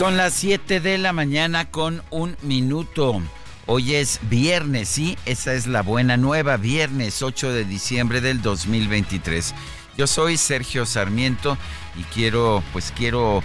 Son las 7 de la mañana con un minuto. Hoy es viernes, sí, esa es la buena nueva, viernes 8 de diciembre del 2023. Yo soy Sergio Sarmiento y quiero, pues quiero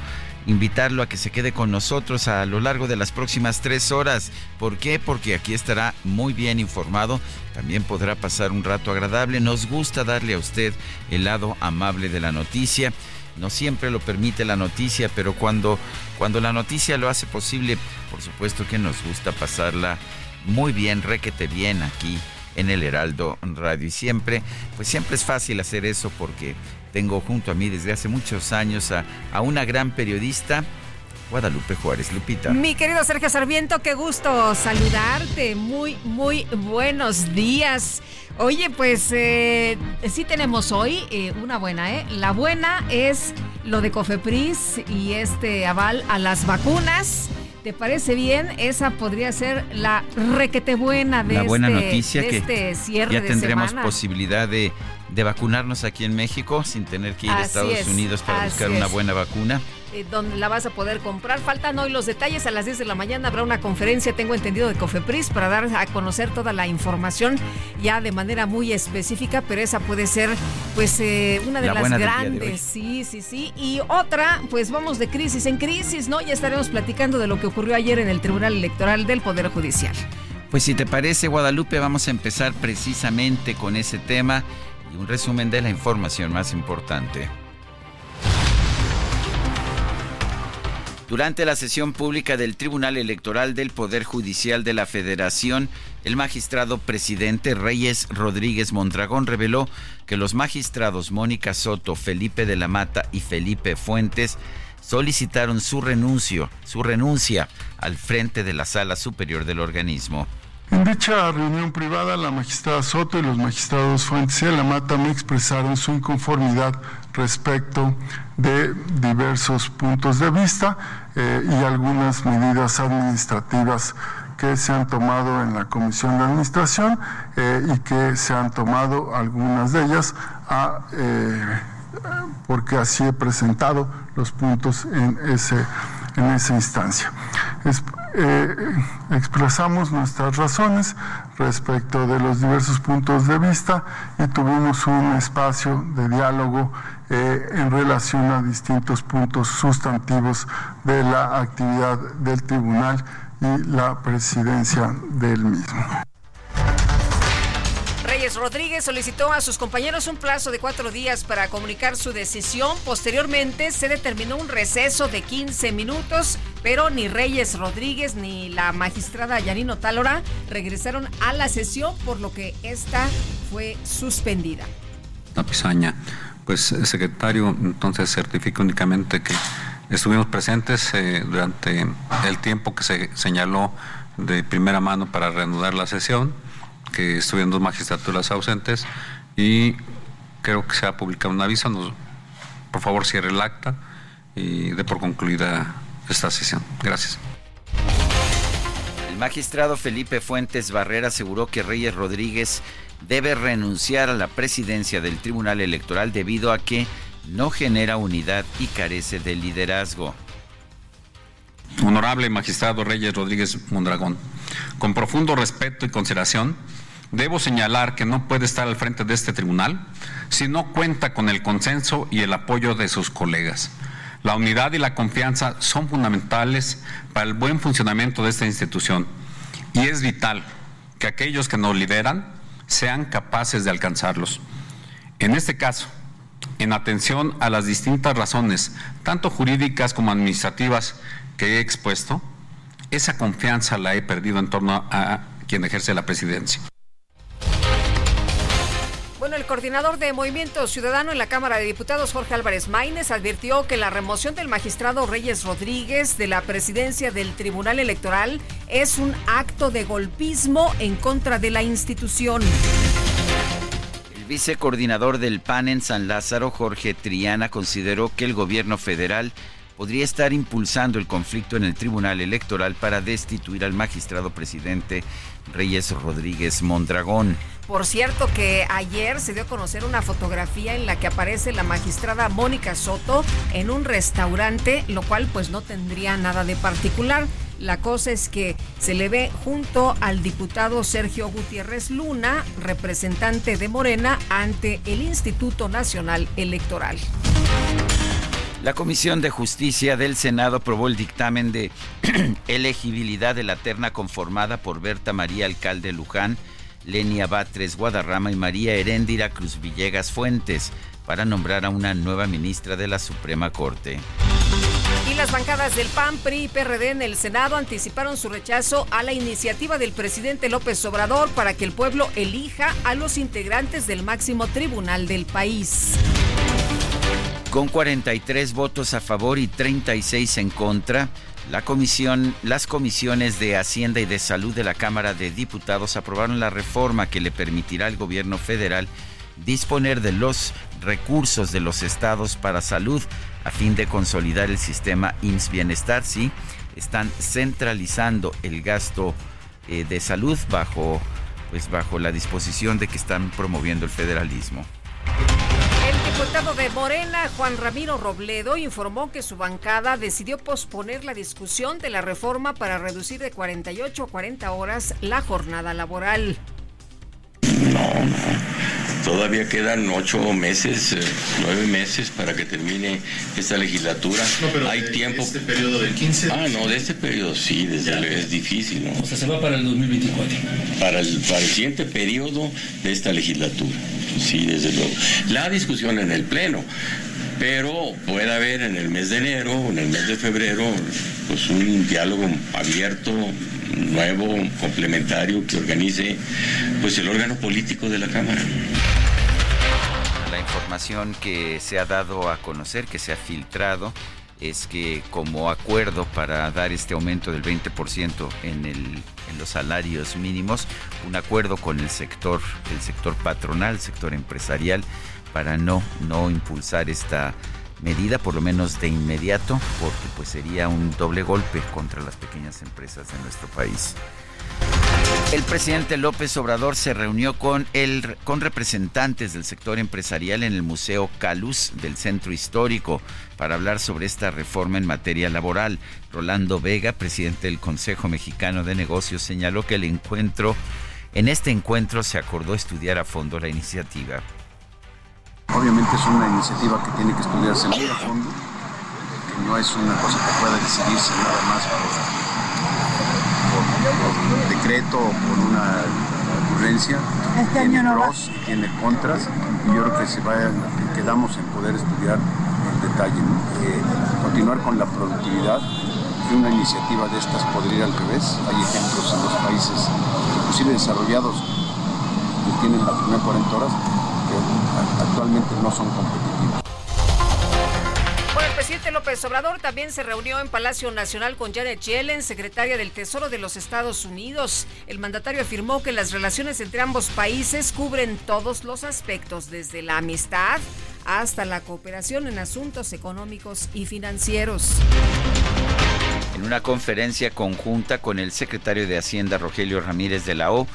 invitarlo a que se quede con nosotros a lo largo de las próximas tres horas. ¿Por qué? Porque aquí estará muy bien informado, también podrá pasar un rato agradable. Nos gusta darle a usted el lado amable de la noticia no siempre lo permite la noticia, pero cuando, cuando la noticia lo hace posible, por supuesto que nos gusta pasarla muy bien, requete bien aquí en el Heraldo Radio. Y siempre, pues siempre es fácil hacer eso porque tengo junto a mí desde hace muchos años a, a una gran periodista, Guadalupe Juárez Lupita. Mi querido Sergio Sarmiento, qué gusto saludarte. Muy, muy buenos días. Oye, pues eh, sí tenemos hoy eh, una buena, ¿eh? La buena es lo de Cofepris y este aval a las vacunas. ¿Te parece bien? Esa podría ser la requete buena de, la buena este, noticia de que este cierre ya de tendremos semana. posibilidad de, de vacunarnos aquí en México sin tener que ir a Estados es, Unidos para buscar una es. buena vacuna. eh, donde la vas a poder comprar. Faltan hoy los detalles. A las 10 de la mañana habrá una conferencia, tengo entendido, de Cofepris para dar a conocer toda la información ya de manera muy específica, pero esa puede ser pues eh, una de La las de grandes. sí, sí, sí. Y otra, pues vamos de crisis en crisis, ¿no? Ya estaremos platicando de lo que ocurrió ayer en el Tribunal Electoral del Poder Judicial. Pues si te parece, Guadalupe, vamos a empezar precisamente con ese tema un resumen de la información más importante. Durante la sesión pública del Tribunal Electoral del Poder Judicial de la Federación, el magistrado presidente Reyes Rodríguez Mondragón reveló que los magistrados Mónica Soto, Felipe de la Mata y Felipe Fuentes solicitaron su renuncio, su renuncia al frente de la Sala Superior del organismo. En dicha reunión privada, la magistrada Soto y los magistrados Fuentes y de me expresaron su inconformidad respecto de diversos puntos de vista eh, y algunas medidas administrativas que se han tomado en la Comisión de Administración eh, y que se han tomado algunas de ellas eh, porque así he presentado los puntos en, ese, en esa instancia. Eh, expresamos nuestras razones respecto de los diversos puntos de vista y tuvimos un espacio de diálogo eh, en relación a distintos puntos sustantivos de la actividad del tribunal y la presidencia del mismo. Reyes Rodríguez solicitó a sus compañeros un plazo de cuatro días para comunicar su decisión. Posteriormente se determinó un receso de 15 minutos, pero ni Reyes Rodríguez ni la magistrada Yanino Tálora regresaron a la sesión, por lo que esta fue suspendida. La Pizaña, pues secretario entonces certifica únicamente que estuvimos presentes eh, durante el tiempo que se señaló de primera mano para reanudar la sesión, que estuvieron dos magistraturas ausentes y creo que se ha publicado un aviso, nos- por favor cierre el acta y dé por concluida esta sesión. Gracias. El magistrado Felipe Fuentes Barrera aseguró que Reyes Rodríguez debe renunciar a la presidencia del Tribunal Electoral debido a que no genera unidad y carece de liderazgo. Honorable magistrado Reyes Rodríguez Mondragón, con profundo respeto y consideración, debo señalar que no puede estar al frente de este tribunal si no cuenta con el consenso y el apoyo de sus colegas. La unidad y la confianza son fundamentales para el buen funcionamiento de esta institución y es vital que aquellos que nos lideran sean capaces de alcanzarlos. En este caso, en atención a las distintas razones, tanto jurídicas como administrativas, que he expuesto, esa confianza la he perdido en torno a quien ejerce la presidencia. Bueno, el coordinador de Movimiento Ciudadano en la Cámara de Diputados, Jorge Álvarez Maínez, advirtió que la remoción del magistrado Reyes Rodríguez de la presidencia del Tribunal Electoral es un acto de golpismo en contra de la institución. El vicecoordinador del PAN en San Lázaro, Jorge Triana, consideró que el gobierno federal podría estar impulsando el conflicto en el Tribunal Electoral para destituir al magistrado presidente Reyes Rodríguez Mondragón. Por cierto que ayer se dio a conocer una fotografía en la que aparece la magistrada Mónica Soto en un restaurante, lo cual pues no tendría nada de particular. La cosa es que se le ve junto al diputado Sergio Gutiérrez Luna, representante de Morena, ante el Instituto Nacional Electoral. La Comisión de Justicia del Senado aprobó el dictamen de elegibilidad de la terna conformada por Berta María Alcalde Luján, Lenia Batres Guadarrama y María Heréndira Cruz Villegas Fuentes para nombrar a una nueva ministra de la Suprema Corte. Y las bancadas del PAN, PRI y PRD en el Senado anticiparon su rechazo a la iniciativa del presidente López Obrador para que el pueblo elija a los integrantes del máximo tribunal del país. Con 43 votos a favor y 36 en contra, la comisión, las comisiones de Hacienda y de Salud de la Cámara de Diputados aprobaron la reforma que le permitirá al gobierno federal disponer de los recursos de los estados para salud a fin de consolidar el sistema IMSS Bienestar. Sí, están centralizando el gasto eh, de salud bajo, pues bajo la disposición de que están promoviendo el federalismo. El diputado de Morena, Juan Ramiro Robledo, informó que su bancada decidió posponer la discusión de la reforma para reducir de 48 a 40 horas la jornada laboral. No, no. Todavía quedan ocho meses, eh, nueve meses para que termine esta legislatura. No, pero Hay de tiempo. este periodo del 15. Ah, no, de este periodo sí, desde Ya. luego es difícil, ¿no? O sea, se va para el 2024. Para el, para el siguiente periodo de esta legislatura. Sí, desde luego. La discusión en el Pleno. Pero puede haber en el mes de enero, en el mes de febrero, pues un diálogo abierto, nuevo, complementario, que organice pues el órgano político de la Cámara. La información que se ha dado a conocer, que se ha filtrado, es que como acuerdo para dar este aumento del 20% en, el, en los salarios mínimos, un acuerdo con el sector, el sector patronal, el sector empresarial, para no, no impulsar esta medida, por lo menos de inmediato, porque pues sería un doble golpe contra las pequeñas empresas de nuestro país. El presidente López Obrador se reunió con, el, con representantes del sector empresarial en el Museo Calus del Centro Histórico para hablar sobre esta reforma en materia laboral. Rolando Vega, presidente del Consejo Mexicano de Negocios, señaló que el encuentro, en este encuentro se acordó estudiar a fondo la iniciativa. Obviamente es una iniciativa que tiene que estudiarse muy a fondo, que no es una cosa que pueda decidirse nada más por, por- por decreto o por una ocurrencia. tiene pros y tiene contras y yo creo que se vaya, que quedamos en poder estudiar el detalle. ¿no? Eh, continuar con la productividad de una iniciativa de estas podría ir al revés. Hay ejemplos en los países, inclusive desarrollados, que tienen la primera 40 horas que actualmente no son competitivos. Bueno, el presidente López Obrador también se reunió en Palacio Nacional con Janet Yellen, secretaria del Tesoro de los Estados Unidos. El mandatario afirmó que las relaciones entre ambos países cubren todos los aspectos, desde la amistad hasta la cooperación en asuntos económicos y financieros. En una conferencia conjunta con el secretario de Hacienda Rogelio Ramírez de la O,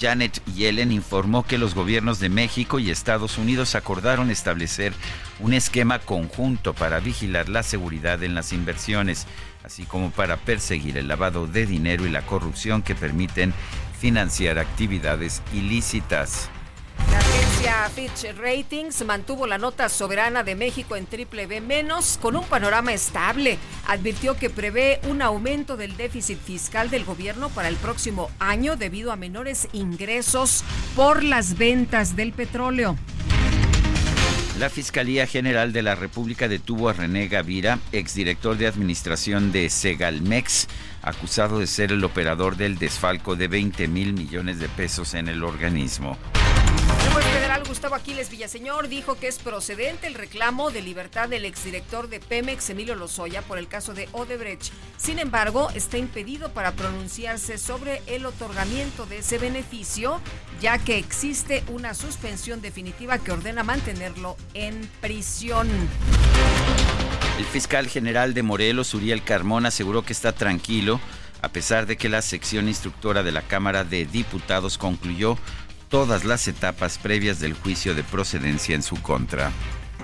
Janet Yellen informó que los gobiernos de México y Estados Unidos acordaron establecer un esquema conjunto para vigilar la seguridad en las inversiones. así como para perseguir el lavado de dinero y la corrupción que permiten financiar actividades ilícitas. La agencia Fitch Ratings mantuvo la nota soberana de México en triple B menos con un panorama estable. Advirtió que prevé un aumento del déficit fiscal del gobierno para el próximo año debido a menores ingresos por las ventas del petróleo. La Fiscalía General de la República detuvo a René Gavira, exdirector de administración de Segalmex, acusado de ser el operador del desfalco de 20 mil millones de pesos en el organismo. Juez federal Gustavo Aquiles Villaseñor dijo que es procedente el reclamo de libertad del exdirector de Pemex, Emilio Lozoya, por el caso de Odebrecht. Sin embargo, está impedido para pronunciarse sobre el otorgamiento de ese beneficio, ya que existe una suspensión definitiva que ordena mantenerlo en prisión. El fiscal general de Morelos, Uriel Carmón, aseguró que está tranquilo a pesar de que la sección instructora de la Cámara de Diputados concluyó todas las etapas previas del juicio de procedencia en su contra.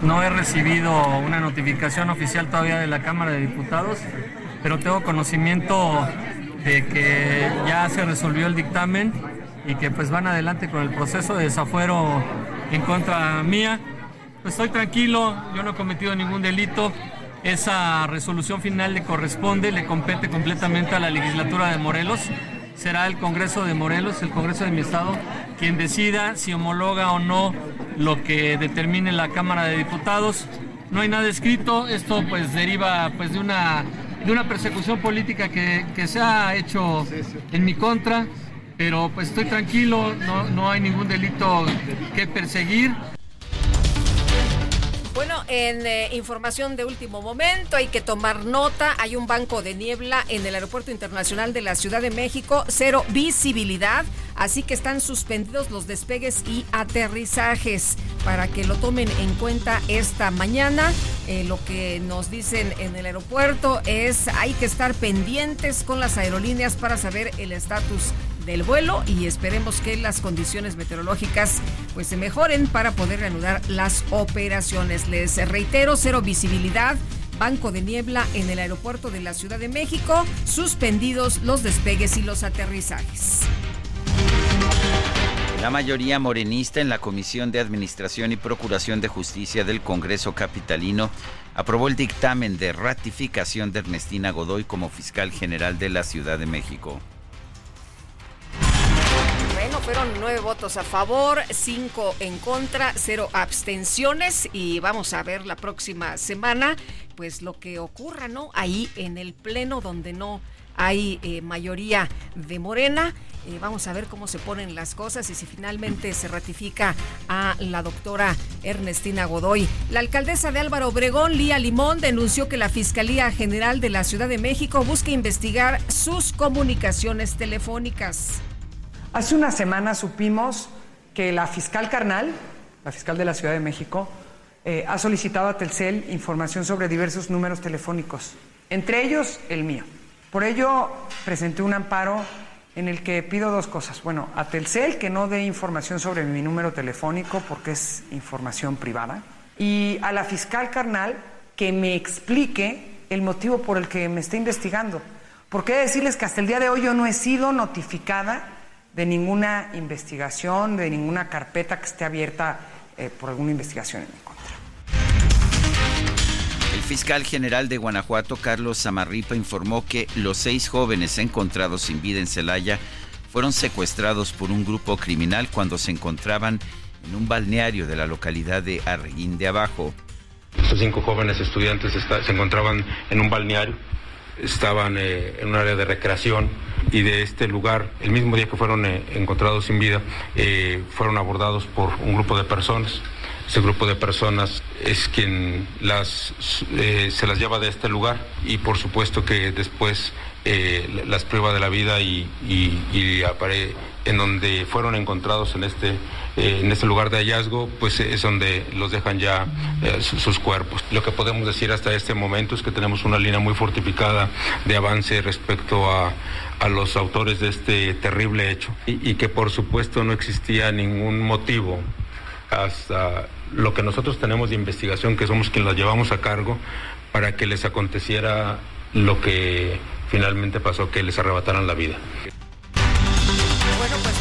No he recibido una notificación oficial todavía de la Cámara de Diputados, pero tengo conocimiento de que ya se resolvió el dictamen y que pues van adelante con el proceso de desafuero en contra mía. Pues estoy tranquilo, yo no he cometido ningún delito. Esa resolución final le corresponde, le compete completamente a la legislatura de Morelos. Será el Congreso de Morelos, el Congreso de mi estado, quien decida si homologa o no lo que determine la Cámara de Diputados. No hay nada escrito, esto pues deriva pues de una, de una persecución política que, que se ha hecho en mi contra, pero pues estoy tranquilo, no, no hay ningún delito que perseguir. Bueno, en eh, información de último momento hay que tomar nota. Hay un banco de niebla en el Aeropuerto Internacional de la Ciudad de México, cero visibilidad, así que están suspendidos los despegues y aterrizajes para que lo tomen en cuenta esta mañana. Eh, lo que nos dicen en el aeropuerto es hay que estar pendientes con las aerolíneas para saber el estatus del vuelo y esperemos que las condiciones meteorológicas pues se mejoren para poder reanudar las operaciones. Les reitero, cero visibilidad. Banco de niebla en el aeropuerto de la Ciudad de México, suspendidos los despegues y los aterrizajes. La mayoría morenista en la Comisión de Administración y Procuración de Justicia del Congreso Capitalino aprobó el dictamen de ratificación de Ernestina Godoy como fiscal general de la Ciudad de México. Bueno, fueron nueve votos a favor, cinco en contra, cero abstenciones y vamos a ver la próxima semana, pues lo que ocurra, ¿no? Ahí en el pleno donde no hay eh, mayoría de Morena. Eh, vamos a ver cómo se ponen las cosas y si finalmente se ratifica a la doctora Ernestina Godoy. La alcaldesa de Álvaro Obregón, Lía Limón, denunció que la Fiscalía General de la Ciudad de México busca investigar sus comunicaciones telefónicas. Hace una semana supimos que la fiscal carnal, la fiscal de la Ciudad de México, eh, ha solicitado a Telcel información sobre diversos números telefónicos, entre ellos el mío. Por ello, presenté un amparo en el que pido dos cosas. Bueno, a Telcel que no dé información sobre mi número telefónico porque es información privada. Y a la fiscal carnal que me explique el motivo por el que me está investigando. Porque decirles que hasta el día de hoy yo no he sido notificada de ninguna investigación, de ninguna carpeta que esté abierta eh, por alguna investigación en mi contra. El fiscal general de Guanajuato, Carlos Zamarripa, informó que los seis jóvenes encontrados sin vida en Celaya fueron secuestrados por un grupo criminal cuando se encontraban en un balneario de la localidad de Arguín de Abajo. Estos cinco jóvenes estudiantes se encontraban en un balneario, estaban eh, en un área de recreación y de este lugar, el mismo día que fueron eh, encontrados sin vida, eh, fueron abordados por un grupo de personas. Ese grupo de personas es quien las, eh, se las lleva de este lugar y por supuesto que después las prueba de la vida y, y, en donde fueron encontrados en este, eh, en este lugar de hallazgo, pues es donde los dejan ya eh, su- sus cuerpos. Lo que podemos decir hasta este momento es que tenemos una línea muy fortificada de avance respecto a, a los autores de este terrible hecho y, y que por supuesto no existía ningún motivo hasta lo que nosotros tenemos de investigación, que somos quienes la llevamos a cargo, para que les aconteciera lo que finalmente pasó, que les arrebataran la vida.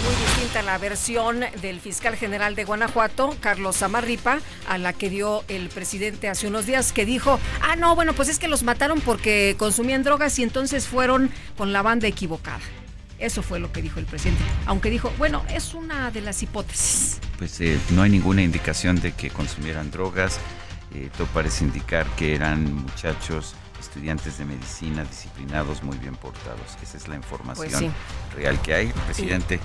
Muy distinta la versión del fiscal general de Guanajuato, Carlos Amarripa, a la que dio el presidente hace unos días, que dijo, ah, no, bueno, pues es que los mataron porque consumían drogas y entonces fueron con la banda equivocada. Eso fue lo que dijo el presidente, aunque dijo, bueno, es una de las hipótesis. Pues eh, no hay ninguna indicación de que consumieran drogas, eh, todo parece indicar que eran muchachos estudiantes de medicina disciplinados, muy bien portados. Esa es la información pues real que hay. El presidente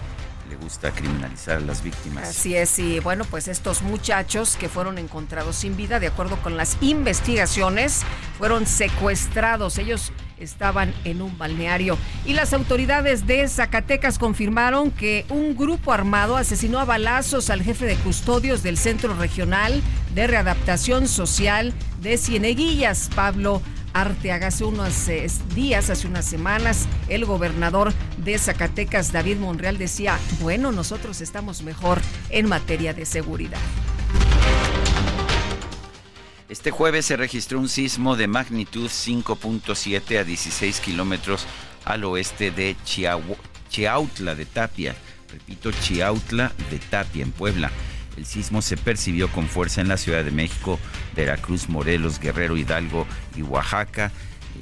le gusta criminalizar a las víctimas. Así es, y bueno, pues estos muchachos que fueron encontrados sin vida, de acuerdo con las investigaciones, fueron secuestrados. Ellos estaban en un balneario. Y las autoridades de Zacatecas confirmaron que un grupo armado asesinó a balazos al jefe de custodios del Centro Regional de Readaptación Social de Cieneguillas, Pablo Arteaga. Hace unos eh, días, hace unas semanas, el gobernador de Zacatecas, David Monreal, decía, bueno, nosotros estamos mejor en materia de seguridad. Este jueves se registró un sismo de magnitud 5.7 a 16 kilómetros al oeste de Chiautla de Tapia. Repito, Chiautla de Tapia, en Puebla. El sismo se percibió con fuerza en la Ciudad de México, Veracruz, Morelos, Guerrero, Hidalgo y Oaxaca.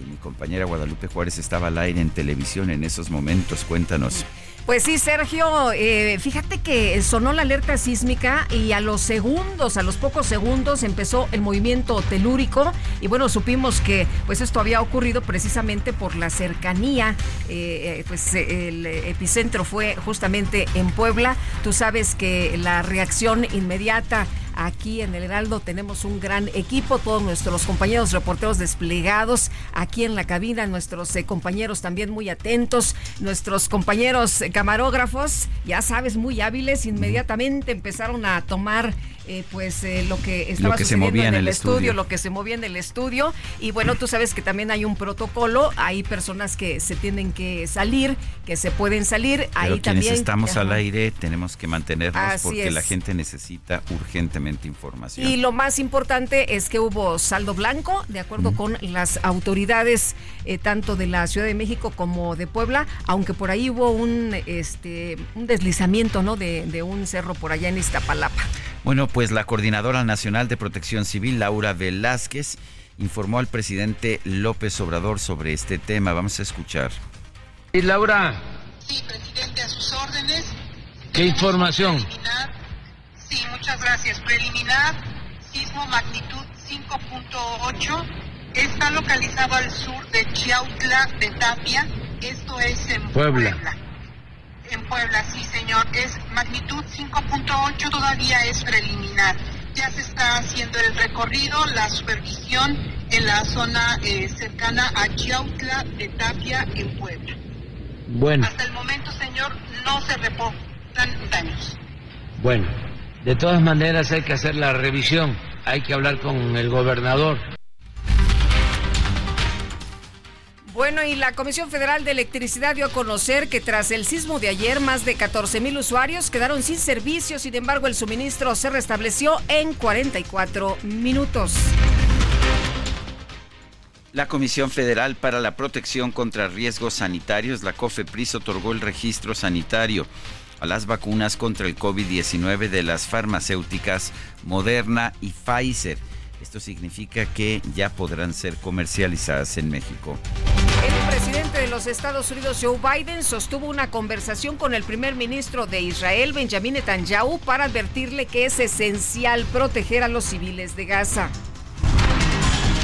mi compañera Guadalupe Juárez estaba al aire en televisión en esos momentos. Cuéntanos. Pues sí, Sergio, eh, fíjate que sonó la alerta sísmica y a los segundos, a los pocos segundos empezó el movimiento telúrico y bueno, supimos que pues esto había ocurrido precisamente por la cercanía, eh, eh, pues el epicentro fue justamente en Puebla. Tú sabes que la reacción inmediata Aquí en el Heraldo tenemos un gran equipo, todos nuestros compañeros reporteros desplegados aquí en la cabina, nuestros eh, compañeros también muy atentos, nuestros compañeros camarógrafos, ya sabes, muy hábiles, inmediatamente empezaron a tomar eh, pues eh, lo que estaba sucediendo en, el, estudio, lo que se movía en el estudio. Y bueno, tú sabes que también hay un protocolo, hay personas que se tienen que salir, que se pueden salir. Ahí quienes también. estamos al aire tenemos que mantenernos porque la gente necesita urgentemente información. Y lo más importante es que hubo saldo blanco, de acuerdo con las autoridades eh, tanto de la Ciudad de México como de Puebla, aunque por ahí hubo un este un deslizamiento, ¿no? De, de un cerro por allá en Iztapalapa. Bueno, pues la Coordinadora Nacional de Protección Civil, Laura Velázquez, informó al presidente López Obrador sobre este tema. Vamos a escuchar. Y Laura. Sí, presidente, a sus órdenes. ¿Qué información? Sí, muchas gracias. Preliminar, sismo magnitud 5.8. Está localizado al sur de Chiautla de Tapia. Esto es en Puebla. En Puebla, sí, señor. Es magnitud 5.8, todavía es preliminar. Ya se está haciendo el recorrido, la supervisión en la zona eh, cercana a Chiautla de Tapia, en Puebla. Bueno. Hasta el momento, señor, no se reportan daños. Bueno, de todas maneras hay que hacer la revisión, hay que hablar con el gobernador. Bueno, y la Comisión Federal de Electricidad dio a conocer que tras el sismo de ayer, más de 14 mil usuarios quedaron sin servicio. Sin embargo, el suministro se restableció en 44 minutos. La Comisión Federal para la Protección contra Riesgos Sanitarios, la COFEPRIS, otorgó el registro sanitario a las vacunas contra el COVID-19 de las farmacéuticas Moderna y Pfizer. Esto significa que ya podrán ser comercializadas en México. El presidente de los Estados Unidos, Joe Biden, sostuvo una conversación con el primer ministro de Israel, Benjamin Netanyahu, para advertirle que es esencial proteger a los civiles de Gaza.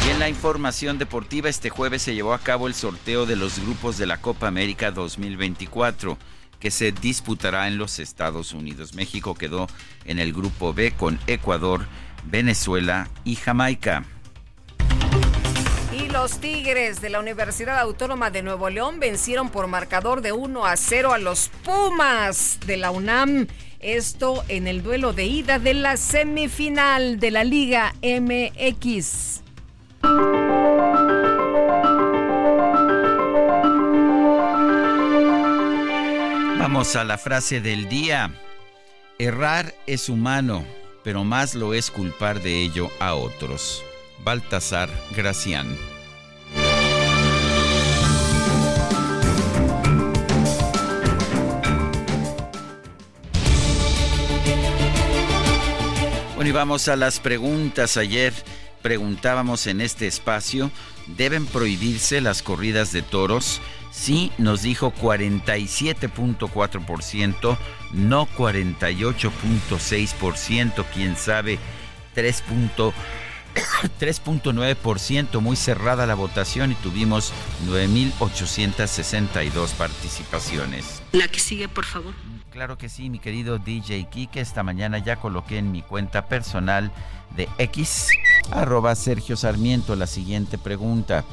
Y en la información deportiva, este jueves se llevó a cabo el sorteo de los grupos de la Copa América 2024 que se disputará en los Estados Unidos. México quedó en el grupo B con Ecuador, Venezuela y Jamaica. Los Tigres de la Universidad Autónoma de Nuevo León vencieron por marcador de 1 a 0 a los Pumas de la UNAM. Esto en el duelo de ida de la semifinal de la Liga MX. Vamos a la frase del día. Errar es humano pero más lo es culpar de ello a otros. Baltasar Gracián. Bueno, y vamos a las preguntas. Ayer preguntábamos en este espacio, ¿deben prohibirse las corridas de toros? Sí, nos dijo 47.4%, no 48.6%, quién sabe, 3.9%, muy cerrada la votación y tuvimos 9.862 participaciones. La que sigue, por favor. Claro que sí, mi querido DJ Kike. Esta mañana ya coloqué en mi cuenta personal de X, arroba Sergio Sarmiento, la siguiente pregunta.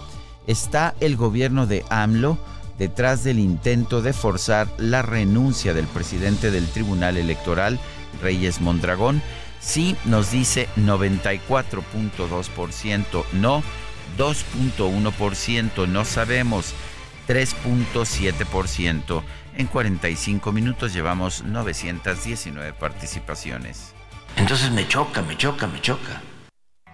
¿Está el gobierno de AMLO detrás del intento de forzar la renuncia del presidente del Tribunal Electoral, Reyes Mondragón? Sí, nos dice 94.2%, no 2.1%, no sabemos 3.7%. En 45 minutos llevamos 919 participaciones. Entonces me choca, me choca, me choca.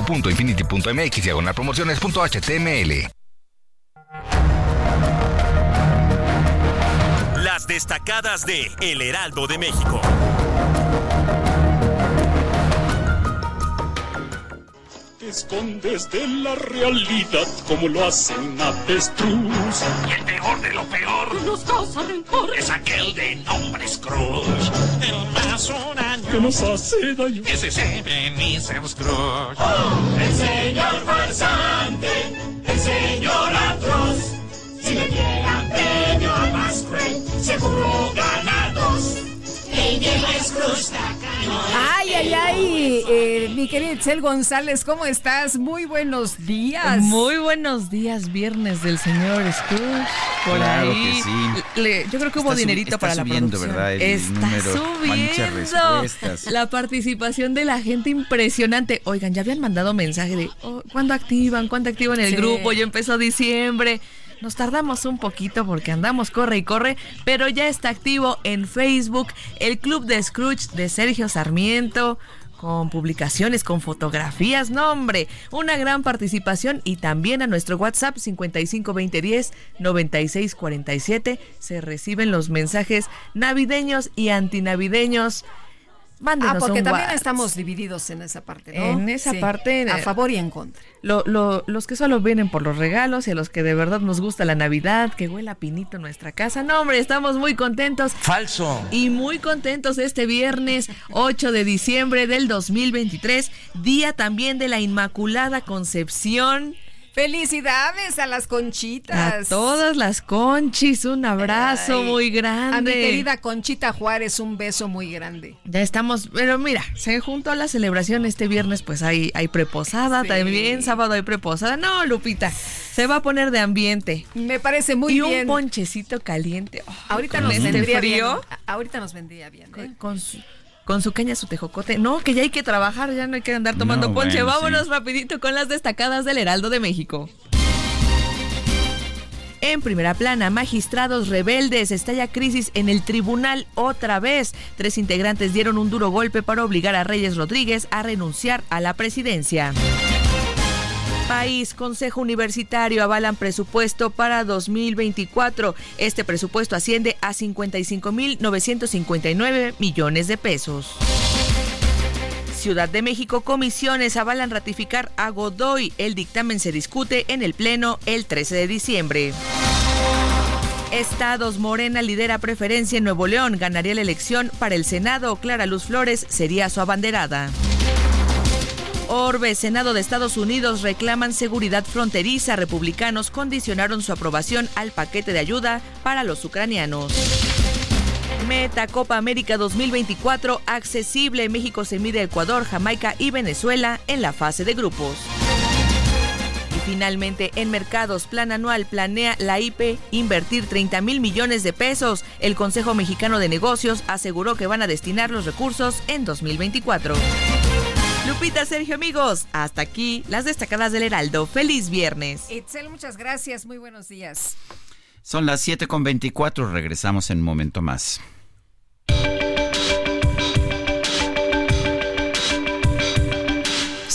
www.infinity.mx diagonal promociones.html. Las destacadas de El Heraldo de México. Escondes de la realidad como lo hace un avestruz. Y el peor de lo peor nos causa rencor es aquel de nombre Scrooge. El más un año que nos hace daño. Ese es Ebenezer Scrooge. Oh, el señor farsante, el señor atroz. Si le dieran premio a más cruel, seguro ganados. El viejo Scrooge Ay, ay, ay, eh, mi querida Itzel González, ¿cómo estás? Muy buenos días. Muy buenos días, viernes del señor Scrooge. Por claro ahí. que sí. Le, yo creo que hubo Está dinerito para la subiendo, producción. ¿verdad? El está número. Subiendo. La participación de la gente impresionante. Oigan, ya habían mandado mensaje de oh, ¿cuándo activan? ¿Cuándo activan el Sí. grupo? Ya empezó diciembre. Nos tardamos un poquito porque andamos corre y corre, pero ya está activo en Facebook el Club de Scrooge de Sergio Sarmiento con publicaciones, con fotografías, no hombre, una gran participación y también a nuestro WhatsApp 552010 9647 se reciben los mensajes navideños y antinavideños. Mándenos Ah, porque un también WhatsApp. estamos divididos en esa parte, ¿no? En esa Sí, parte, A favor y en contra. Lo- lo- los que solo vienen por los regalos y a los que de verdad nos gusta la Navidad, que huela pinito en nuestra casa. No, hombre, estamos muy contentos. Falso. Y muy contentos este viernes 8 de diciembre del 2023, día también de la Inmaculada Concepción. Felicidades a las A conchitas. todas las conchis, un abrazo Ay, muy grande. A mi querida Conchita Juárez, un beso muy grande. Ya estamos, pero mira, se juntó la celebración este viernes, pues hay, hay preposada Sí. también, sábado hay preposada. No, Lupita, se va a poner de ambiente. Me parece muy y bien. un ponchecito caliente. Oh, Ahorita nos este vendría frío. bien. A- Ahorita nos vendría bien. ¿eh? Con su, con su caña, su tejocote. No, que ya hay que trabajar, ya no hay que andar tomando No, ponche. bueno, Vámonos sí. rapidito con las destacadas del Heraldo de México. En primera plana, magistrados rebeldes, estalla crisis en el tribunal otra vez. Tres integrantes dieron un duro golpe para obligar a Reyes Rodríguez a renunciar a la presidencia. País, Consejo Universitario avalan presupuesto para 2024. Este presupuesto asciende a 55.959 millones de pesos. Ciudad de México, comisiones avalan ratificar a Godoy. El dictamen se discute en el Pleno el 13 de diciembre. Estados Morena lidera preferencia en Nuevo León. Ganaría la elección para el Senado. Clara Luz Flores sería su abanderada. Orbe, Senado de Estados Unidos reclaman seguridad fronteriza. Republicanos condicionaron su aprobación al paquete de ayuda para los ucranianos. Meta Copa América 2024 accesible. México se mide a Ecuador, Jamaica y Venezuela en la fase de grupos. Y finalmente, en mercados, plan anual planea la IP invertir 30 mil millones de pesos. El Consejo Mexicano de Negocios aseguró que van a destinar los recursos en 2024. Lupita, Sergio, amigos, hasta aquí las destacadas del Heraldo. Feliz viernes. Itzel, muchas gracias. Muy buenos días. Son las 7.24, regresamos en un momento más.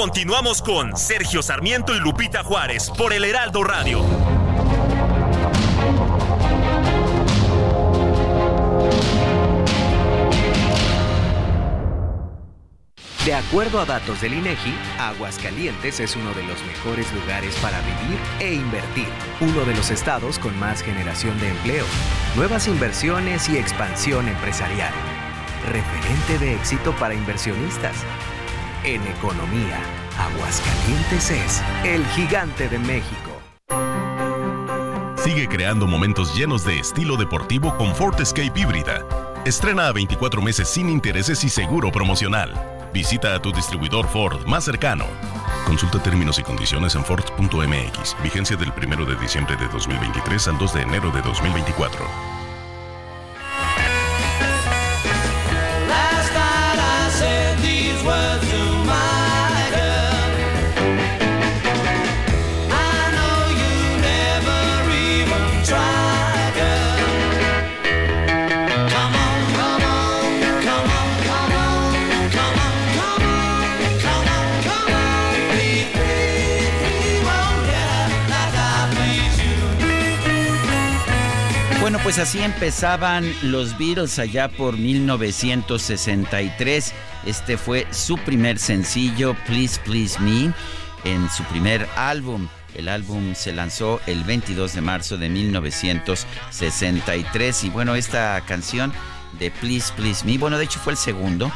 Continuamos con Sergio Sarmiento y Lupita Juárez por el Heraldo Radio. De acuerdo a datos del INEGI, Aguascalientes es uno de los mejores lugares para vivir e invertir, uno de los estados con más generación de empleo, nuevas inversiones y expansión empresarial. Referente de éxito para inversionistas. En economía, Aguascalientes es el gigante de México. Sigue creando momentos llenos de estilo deportivo con Ford Escape híbrida. Estrena a 24 meses sin intereses y seguro promocional. Visita a tu distribuidor Ford más cercano. Consulta términos y condiciones en Ford.mx. Vigencia del 1 de diciembre de 2023 al 2 de enero de 2024. Pues así empezaban los Beatles allá por 1963. Este fue su primer sencillo, Please Please Me, en su primer álbum. El álbum se lanzó el 22 de marzo de 1963 y bueno, esta canción de Please Please Me, bueno, de hecho fue el segundo,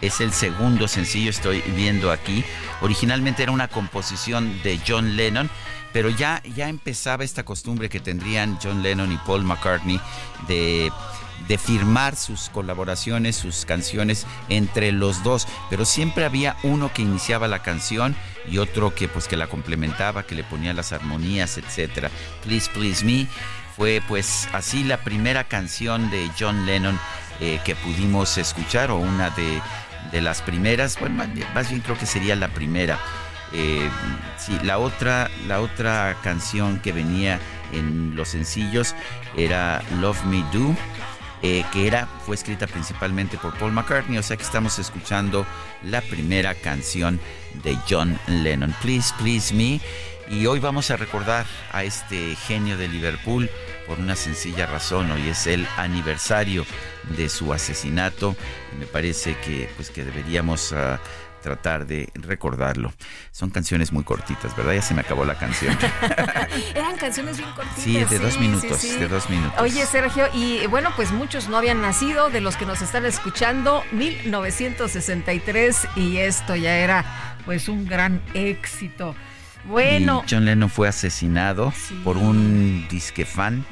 es el segundo sencillo, estoy viendo aquí. Originalmente era una composición de John Lennon, pero ya, ya empezaba esta costumbre que tendrían John Lennon y Paul McCartney de, de firmar sus colaboraciones, sus canciones entre los dos, pero siempre había uno que iniciaba la canción y otro que pues que la complementaba, que le ponía las armonías, etcétera. Please Please Me fue pues así la primera canción de John Lennon eh, que pudimos escuchar o una de, de las primeras, bueno, más bien, más bien creo que sería la primera. Eh, la otra, la otra canción que venía en los sencillos era Love Me Do, eh, que era, fue escrita principalmente por Paul McCartney, o sea que estamos escuchando la primera canción de John Lennon, Please Please Me. Y hoy vamos a recordar a este genio de Liverpool por una sencilla razón. Hoy es el aniversario de su asesinato. Me parece que, pues, que deberíamos ah, tratar de recordarlo. Son canciones muy cortitas, ¿verdad? Ya se me acabó la canción. Eran canciones bien cortitas. Sí, de dos minutos, sí, sí. de dos minutos. Oye, Sergio, y bueno, pues muchos no habían nacido de los que nos están escuchando, 1963, y esto ya era pues un gran éxito. Bueno, Y John Lennon fue asesinado por un disque fan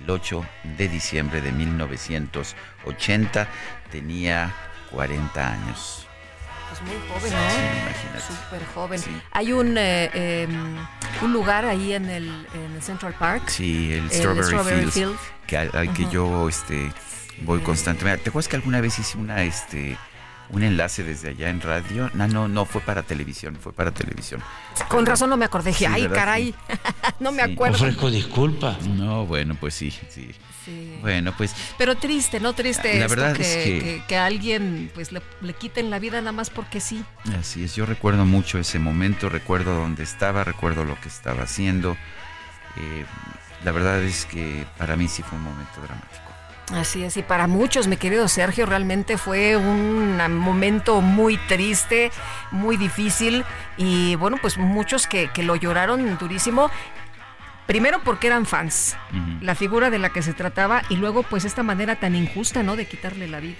el 8 de diciembre de 1980. Tenía 40 años. Pues muy joven, Sí, ¿no? imagínate. Súper joven. Hay un, eh, eh, un lugar ahí en el, en el Central Park. Sí, el Strawberry, Fields, Field. que al, al que Ujú. yo este voy constantemente. ¿Te acuerdas que alguna vez hice una este un enlace desde allá en radio? No, no, no fue para televisión, fue para televisión. Con razón no me acordé. Dije, Sí, ay, caray, no me Sí. acuerdo. Ofrezco disculpas. No, bueno, pues sí, sí. Sí. Bueno, pues Pero triste, ¿no? Triste La esto verdad que, es que- que- que a alguien pues le, le quiten la vida nada más porque sí. Así es, yo recuerdo mucho ese momento, recuerdo dónde estaba, recuerdo lo que estaba haciendo. Eh, la verdad es que para mí sí fue un momento dramático. Así es, y para muchos, mi querido Sergio, realmente fue un momento muy triste, muy difícil, y bueno, pues muchos que, que lo lloraron durísimo. Primero porque eran fans, la figura de la que se trataba, y luego pues esta manera tan injusta, ¿no? De quitarle la vida.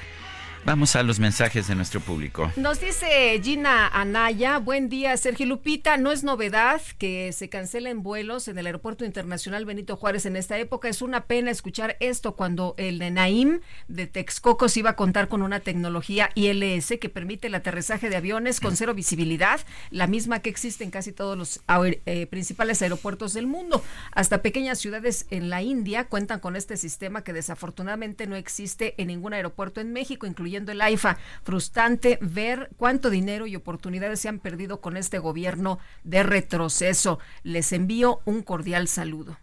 Vamos a los mensajes de nuestro público. Nos dice Gina Anaya, buen día Sergio Lupita, no es novedad que se cancelen vuelos en el Aeropuerto Internacional Benito Juárez en esta época, es una pena escuchar esto cuando el de Naim de Texcoco iba a contar con una tecnología ILS que permite el aterrizaje de aviones con cero visibilidad, la misma que existe en casi todos los eh, principales aeropuertos del mundo. Hasta pequeñas ciudades en la India cuentan con este sistema que desafortunadamente no existe en ningún aeropuerto en México, incluyendo el AIFA. Frustrante ver cuánto dinero y oportunidades se han perdido con este gobierno de retroceso. Les envío un cordial saludo.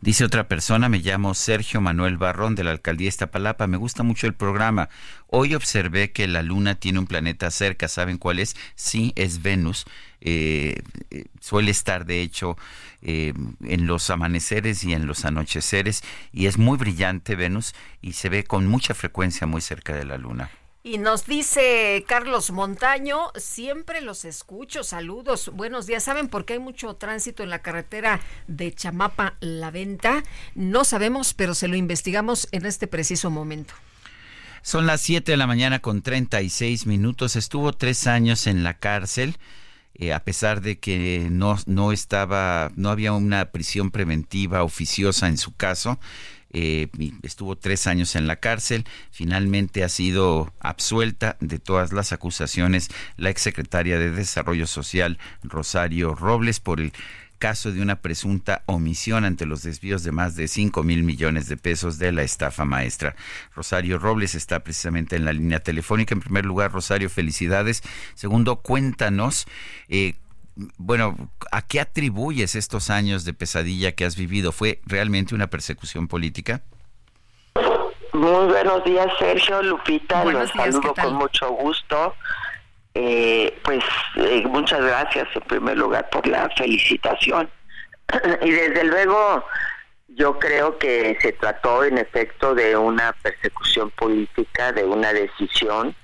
Dice otra persona, me llamo Sergio Manuel Barrón de la alcaldía Iztapalapa. Me gusta mucho el programa. Hoy observé que la luna tiene un planeta cerca. ¿Saben cuál es? Sí, es Venus. Eh, eh, suele estar, de hecho, eh, en los amaneceres y en los anocheceres. Y es muy brillante Venus y se ve con mucha frecuencia muy cerca de la luna. Y nos dice Carlos Montaño, siempre los escucho, saludos, buenos días. ¿Saben por qué hay mucho tránsito en la carretera de Chamapa La Venta? No sabemos, pero se lo investigamos en este preciso momento. Son las 7 de la mañana con 36 minutos. Estuvo tres años en la cárcel. Eh, a pesar de que no, no estaba, no había una prisión preventiva oficiosa en su caso, eh, estuvo tres años en la cárcel, finalmente ha sido absuelta de todas las acusaciones la exsecretaria de Desarrollo Social Rosario Robles por el caso de una presunta omisión ante los desvíos de más de 5 mil millones de pesos de la estafa maestra. Rosario Robles está precisamente en la línea telefónica. En primer lugar, Rosario, felicidades. Segundo, cuéntanos eh, bueno, ¿a qué atribuyes estos años de pesadilla que has vivido? ¿Fue realmente una persecución política? Muy buenos días, Sergio, Lupita, los saludo con mucho gusto. Eh, pues eh, muchas gracias en primer lugar por la felicitación. y desde luego yo creo que se trató en efecto de una persecución política, de una decisión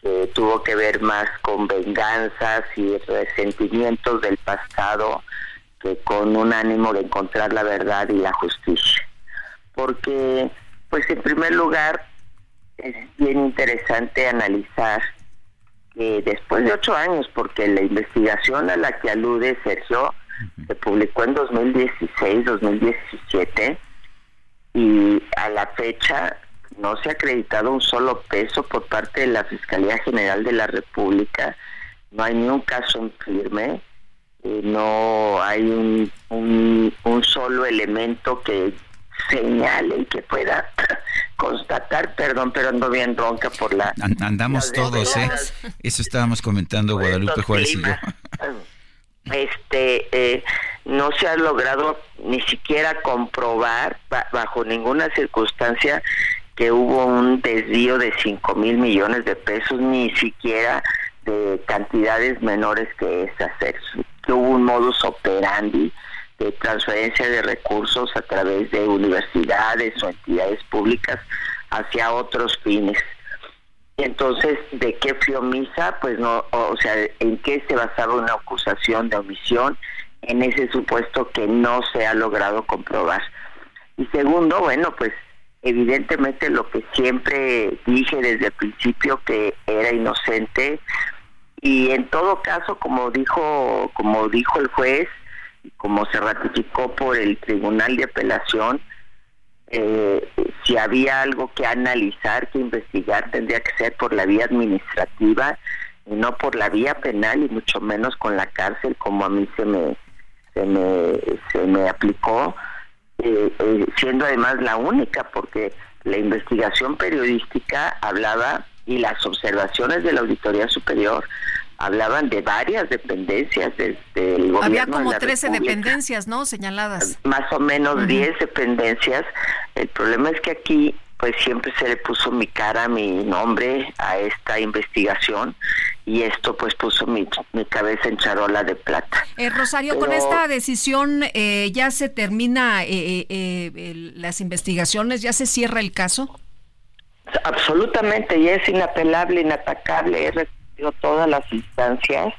que tuvo que ver más con venganzas y resentimientos del pasado que con un ánimo de encontrar la verdad y la justicia. Porque, pues en primer lugar, es bien interesante analizar que después de ocho años, porque la investigación a la que alude Sergio se publicó en 2016, 2017, y a la fecha no se ha acreditado un solo peso por parte de la Fiscalía General de la República, no hay ni un caso en firme, eh, no hay un, un, solo elemento que señale y que pueda perdón, pero ando bien ronca por la... andamos todos, ¿eh? Eso estábamos comentando Guadalupe Juárez y yo. Este, eh, no se ha logrado ni siquiera comprobar bajo ninguna circunstancia que hubo un desvío de 5 mil millones de pesos, ni siquiera de cantidades menores que esas, que hubo un modus operandi de transferencia de recursos a través de universidades o entidades públicas hacia otros fines. Entonces, ¿de qué fue omisa? Pues no, o sea, ¿en qué se basaba una acusación de omisión? En ese supuesto que no se ha logrado comprobar. Y segundo, bueno, pues evidentemente lo que siempre dije desde el principio que era inocente y en todo caso como dijo como dijo el juez como se ratificó por el tribunal de apelación eh, si había algo que analizar que investigar tendría que ser por la vía administrativa y no por la vía penal y mucho menos con la cárcel como a mí se me se me se me aplicó eh, eh, siendo además la única, porque la investigación periodística hablaba y las observaciones de la Auditoría Superior hablaban de varias dependencias desde el gobierno. Había como 13 dependencias, ¿no? Señaladas. Más o menos 10 dependencias. El problema es que aquí pues siempre se le puso mi cara, mi nombre a esta investigación y esto pues puso mi, cabeza en charola de plata. Eh, Rosario, con esta decisión eh, ya se termina eh, eh, las investigaciones, ya se cierra el caso. Absolutamente, ya es inapelable, inatacable, he recibido todas las instancias.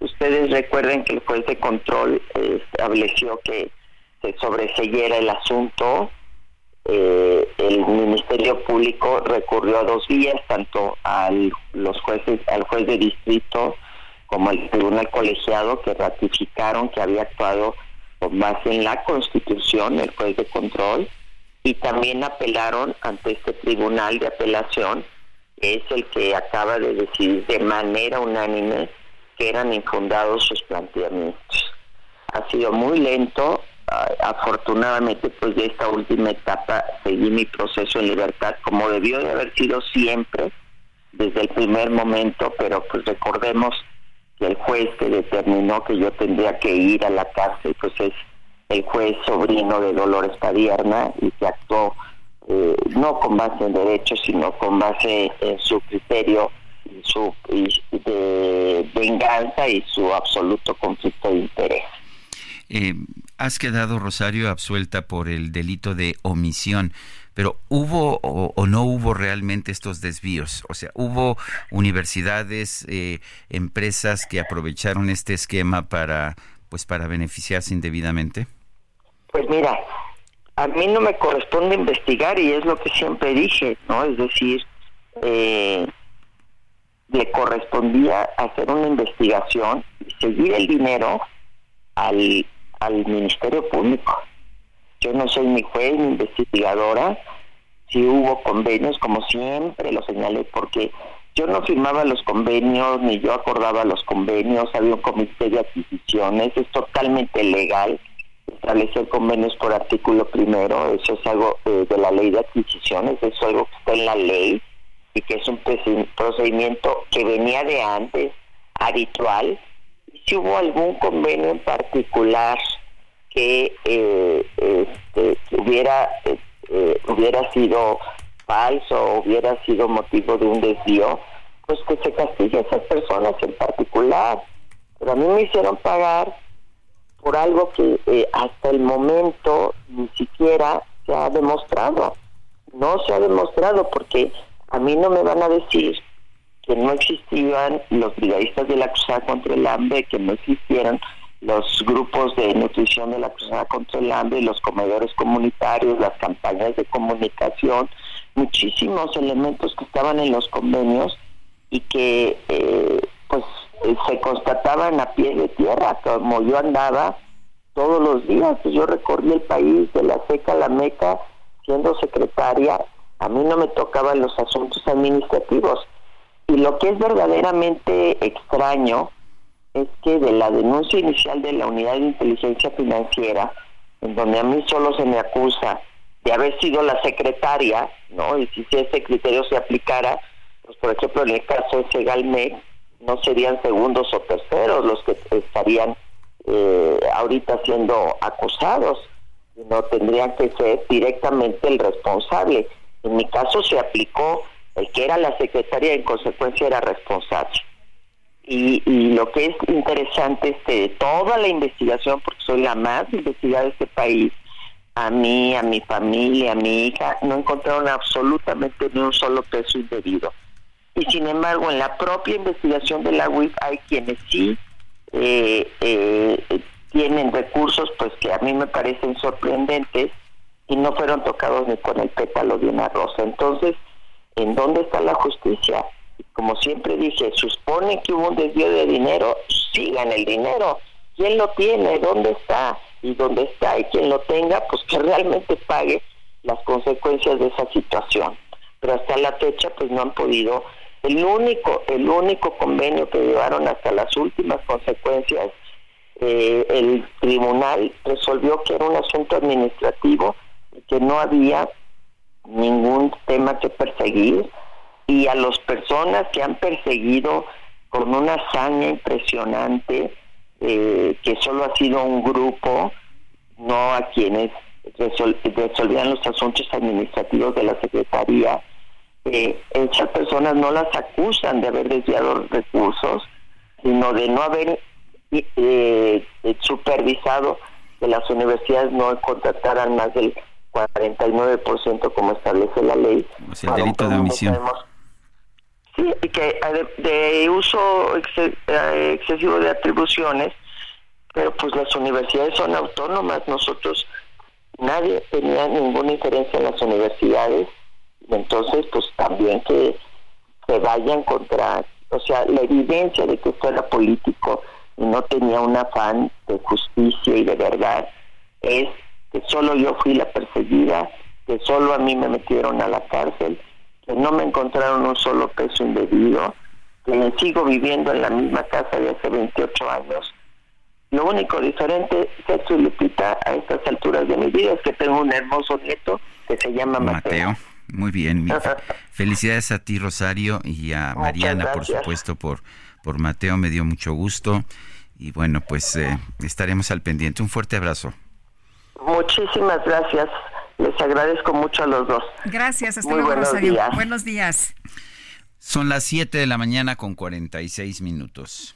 Ustedes recuerden que el juez de control estableció que se sobreseyera el asunto eh, el Ministerio Público recurrió a dos vías, tanto al los jueces, al juez de distrito como al tribunal colegiado, que ratificaron que había actuado con base en la Constitución, el juez de control, y también apelaron ante este tribunal de apelación, es el que acaba de decidir de manera unánime que eran infundados sus planteamientos. Ha sido muy lento, Ah, afortunadamente pues de esta última etapa seguí mi proceso en libertad como debió de haber sido siempre desde el primer momento pero pues recordemos que el juez que determinó que yo tendría que ir a la cárcel pues es el juez sobrino de Dolores Padierna y que actuó eh, no con base en derechos sino con base en su criterio y su de venganza y su absoluto conflicto de interés eh, has quedado, Rosario, absuelta por el delito de omisión, pero ¿hubo o, no hubo realmente estos desvíos? O sea, ¿hubo universidades, eh, empresas que aprovecharon este esquema para, pues, para beneficiarse indebidamente? Pues mira, a mí no me corresponde investigar y es lo que siempre dije, ¿no? Es decir, eh, le correspondía hacer una investigación y seguir el dinero al al Ministerio Público. Yo no soy ni juez ni investigadora. Si hubo convenios, como siempre lo señalé, porque yo no firmaba los convenios, ni yo acordaba los convenios, había un comité de adquisiciones, es totalmente legal establecer convenios por artículo primero, eso es algo eh, de la ley de adquisiciones, eso es algo que está en la ley y que es un procedimiento que venía de antes, habitual, si hubo algún convenio en particular que eh, este, hubiera eh, hubiera sido falso o hubiera sido motivo de un desvío, pues que se castigue a esas personas en particular. Pero a mí me hicieron pagar por algo que eh, hasta el momento ni siquiera se ha demostrado. No se ha demostrado porque a mí no me van a decir que no existían los brigadistas de la Cruzada contra el Hambre, que no existieran los grupos de nutrición de la Cruzada contra el Hambre, los comedores comunitarios, las campañas de comunicación, muchísimos elementos que estaban en los convenios y que eh, pues se constataban a pie de tierra, como yo andaba todos los días, yo recorrí el país de la seca a la meca siendo secretaria, a mí no me tocaban los asuntos administrativos, y lo que es verdaderamente extraño es que de la denuncia inicial de la Unidad de Inteligencia Financiera, en donde a mí solo se me acusa de haber sido la secretaria, ¿no? Y si ese criterio se aplicara, pues por ejemplo en el caso de Segalmec, no serían segundos o terceros los que estarían eh, ahorita siendo acusados, sino tendrían que ser directamente el responsable. En mi caso se aplicó el que era la secretaria en consecuencia era responsable. Y, lo que es interesante es que toda la investigación, porque soy la más investigada de este país, a mí, a mi familia, a mi hija, no encontraron absolutamente ni un solo peso indebido. Y sin embargo, en la propia investigación de la UIF hay quienes sí eh, eh, tienen recursos, pues que a mí me parecen sorprendentes y no fueron tocados ni con el pétalo de una rosa. Entonces, ¿en dónde está la justicia? Como siempre dije, supone que hubo un desvío de dinero, sigan el dinero. ¿Quién lo tiene? ¿Dónde está? Y dónde está y quien lo tenga, pues que realmente pague las consecuencias de esa situación. Pero hasta la fecha, pues no han podido. El único, el único convenio que llevaron hasta las últimas consecuencias, eh, el tribunal resolvió que era un asunto administrativo y que no había ningún tema que perseguir. Y a las personas que han perseguido con una hazaña impresionante, eh, que solo ha sido un grupo, no a quienes resolvían los asuntos administrativos de la Secretaría, eh, esas personas no las acusan de haber desviado recursos, sino de no haber eh, supervisado que las universidades no contrataran más del 49% como establece la ley. el delito de omisión. Sí, y que de, uso eh, excesivo de atribuciones, pero pues las universidades son autónomas, nosotros nadie tenía ninguna injerencia en las universidades, entonces pues también que se vayan contra, o sea, la evidencia de que usted era político y no tenía un afán de justicia y de verdad es que solo yo fui la perseguida, que solo a mí me metieron a la cárcel, que no me encontraron un solo peso indebido, que sigo viviendo en la misma casa de hace 28 años. Lo único diferente, Jesús Lupita, a estas alturas de mi vida es que tengo un hermoso nieto que se llama Mateo. Mateo. Muy bien. Felicidades a ti, Rosario, y a Mariana, por supuesto, por, por Mateo. Me dio mucho gusto. Y bueno, pues eh, estaremos al pendiente. Un fuerte abrazo. Muchísimas gracias. Les agradezco mucho a los dos. Gracias, hasta Muy luego, buenos Rosario. días. Buenos días. Son las 7 de la mañana con 46 minutos.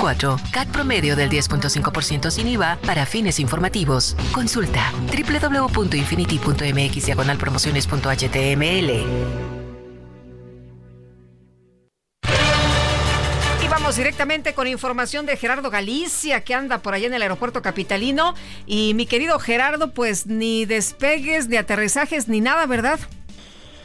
CAT promedio del 10.5% sin IVA para fines informativos. Consulta www.infinity.mx diagonal promociones.html. Y vamos directamente con información de Gerardo Galicia, que anda por allá en el aeropuerto capitalino. Y mi querido Gerardo, pues ni despegues, ni aterrizajes, ni nada, ¿verdad?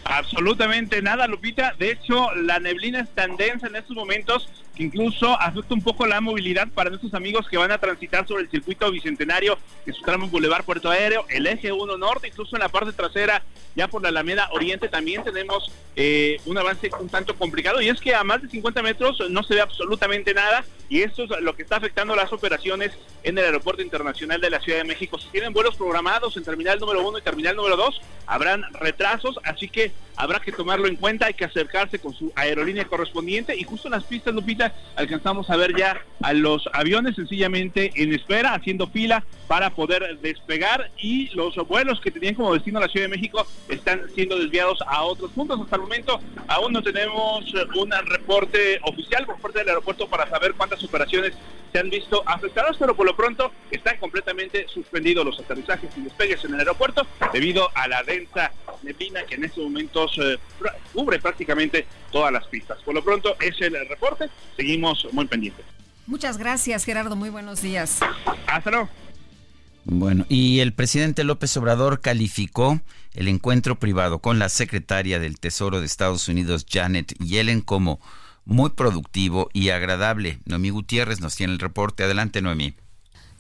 Absolutamente nada, Lupita. De hecho, la neblina es tan densa en estos momentos que incluso afecta un poco la movilidad para nuestros amigos que van a transitar sobre el circuito bicentenario en su tramo Boulevard Puerto Aéreo, el eje 1 Norte, incluso en la parte trasera, ya por la Alameda Oriente, también tenemos eh, un avance un tanto complicado. Y es que a más de 50 metros no se ve absolutamente nada, y esto es lo que está afectando las operaciones en el Aeropuerto Internacional de la Ciudad de México. Si tienen vuelos programados en terminal número 1 y terminal número 2, habrán retrasos, así que habrá que tomarlo en cuenta, hay que acercarse con su aerolínea correspondiente y justo en las pistas, Lupita, alcanzamos a ver ya a los aviones sencillamente en espera, haciendo fila para poder despegar y los vuelos que tenían como destino la Ciudad de México están siendo desviados a otros puntos. Hasta el momento aún no tenemos un reporte oficial por parte del aeropuerto para saber cuántas operaciones se han visto afectadas, pero por lo pronto están completamente suspendidos los aterrizajes y despegues en el aeropuerto debido a la densa neblina que en estos eh, cubre prácticamente todas las pistas. Por lo pronto es el reporte, seguimos muy pendientes. Muchas gracias, Gerardo. Muy buenos días. Hasta luego. Bueno, y el presidente López Obrador calificó el encuentro privado con la secretaria del Tesoro de Estados Unidos, Janet Yellen, como muy productivo y agradable. Noemí Gutiérrez nos tiene el reporte. Adelante, Noemí.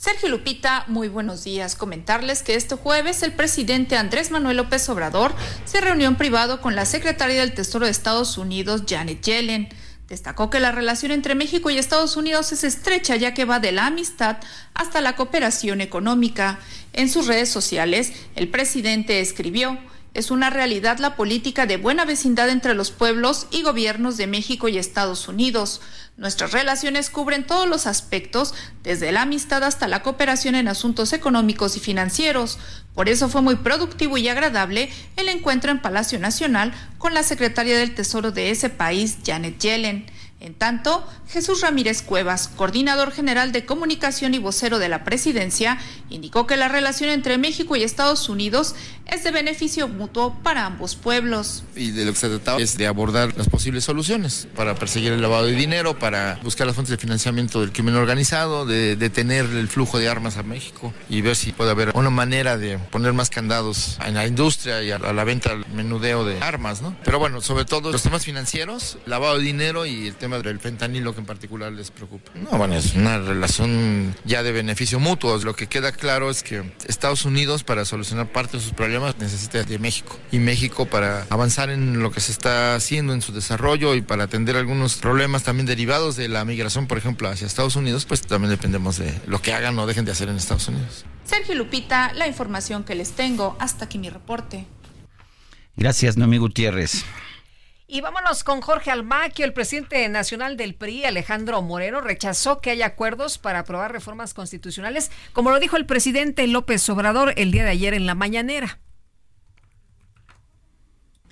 Sergio Lupita, muy buenos días. Comentarles que este jueves el presidente Andrés Manuel López Obrador se reunió en privado con la secretaria del Tesoro de Estados Unidos, Janet Yellen. Destacó que la relación entre México y Estados Unidos es estrecha ya que va de la amistad hasta la cooperación económica. En sus redes sociales, el presidente escribió, es una realidad la política de buena vecindad entre los pueblos y gobiernos de México y Estados Unidos. Nuestras relaciones cubren todos los aspectos, desde la amistad hasta la cooperación en asuntos económicos y financieros. Por eso fue muy productivo y agradable el encuentro en Palacio Nacional con la secretaria del Tesoro de ese país, Janet Yellen. En tanto, Jesús Ramírez Cuevas, coordinador general de comunicación y vocero de la presidencia, indicó que la relación entre México y Estados Unidos es de beneficio mutuo para ambos pueblos. Y de lo que se trataba es de abordar las posibles soluciones para perseguir el lavado de dinero, para buscar las fuentes de financiamiento del crimen organizado, de detener el flujo de armas a México y ver si puede haber una manera de poner más candados en la industria y a la venta, al menudeo de armas, ¿no? Pero bueno, sobre todo los temas financieros, lavado de dinero y el tema del fentanilo que en particular les preocupa. No, bueno, es una relación ya de beneficio mutuo. Lo que queda claro es que Estados Unidos para solucionar parte de sus problemas necesita de México y México para avanzar en lo que se está haciendo en su desarrollo y para atender algunos problemas también derivados de la migración, por ejemplo, hacia Estados Unidos, pues también dependemos de lo que hagan o dejen de hacer en Estados Unidos. Sergio Lupita, la información que les tengo. Hasta aquí mi reporte. Gracias, Noemí Gutiérrez. Y vámonos con Jorge Almaquio, el presidente nacional del PRI, Alejandro Moreno, rechazó que haya acuerdos para aprobar reformas constitucionales, como lo dijo el presidente López Obrador el día de ayer en la mañanera.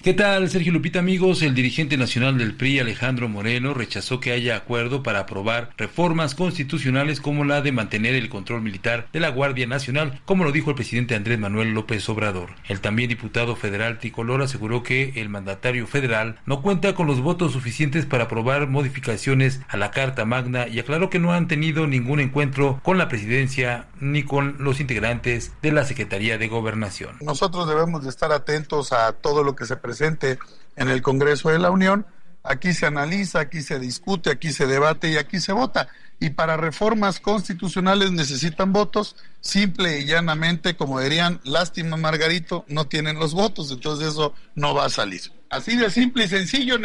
¿Qué tal, Sergio Lupita, amigos? El dirigente nacional del PRI, Alejandro Moreno, rechazó que haya acuerdo para aprobar reformas constitucionales como la de mantener el control militar de la Guardia Nacional, como lo dijo el presidente Andrés Manuel López Obrador. El también diputado federal tricolor aseguró que el mandatario federal no cuenta con los votos suficientes para aprobar modificaciones a la Carta Magna y aclaró que no han tenido ningún encuentro con la presidencia ni con los integrantes de la Secretaría de Gobernación. Nosotros debemos de estar atentos a todo lo que se presenta presente en el Congreso de la Unión. Aquí se analiza, aquí se discute, aquí se debate y aquí se vota. Y para reformas constitucionales necesitan votos, simple y llanamente, como dirían, lástima Margarito, no tienen los votos, entonces eso no va a salir. Así de simple y sencillo.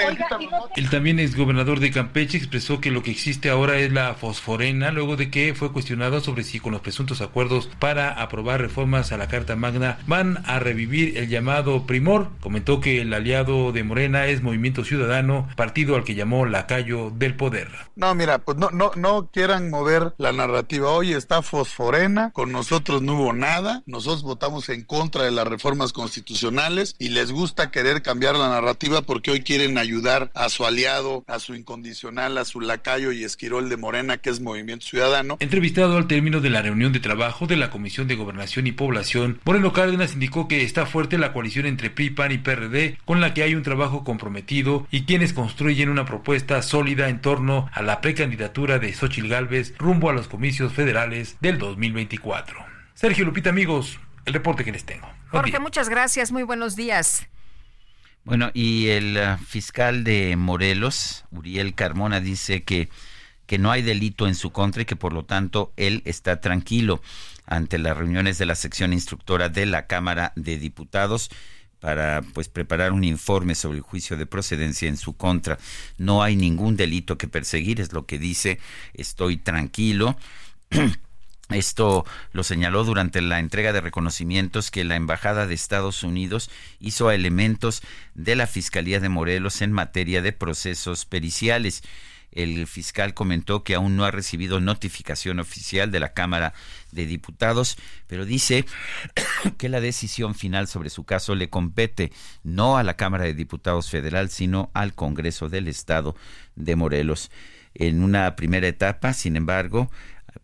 El también exgobernador de Campeche expresó que lo que existe ahora es la fosforena, luego de que fue cuestionado sobre si con los presuntos acuerdos para aprobar reformas a la Carta Magna van a revivir el llamado primor. Comentó que el aliado de Morena es Movimiento Ciudadano, partido al que llamó lacayo del poder. No, mira, pues no, no, no quieran mover la narrativa. Hoy está fosforena, con nosotros no hubo nada, nosotros votamos en contra de las reformas constitucionales y les gusta querer cambiar la narrativa narrativa porque hoy quieren ayudar a su aliado, a su incondicional, a su lacayo y esquirol de Morena, que es Movimiento Ciudadano. Entrevistado al término de la reunión de trabajo de la Comisión de Gobernación y Población, Moreno Cárdenas indicó que está fuerte la coalición entre PRI, PAN y PRD, con la que hay un trabajo comprometido y quienes construyen una propuesta sólida en torno a la precandidatura de Xochil Gálvez rumbo a los comicios federales del 2024. Sergio Lupita, amigos, el reporte que les tengo. Jorge, muchas gracias, muy buenos días. Bueno, y el ah, fiscal de Morelos, Uriel Carmona, dice que, que no hay delito en su contra y que por lo tanto él está tranquilo ante las reuniones de la sección instructora de la Cámara de Diputados para pues preparar un informe sobre el juicio de procedencia en su contra. No hay ningún delito que perseguir, es lo que dice, estoy tranquilo. Esto lo señaló durante la entrega de reconocimientos que la Embajada de Estados Unidos hizo a elementos de la Fiscalía de Morelos en materia de procesos periciales. El fiscal comentó que aún no ha recibido notificación oficial de la Cámara de Diputados, pero dice que la decisión final sobre su caso le compete no a la Cámara de Diputados Federal, sino al Congreso del Estado de Morelos. En una primera etapa, sin embargo,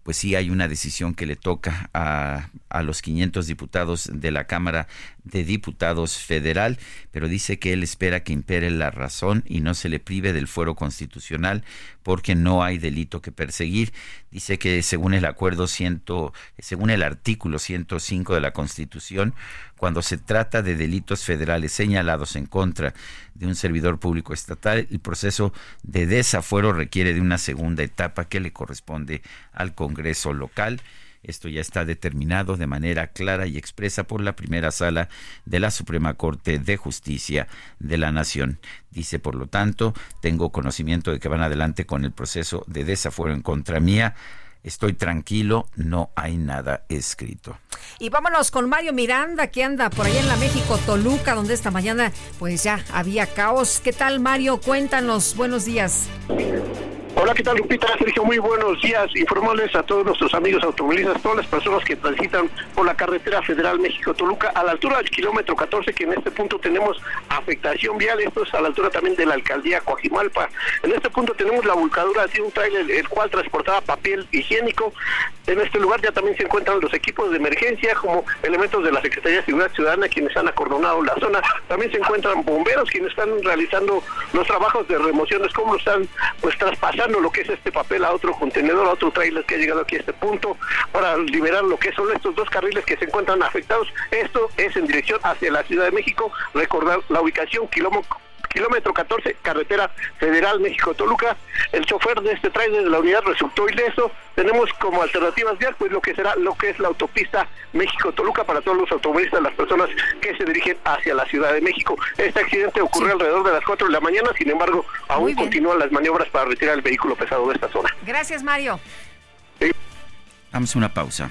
pues sí hay una decisión que le toca a, a, los 500 diputados de la Cámara de Diputados Federal, pero dice que él espera que impere la razón y no se le prive del fuero constitucional porque no hay delito que perseguir. Dice que según el acuerdo ciento, según el artículo 105 de la Constitución, cuando se trata de delitos federales señalados en contra de un servidor público estatal, el proceso de desafuero requiere de una segunda etapa que le corresponde al Congreso local. Esto ya está determinado de manera clara y expresa por la primera sala de la Suprema Corte de Justicia de la Nación. Dice, por lo tanto, tengo conocimiento de que van adelante con el proceso de desafuero en contra mía Estoy tranquilo, no hay nada escrito. Y vámonos con Mario Miranda, que anda por allá en la México Toluca, donde esta mañana pues ya había caos. ¿Qué tal, Mario? Cuéntanos. Buenos días. Hola, ¿qué tal Lupita? Sergio, muy buenos días. Informarles a todos nuestros amigos automovilistas, todas las personas que transitan por la carretera federal México-Toluca a la altura del kilómetro 14, que en este punto tenemos afectación vial. Esto es a la altura también de la alcaldía Coajimalpa. En este punto tenemos la volcadura de un trailer, el cual transportaba papel higiénico. En este lugar ya también se encuentran los equipos de emergencia, como elementos de la Secretaría de Seguridad Ciudadana, quienes han acordonado la zona. También se encuentran bomberos, quienes están realizando los trabajos de remociones, como lo están pues traspasando lo que es este papel a otro contenedor, a otro trailer que ha llegado aquí a este punto para liberar lo que son estos dos carriles que se encuentran afectados. Esto es en dirección hacia la Ciudad de México. Recordar la ubicación, kilómetro kilómetro 14, carretera federal México-Toluca. El chofer de este trailer de la unidad resultó ileso. Tenemos como alternativas vial, pues lo que será lo que es la autopista México-Toluca para todos los automovilistas, las personas que se dirigen hacia la Ciudad de México. Este accidente ocurrió alrededor de las 4 de la mañana, sin embargo, aún continúan las maniobras para retirar el vehículo pesado de esta zona. Gracias, Mario. Vamos a una pausa.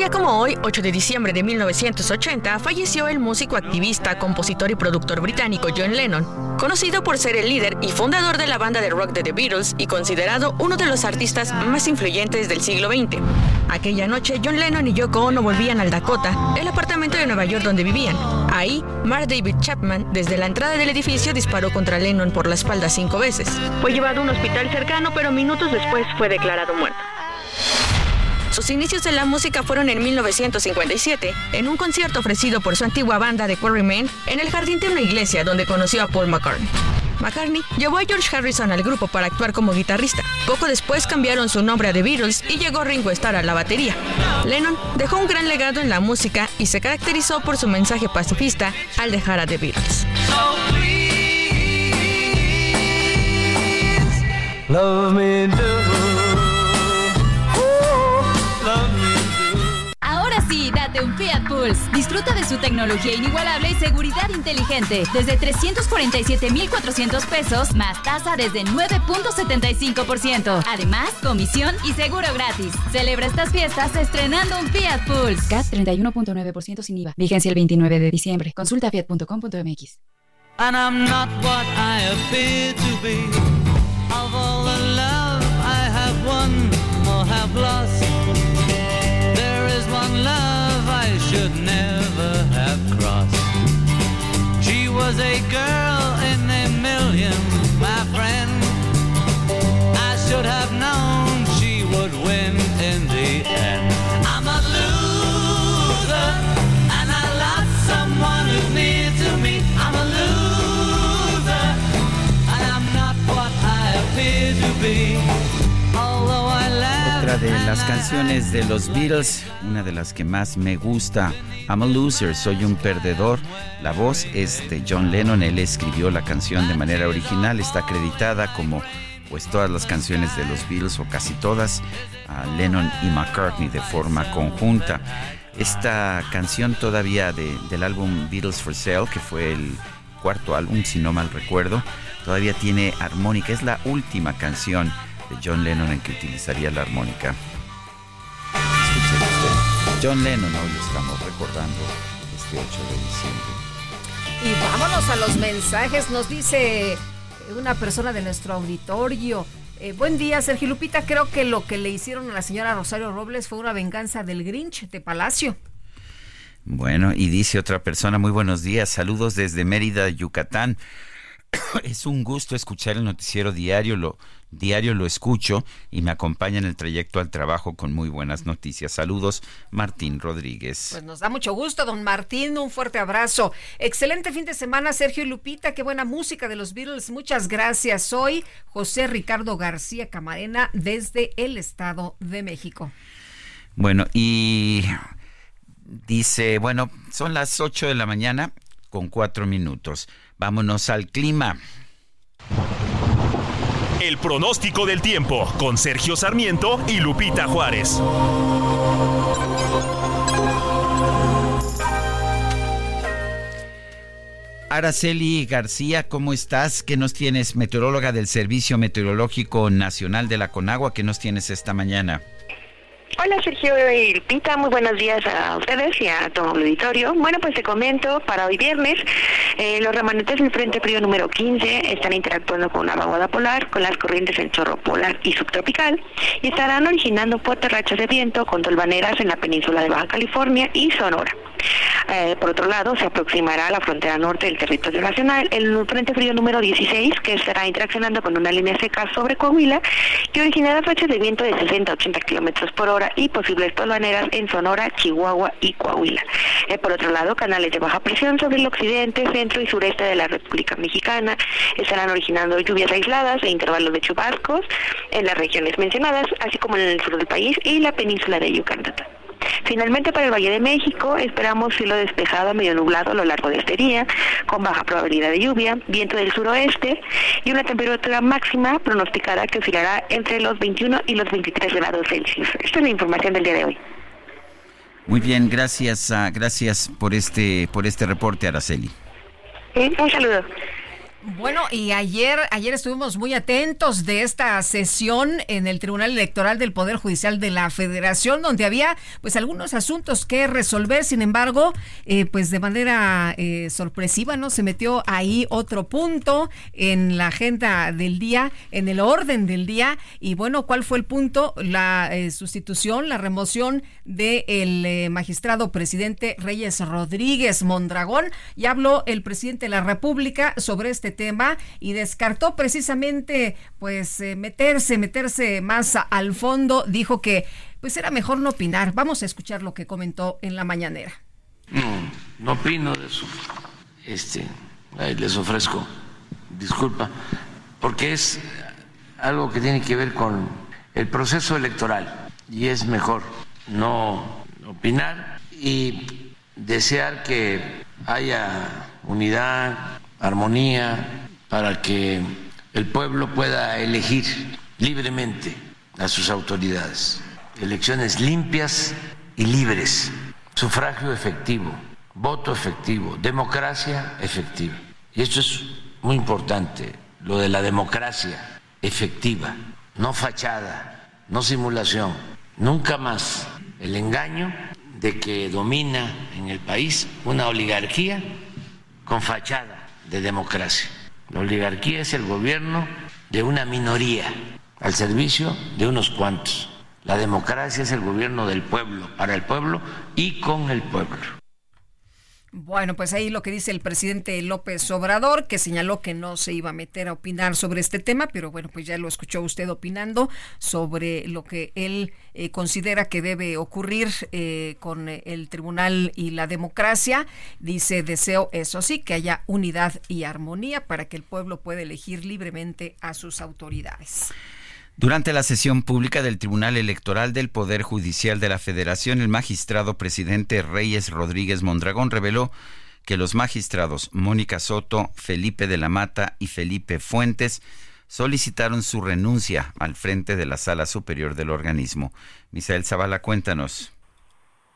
Día como hoy, 8 de diciembre de 1980, falleció el músico activista, compositor y productor británico John Lennon, conocido por ser el líder y fundador de la banda de rock de The Beatles y considerado uno de los artistas más influyentes del siglo XX. Aquella noche, John Lennon y Yoko Ono volvían al Dakota, el apartamento de Nueva York donde vivían. Ahí, Mark David Chapman, desde la entrada del edificio, disparó contra Lennon por la espalda cinco veces. Fue llevado a un hospital cercano, pero minutos después fue declarado muerto. Sus inicios en la música fueron en 1957, en un concierto ofrecido por su antigua banda de Quarrymen en el jardín de una iglesia donde conoció a Paul McCartney. McCartney llevó a George Harrison al grupo para actuar como guitarrista. Poco después cambiaron su nombre a The Beatles y llegó Ringo Starr a la batería. Lennon dejó un gran legado en la música y se caracterizó por su mensaje pacifista al dejar a The Beatles. Date un Fiat Pulse. Disfruta de su tecnología inigualable y seguridad inteligente. Desde 347,400 pesos, más tasa desde 9.75%. Además, comisión y seguro gratis. Celebra estas fiestas estrenando un Fiat Pulse. CAT 31.9% sin IVA. Vigencia el 29 de diciembre. Consulta fiat.com.mx. And I'm not what I appear to be. Of all the love I have won or have lost, was a girl in a million, Otra de las canciones de los Beatles, una de las que más me gusta, I'm a Loser, soy un perdedor. La voz es de John Lennon, él escribió la canción de manera original, está acreditada como pues todas las canciones de los Beatles o casi todas, a Lennon y McCartney de forma conjunta. Esta canción todavía de- del álbum Beatles for Sale, que fue el cuarto álbum, si no mal recuerdo, todavía tiene armónica. Es la última canción de John Lennon en que utilizaría la armónica. Escuchen usted. John Lennon hoy lo estamos recordando este 8 de diciembre. Y vámonos a los mensajes. Nos dice una persona de nuestro auditorio. eh, buen día, Sergio Lupita. Creo que lo que le hicieron a la señora Rosario Robles fue una venganza del Grinch de Palacio. Bueno, y dice otra persona, muy buenos días, saludos desde Mérida, Yucatán. Es un gusto escuchar el noticiero diario, lo diario lo escucho y me acompaña en el trayecto al trabajo con muy buenas noticias. Saludos, Martín Rodríguez. Pues nos da mucho gusto, don Martín. Un fuerte abrazo. Excelente fin de semana, Sergio y Lupita. Qué buena música de los Beatles. Muchas gracias. Soy José Ricardo García Camarena desde el Estado de México. Bueno, y dice, bueno, son las 8 de la mañana con cuatro minutos. Vámonos al clima. El pronóstico del tiempo con Sergio Sarmiento y Lupita Juárez. Araceli García, ¿cómo estás? ¿Qué nos tienes? Meteoróloga del Servicio Meteorológico Nacional de la Conagua, ¿qué nos tienes esta mañana? Hola Sergio y muy buenos días a ustedes y a todo el auditorio. Bueno, pues te comento, para hoy viernes, eh, los remanentes del Frente Frío número 15 están interactuando con una vaguada polar, con las corrientes en chorro polar y subtropical, y estarán originando fuertes rachas de viento con tolvaneras en la península de Baja California y Sonora. Eh, por otro lado, se aproximará a la frontera norte del territorio nacional el Frente Frío número 16, que estará interaccionando con una línea seca sobre Coahuila, que originará rachas de viento de 60 a 80 kilómetros por hora y posibles tolvaneras en Sonora, Chihuahua y Coahuila. Eh, por otro lado, canales de baja presión sobre el occidente, centro y sureste de la República Mexicana estarán originando lluvias aisladas e intervalos de chubascos en las regiones mencionadas, así como en el sur del país y la península de Yucatán. Finalmente, para el Valle de México, esperamos cielo despejado, medio nublado a lo largo de este día, con baja probabilidad de lluvia, viento del suroeste y una temperatura máxima pronosticada que oscilará entre los 21 y los 23 grados Celsius. Esta es la información del día de hoy. Muy bien, gracias, ah, gracias por este, por este reporte, Araceli. un saludo. Bueno, y ayer, ayer estuvimos muy atentos de esta sesión en el Tribunal Electoral del Poder Judicial de la Federación, donde había pues algunos asuntos que resolver. Sin embargo, eh, pues de manera eh, sorpresiva, ¿no? Se metió ahí otro punto en la agenda del día, en el orden del día. Y bueno, ¿cuál fue el punto? La eh, sustitución, la remoción del magistrado presidente Reyes Rodríguez Mondragón. Y habló el presidente de la República sobre este tema y descartó precisamente pues eh, meterse, meterse más al fondo, dijo que pues era mejor no opinar. Vamos a escuchar lo que comentó en la mañanera. No, no opino de eso. Este, les ofrezco disculpa, porque es algo que tiene que ver con el proceso electoral y es mejor no opinar y desear que haya unidad, armonía, para que el pueblo pueda elegir libremente a sus autoridades. Elecciones limpias y libres, sufragio efectivo, voto efectivo, democracia efectiva. Y esto es muy importante, lo de la democracia efectiva, no fachada, no simulación, nunca más el engaño de que domina en el país una oligarquía con fachada de democracia. La oligarquía es el gobierno de una minoría al servicio de unos cuantos. La democracia es el gobierno del pueblo, para el pueblo y con el pueblo. Bueno, pues ahí lo que dice el presidente López Obrador, que señaló que no se iba a meter a opinar sobre este tema, pero bueno, pues ya lo escuchó usted opinando sobre lo que él eh, considera que debe ocurrir eh, con el tribunal y la democracia. Dice, deseo eso sí, que haya unidad y armonía para que el pueblo pueda elegir libremente a sus autoridades. Durante la sesión pública del Tribunal Electoral del Poder Judicial de la Federación, el magistrado presidente Reyes Rodríguez Mondragón reveló que los magistrados Mónica Soto, Felipe de la Mata y Felipe Fuentes solicitaron su renuncia al frente de la Sala Superior del organismo. Misael Zavala, cuéntanos.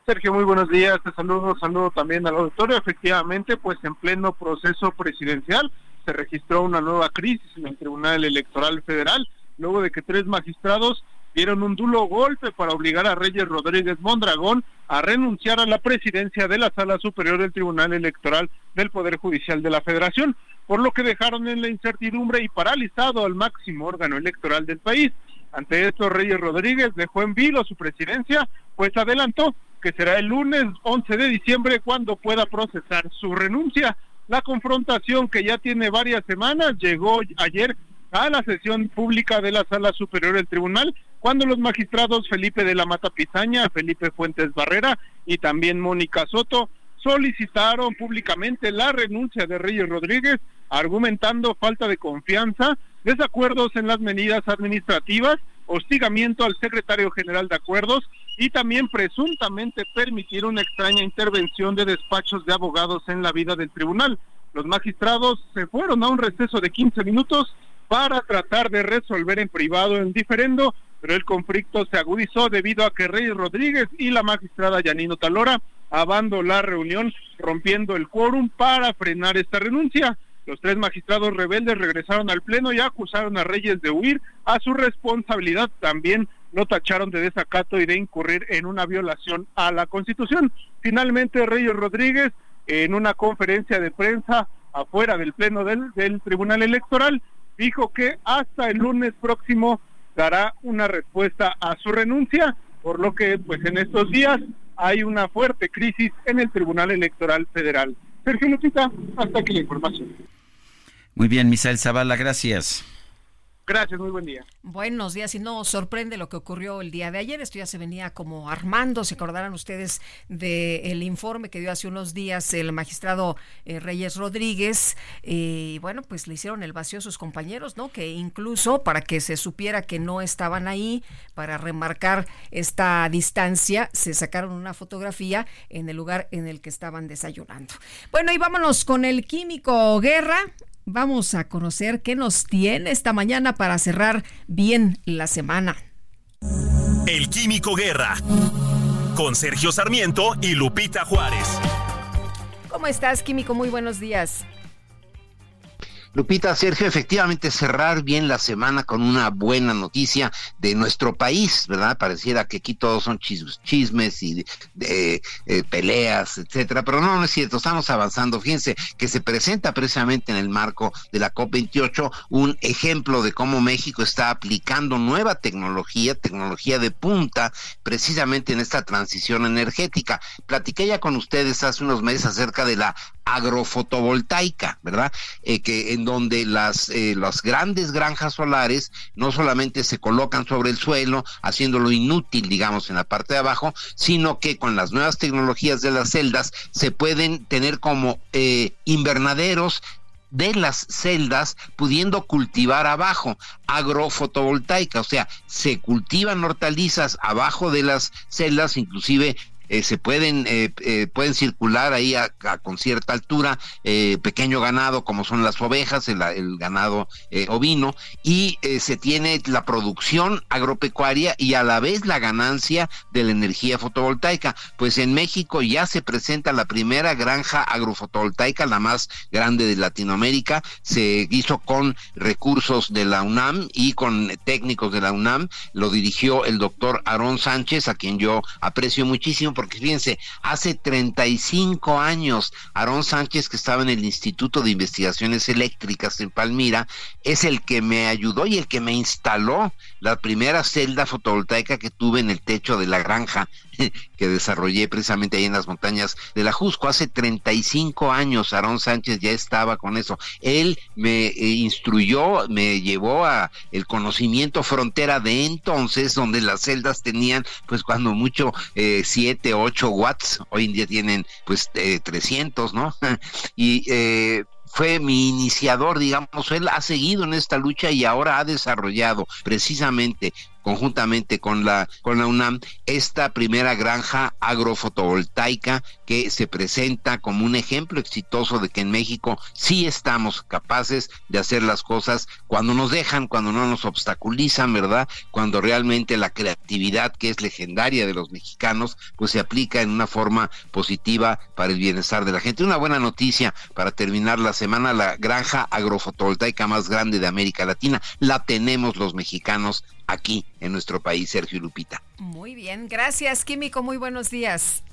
Sergio, muy buenos días. Te saludo, saludo también al auditorio. Efectivamente, pues en pleno proceso presidencial se registró una nueva crisis en el Tribunal Electoral Federal luego de que tres magistrados dieron un duro golpe para obligar a Reyes Rodríguez Mondragón a renunciar a la presidencia de la Sala Superior del Tribunal Electoral del Poder Judicial de la Federación, por lo que dejaron en la incertidumbre y paralizado al máximo órgano electoral del país. Ante esto, Reyes Rodríguez dejó en vilo su presidencia, pues adelantó que será el lunes 11 de diciembre cuando pueda procesar su renuncia. La confrontación que ya tiene varias semanas llegó ayer a la sesión pública de la Sala Superior del Tribunal, cuando los magistrados Felipe de la Mata Pizaña, Felipe Fuentes Barrera y también Mónica Soto solicitaron públicamente la renuncia de Reyes Rodríguez, argumentando falta de confianza, desacuerdos en las medidas administrativas, hostigamiento al secretario general de acuerdos y también presuntamente permitir una extraña intervención de despachos de abogados en la vida del tribunal. Los magistrados se fueron a un receso de 15 minutos para tratar de resolver en privado en diferendo, pero el conflicto se agudizó debido a que Reyes Rodríguez y la magistrada Yanino Talora abandonó la reunión rompiendo el quórum para frenar esta renuncia. Los tres magistrados rebeldes regresaron al Pleno y acusaron a Reyes de huir a su responsabilidad. También lo tacharon de desacato y de incurrir en una violación a la Constitución. Finalmente, Reyes Rodríguez, en una conferencia de prensa afuera del Pleno del, del Tribunal Electoral, dijo que hasta el lunes próximo dará una respuesta a su renuncia, por lo que pues en estos días hay una fuerte crisis en el Tribunal Electoral Federal. Sergio Lupita, hasta aquí la información. Muy bien, Misael Zavala, gracias. Gracias, muy buen día. Buenos días y no sorprende lo que ocurrió el día de ayer. Esto ya se venía como armando. Se acordarán ustedes del informe que dio hace unos días el magistrado eh, Reyes Rodríguez. Eh, y bueno, pues le hicieron el vacío a sus compañeros, ¿no? Que incluso para que se supiera que no estaban ahí, para remarcar esta distancia, se sacaron una fotografía en el lugar en el que estaban desayunando. Bueno, y vámonos con el químico Guerra. Vamos a conocer qué nos tiene esta mañana para cerrar bien la semana. El Químico Guerra. Con Sergio Sarmiento y Lupita Juárez. ¿Cómo estás, Químico? Muy buenos días. Lupita, Sergio, efectivamente cerrar bien la semana con una buena noticia de nuestro país, ¿verdad? Pareciera que aquí todos son chismes y de, eh, peleas, etcétera, pero no, no es cierto, estamos avanzando. Fíjense que se presenta precisamente en el marco de la COP28 un ejemplo de cómo México está aplicando nueva tecnología, tecnología de punta, precisamente en esta transición energética. Platiqué ya con ustedes hace unos meses acerca de la agrofotovoltaica, ¿verdad? Eh, que en donde las, eh, las grandes granjas solares no solamente se colocan sobre el suelo, haciéndolo inútil, digamos, en la parte de abajo, sino que con las nuevas tecnologías de las celdas se pueden tener como eh, invernaderos de las celdas pudiendo cultivar abajo, agrofotovoltaica, o sea, se cultivan hortalizas abajo de las celdas, inclusive eh, se pueden eh, eh, pueden circular ahí a, con cierta altura pequeño ganado como son las ovejas el, el ganado ovino y se tiene la producción agropecuaria y a la vez la ganancia de la energía fotovoltaica. Pues en México ya se presenta la primera granja agrofotovoltaica la más grande de Latinoamérica. Se hizo con recursos de la UNAM y con técnicos de la UNAM. Lo dirigió el doctor Aarón Sánchez a quien yo aprecio muchísimo porque fíjense, hace 35 años, Aarón Sánchez, que estaba en el Instituto de Investigaciones Eléctricas en Palmira, es el que me ayudó y el que me instaló la primera celda fotovoltaica que tuve en el techo de la granja que desarrollé precisamente ahí en las montañas de la Jusco. Hace 35 años Aarón Sánchez ya estaba con eso. Él me eh, instruyó, me llevó a el conocimiento frontera de entonces, donde las celdas tenían, pues cuando mucho, eh, 7, 8 watts. Hoy en día tienen, pues, eh, 300, ¿no? y eh, fue mi iniciador, digamos, él ha seguido en esta lucha y ahora ha desarrollado precisamente conjuntamente con la, con la UNAM esta primera granja agrofotovoltaica que se presenta como un ejemplo exitoso de que en México sí estamos capaces de hacer las cosas cuando nos dejan, cuando no nos obstaculizan, ¿verdad? Cuando realmente la creatividad que es legendaria de los mexicanos, pues se aplica en una forma positiva para el bienestar de la gente. Una buena noticia para terminar la semana, la granja agrofotovoltaica más grande de América Latina, la tenemos los mexicanos aquí en nuestro país, Sergio Lupita. Muy bien, gracias, Químico, muy buenos días.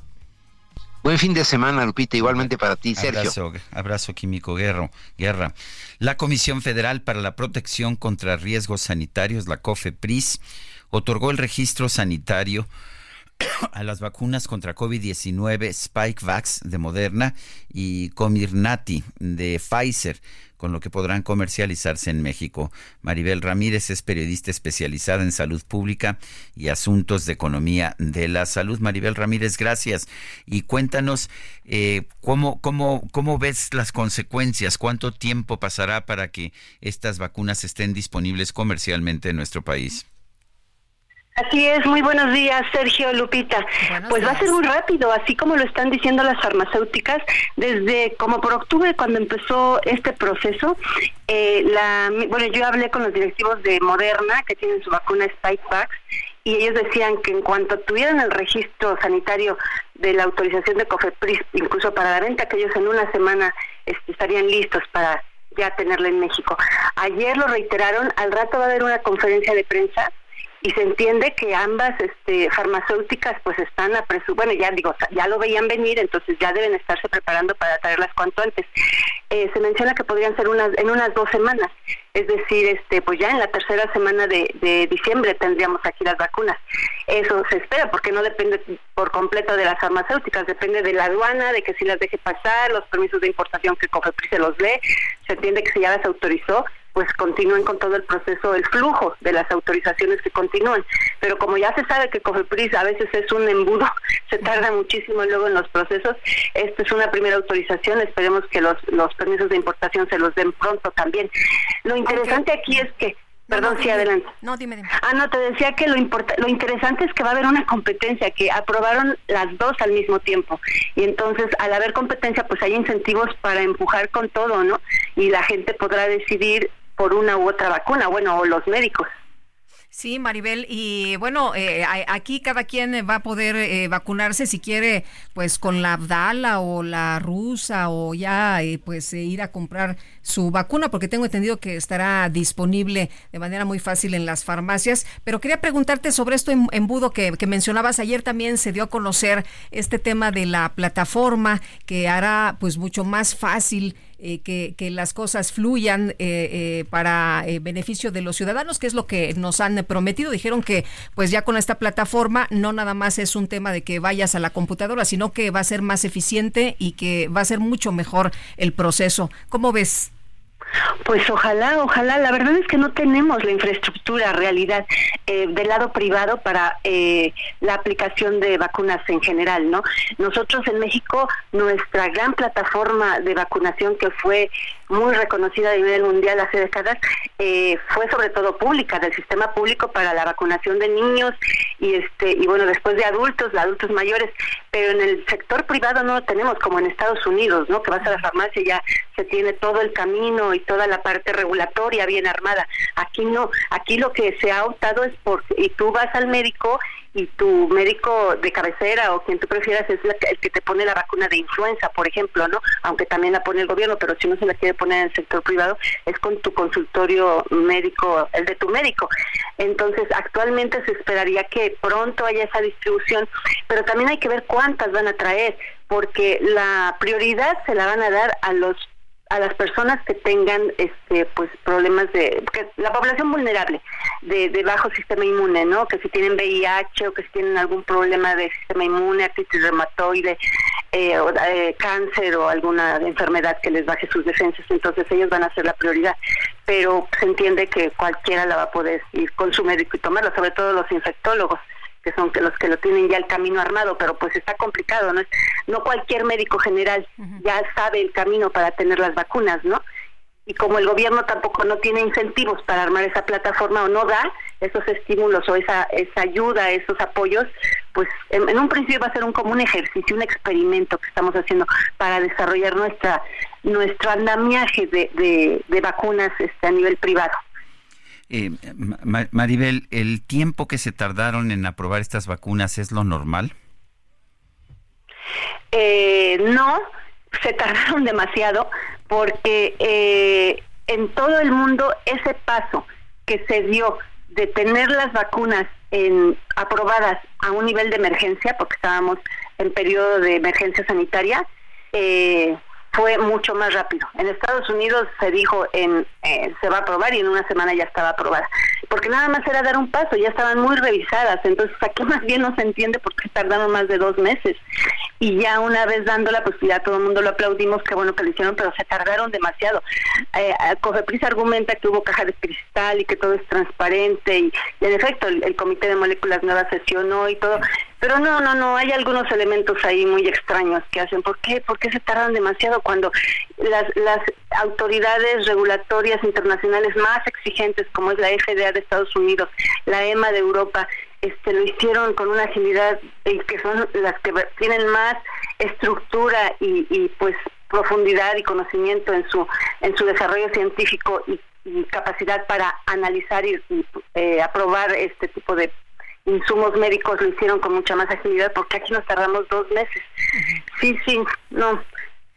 Buen fin de semana, Lupita, igualmente para ti, Sergio. Abrazo, abrazo Químico Guerra. Guerra. La Comisión Federal para la Protección contra Riesgos Sanitarios, la COFEPRIS, otorgó el registro sanitario a las vacunas contra COVID-19 Spikevax de Moderna y Comirnaty de Pfizer con lo que podrán comercializarse en México. Maribel Ramírez es periodista especializada en salud pública y asuntos de economía de la salud. Maribel Ramírez, gracias. Y cuéntanos eh, cómo, cómo, cómo ves las consecuencias, cuánto tiempo pasará para que estas vacunas estén disponibles comercialmente en nuestro país. Así es, muy buenos días, Sergio Lupita. pues va a ser muy rápido, así como lo están diciendo las farmacéuticas, desde como por octubre cuando empezó este proceso, eh, la, bueno, yo hablé con los directivos de Moderna, que tienen su vacuna Spikevax, y ellos decían que en cuanto tuvieran el registro sanitario de la autorización de COFEPRIS, incluso para la venta, que ellos en una semana este, estarían listos para ya tenerla en México. Ayer lo reiteraron, al rato va a haber una conferencia de prensa y se entiende que ambas este, farmacéuticas pues están a presu bueno ya digo ya lo veían venir entonces ya deben estarse preparando para traerlas cuanto antes. Eh, se menciona que podrían ser unas en unas dos semanas es decir este pues ya en la tercera semana de, de diciembre tendríamos aquí las vacunas. Eso se espera porque no depende por completo de las farmacéuticas depende de la aduana de que si las deje pasar los permisos de importación que COFEPRIS se los dé. Se entiende que si ya las autorizó pues continúen con todo el proceso, el flujo de las autorizaciones que continúan. Pero como ya se sabe que COFEPRIS a veces es un embudo, se tarda muchísimo luego en los procesos, esta es una primera autorización, esperemos que los, los permisos de importación se los den pronto también. Lo interesante aquí es que Perdón, sí, adelante. No, dime, dime. Ah, no, te decía que lo, importa, lo interesante es que va a haber una competencia, que aprobaron las dos al mismo tiempo. Y entonces, al haber competencia, pues hay incentivos para empujar con todo, ¿no? Y la gente podrá decidir por una u otra vacuna, bueno, o los médicos. Sí, Maribel, y bueno, eh, aquí cada quien va a poder eh, vacunarse si quiere, pues con la Abdala o la rusa o ya, eh, pues eh, ir a comprar su vacuna, porque tengo entendido que estará disponible de manera muy fácil en las farmacias. Pero quería preguntarte sobre esto em- embudo que mencionabas ayer también se dio a conocer este tema de la plataforma que hará pues mucho más fácil eh, que, que las cosas fluyan eh, eh, para eh, beneficio de los ciudadanos, que es lo que nos han prometido. Dijeron que pues ya con esta plataforma no nada más es un tema de que vayas a la computadora, sino que va a ser más eficiente y que va a ser mucho mejor el proceso. ¿Cómo ves? Pues ojalá, ojalá. La verdad es que no tenemos la infraestructura, realidad, eh, del lado privado para eh, la aplicación de vacunas en general, ¿no? Nosotros en México, nuestra gran plataforma de vacunación que fue muy reconocida a nivel mundial hace décadas, eh, fue sobre todo pública, del sistema público para la vacunación de niños y este y bueno después de adultos, de adultos mayores, pero en el sector privado no lo tenemos como en Estados Unidos, ¿no? Que vas a la farmacia y ya se tiene todo el camino y toda la parte regulatoria bien armada. Aquí no, aquí lo que se ha optado es por y tú vas al médico y tu médico de cabecera o quien tú prefieras es la el que te pone la vacuna de influenza, por ejemplo, ¿no? Aunque también la pone el gobierno, pero si no se la quiere poner en el sector privado, es con tu consultorio médico, el de tu médico. Entonces, actualmente se esperaría que pronto haya esa distribución, pero también hay que ver cuántas van a traer, porque la prioridad se la van a dar a los a las personas que tengan este pues problemas de que la población vulnerable de, bajo sistema inmune no que si tienen VIH o que si tienen algún problema de sistema inmune artritis reumatoide eh, eh, cáncer o alguna enfermedad que les baje sus defensas entonces ellos van a ser la prioridad. Pero se entiende que cualquiera la va a poder ir con su médico y tomarla sobre todo los infectólogos que son que los que lo tienen ya el camino armado, pero pues está complicado, ¿no? Es- No cualquier médico general ya sabe el camino para tener las vacunas, ¿no? Y como el gobierno tampoco no tiene incentivos para armar esa plataforma o no da esos estímulos o esa, esa ayuda, esos apoyos, pues en, en un principio va a ser un como un ejercicio, un experimento que estamos haciendo para desarrollar nuestra nuestro andamiaje de, de, de vacunas este, a nivel privado. Eh, Ma- Maribel, ¿el tiempo que se tardaron en aprobar estas vacunas es lo normal? Eh, no, se tardaron demasiado porque eh, en todo el mundo ese paso que se dio de tener las vacunas en, aprobadas a un nivel de emergencia, porque estábamos en periodo de emergencia sanitaria, eh, fue mucho más rápido. En Estados Unidos se dijo en eh, se va a aprobar y en una semana ya estaba aprobada, porque nada más era dar un paso, ya estaban muy revisadas, entonces aquí más bien no se entiende por qué tardaron más de dos meses y ya una vez dándola, pues ya todo el mundo lo aplaudimos, qué bueno que lo hicieron, pero se tardaron demasiado. Eh, argumenta que hubo caja de cristal y que todo es transparente y, y en efecto el, el Comité de Moléculas Nuevas sesionó y todo, pero no, no, no, hay algunos elementos ahí muy extraños que hacen. ¿Por qué? ¿Por qué se tardan demasiado cuando las, autoridades regulatorias internacionales más exigentes, como es la FDA de Estados Unidos, la EMA de Europa, este, lo hicieron con una agilidad y que son las que tienen más estructura y, pues profundidad y conocimiento en su en su desarrollo científico y, y capacidad para analizar y, y, eh, aprobar este tipo de insumos médicos lo hicieron con mucha más agilidad porque aquí nos tardamos dos meses. Sí, sí, no.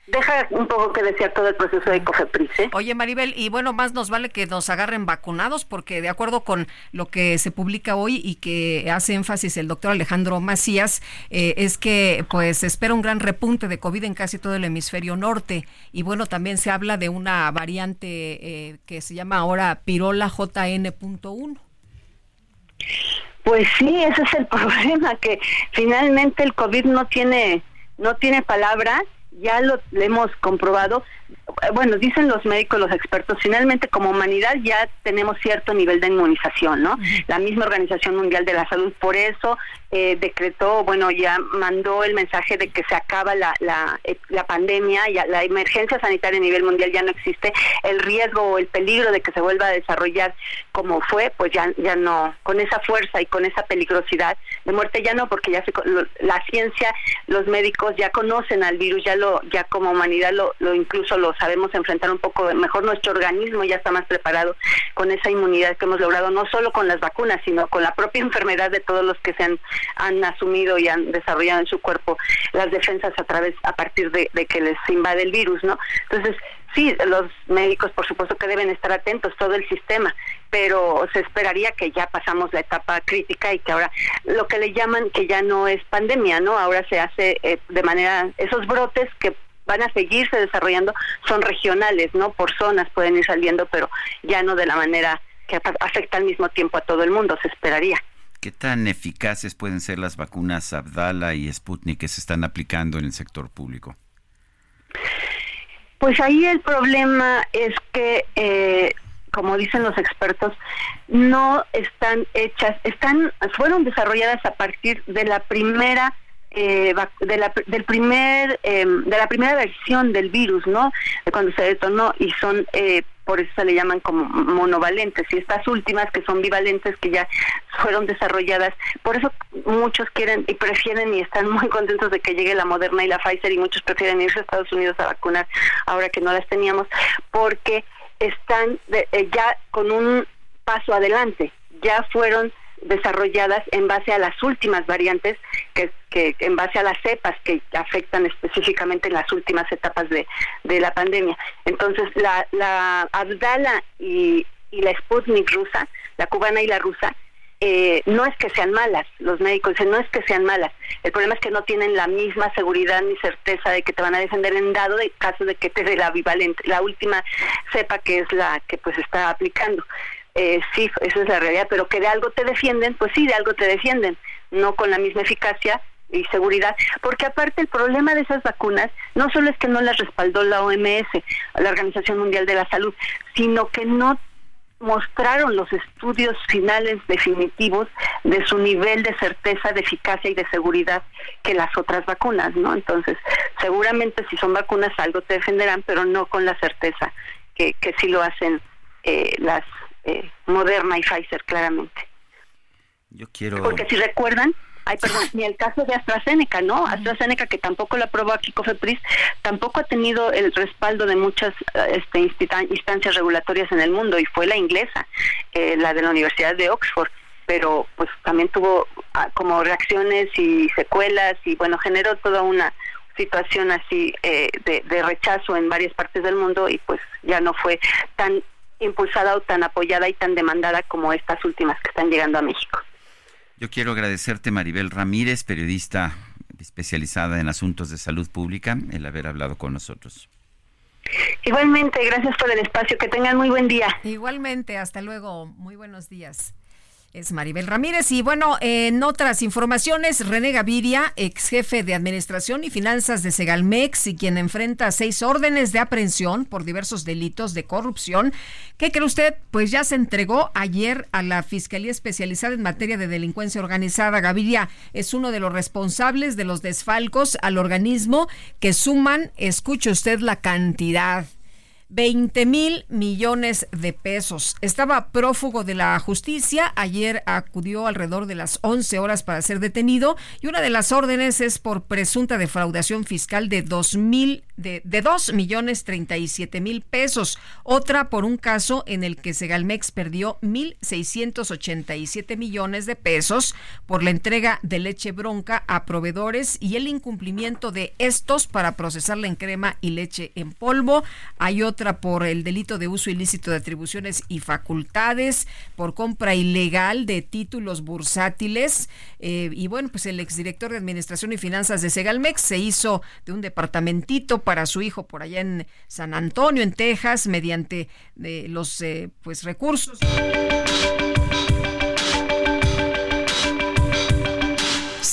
deja un poco que desear todo el proceso de COFEPRIS. ¿eh? Oye, Maribel, y bueno, más nos vale que nos agarren vacunados, porque de acuerdo con lo que se publica hoy y que hace énfasis el doctor Alejandro Macías, eh, es que pues espera un gran repunte de COVID en casi todo el hemisferio norte. Y bueno, también se habla de una variante eh, que se llama ahora Pirola JN.1. Pues sí, ese es el problema, que finalmente el COVID no tiene, no tiene palabra ya lo, hemos comprobado. Bueno, dicen los médicos, los expertos, finalmente como humanidad ya tenemos cierto nivel de inmunización, ¿no? La misma Organización Mundial de la Salud, por eso eh, decretó, bueno, ya mandó el mensaje de que se acaba la, la, eh, la pandemia, ya la emergencia sanitaria a nivel mundial ya no existe, el riesgo o el peligro de que se vuelva a desarrollar como fue, pues ya, ya no, con esa fuerza y con esa peligrosidad de muerte ya no, porque ya se, la ciencia, los médicos ya conocen al virus, ya lo, ya como humanidad lo, lo incluso lo sabemos enfrentar un poco mejor, nuestro organismo ya está más preparado con esa inmunidad que hemos logrado, no solo con las vacunas, sino con la propia enfermedad de todos los que se han han asumido y han desarrollado en su cuerpo las defensas a través a partir de, que les invade el virus, ¿no? Entonces, sí, los médicos por supuesto que deben estar atentos, todo el sistema, pero se esperaría que ya pasamos la etapa crítica y que ahora lo que le llaman que ya no es pandemia, ¿no? Ahora se hace eh, de manera, esos brotes que van a seguirse desarrollando son regionales, ¿no? Por zonas pueden ir saliendo, pero ya no de la manera que afecta al mismo tiempo a todo el mundo, se esperaría. ¿Qué tan eficaces pueden ser las vacunas Abdala y Sputnik que se están aplicando en el sector público? Pues ahí el problema es que, eh, como dicen los expertos, no están hechas, están, fueron desarrolladas a partir de la primera eh, de la, del primer em, de la primera versión del virus, ¿no? De cuando se detonó y son eh, por eso se le llaman como monovalentes y estas últimas que son bivalentes que ya fueron desarrolladas por eso muchos quieren y prefieren y están muy contentos de que llegue la Moderna y la Pfizer y muchos prefieren irse a Estados Unidos a vacunar ahora que no las teníamos porque están eh, ya con un paso adelante ya fueron desarrolladas en base a las últimas variantes, que, que en base a las cepas que afectan específicamente en las últimas etapas de, de la pandemia. Entonces, la, la Abdala y, la Sputnik rusa, la cubana y la rusa, eh, no es que sean malas, los médicos dicen, no es que sean malas, el problema es que no tienen la misma seguridad ni certeza de que te van a defender en dado de caso de que te dé la bivalente, la última cepa que es la que pues está aplicando. Eh, sí, esa es la realidad, pero que de algo te defienden, pues sí, de algo te defienden, no con la misma eficacia y seguridad, porque aparte el problema de esas vacunas no solo es que no las respaldó la OMS, la Organización Mundial de la Salud, sino que no mostraron los estudios finales definitivos de su nivel de certeza, de eficacia y de seguridad que las otras vacunas, ¿no? Entonces, seguramente si son vacunas algo te defenderán, pero no con la certeza que, que sí lo hacen eh, las eh, Moderna y Pfizer, claramente. Yo quiero... Porque si recuerdan, Ay, perdón, ni el caso de AstraZeneca, ¿no? AstraZeneca, que tampoco lo aprobó aquí COFEPRIS, tampoco ha tenido el respaldo de muchas eh, este, instancias regulatorias en el mundo, y fue la inglesa, eh, la de la Universidad de Oxford, pero pues también tuvo ah, como reacciones y secuelas, y bueno, generó toda una situación así de, de rechazo en varias partes del mundo, y pues ya no fue tan impulsada o tan apoyada y tan demandada como estas últimas que están llegando a México. Yo quiero agradecerte, Maribel Ramírez, periodista especializada en asuntos de salud pública, el haber hablado con nosotros. Igualmente, gracias por el espacio. Que tengan muy buen día. Igualmente, hasta luego. Muy buenos días. Es Maribel Ramírez. Y bueno, en otras informaciones, René Gaviria, ex jefe de Administración y Finanzas de Segalmex y quien enfrenta seis órdenes de aprehensión por diversos delitos de corrupción. ¿Qué cree usted? Pues ya se entregó ayer a la Fiscalía Especializada en Materia de Delincuencia Organizada. Gaviria es uno de los responsables de los desfalcos al organismo que suman, escuche usted la cantidad, 20 mil millones de pesos. Estaba prófugo de la justicia. Ayer acudió alrededor de las 11 horas para ser detenido y una de las órdenes es por presunta defraudación fiscal de dos mil de, de 2 millones 37 mil pesos. Otra por un caso en el que Segalmex perdió 1.687 millones de pesos por la entrega de leche bronca a proveedores y el incumplimiento de estos para procesarla en crema y leche en polvo. Hay otra por el delito de uso ilícito de atribuciones y facultades, por compra ilegal de títulos bursátiles. Eh, y bueno, pues el exdirector de Administración y Finanzas de Segalmex se hizo de un departamentito para su hijo por allá en San Antonio, en Texas, mediante eh, los eh, pues recursos.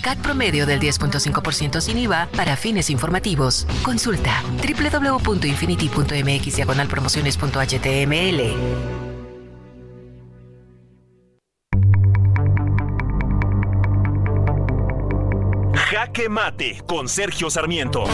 CAT promedio del 10.5% sin IVA para fines informativos. Consulta www.infinity.mx promociones.html. Jaque Mate con Sergio Sarmiento.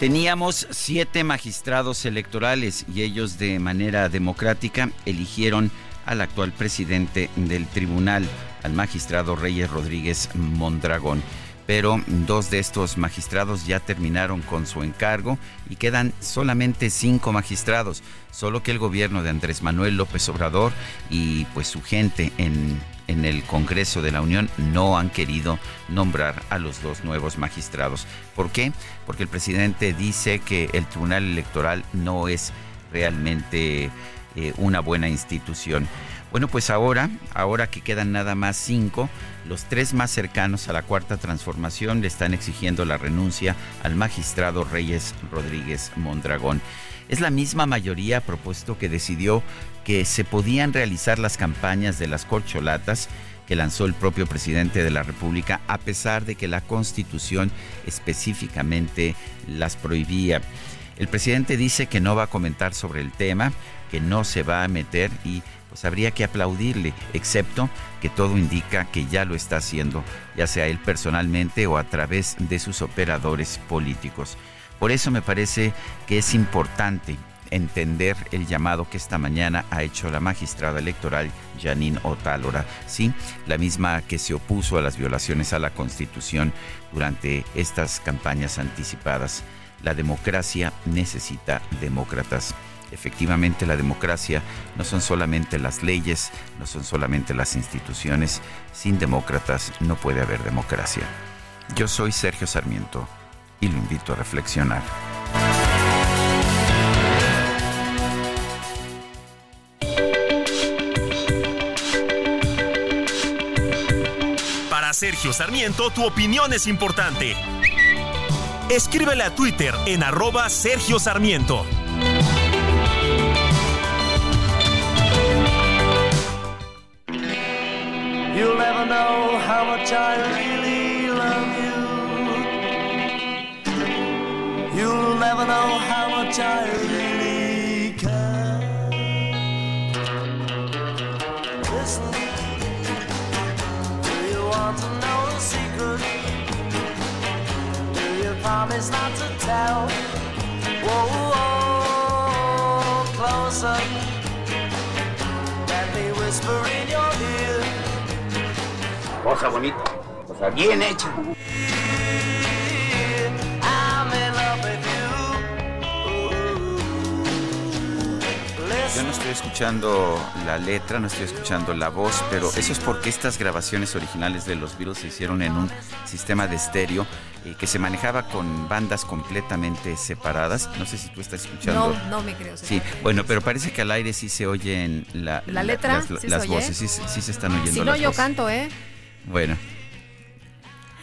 Teníamos siete magistrados electorales y ellos de manera democrática eligieron al actual presidente del tribunal, al magistrado Reyes Rodríguez Mondragón. Pero dos de estos magistrados ya terminaron con su encargo y quedan solamente cinco magistrados, solo que el gobierno de Andrés Manuel López Obrador y pues su gente en en el Congreso de la Unión no han querido nombrar a los dos nuevos magistrados. ¿Por qué? Porque el presidente dice que el Tribunal Electoral no es realmente eh, una buena institución. Bueno, pues ahora, ahora que quedan nada más cinco, los tres más cercanos a la cuarta transformación le están exigiendo la renuncia al magistrado Reyes Rodríguez Mondragón. Es la misma mayoría propuesto que decidió que se podían realizar las campañas de las corcholatas que lanzó el propio presidente de la República, a pesar de que la Constitución específicamente las prohibía. El presidente dice que no va a comentar sobre el tema, que no se va a meter y pues habría que aplaudirle, excepto que todo indica que ya lo está haciendo, ya sea él personalmente o a través de sus operadores políticos. Por eso me parece que es importante entender el llamado que esta mañana ha hecho la magistrada electoral Janine Otálora, sí, la misma que se opuso a las violaciones a la Constitución durante estas campañas anticipadas. La democracia necesita demócratas. Efectivamente, la democracia no son solamente las leyes, no son solamente las instituciones. Sin demócratas no puede haber democracia. Yo soy Sergio Sarmiento y lo invito a reflexionar. Sergio Sarmiento, tu opinión es importante. Escríbele a Twitter en arroba Sergio Sarmiento. You'll never know how much I really love you. You'll never know how much I really promise not to tell? Whoa, whoa, closer. Let me whisper in your ear. Cosa bonita, cosa bien hecha. Yo no estoy escuchando la letra, no estoy escuchando la voz, pero eso es porque estas grabaciones originales de los Beatles se hicieron en un sistema de estéreo eh, que se manejaba con bandas completamente separadas. No sé si tú estás escuchando. No, no me creo. Sí, bueno, pero parece que al aire sí se oyen la, ¿La letra? las, voces, sí, sí se están oyendo. Si no, las yo voces. canto, ¿eh? Bueno.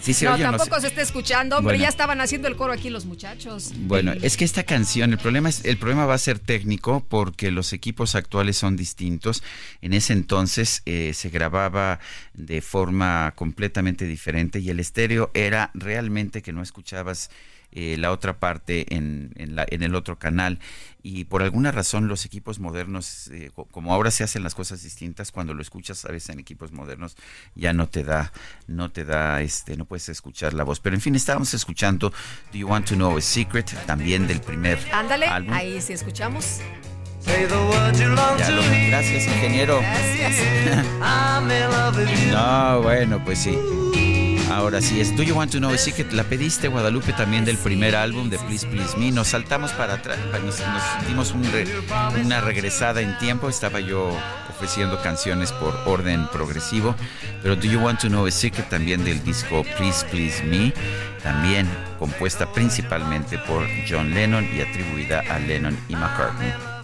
Sí se no, oye o no tampoco se- se está escuchando, hombre. Bueno. Ya estaban haciendo el coro aquí los muchachos. Bueno, es que esta canción, el problema es, el problema va a ser técnico porque los equipos actuales son distintos. En ese entonces eh, se grababa de forma completamente diferente y el estéreo era realmente que no escuchabas eh, la otra parte en, en, la- en el otro canal y por alguna razón los equipos modernos, eh, co- como ahora se hacen las cosas distintas, cuando lo escuchas a veces en equipos modernos ya no te da, no te da, este, no puedes escuchar la voz. Pero en fin, estábamos escuchando Do You Want to Know a Secret, también del primer Ándale, álbum. ahí sí escuchamos. Say the words you long Ya lo- gracias, ingeniero. You. No, bueno, pues sí. Ahora sí es Do You Want to Know a Secret. La pediste, Guadalupe, también del primer álbum de Please Please Me. Nos saltamos para atrás, nos, dimos una regresada en tiempo. Estaba yo ofreciendo canciones por orden progresivo. Pero Do You Want to Know a Secret también del disco Please Please Me. También compuesta principalmente por John Lennon y atribuida a Lennon y McCartney.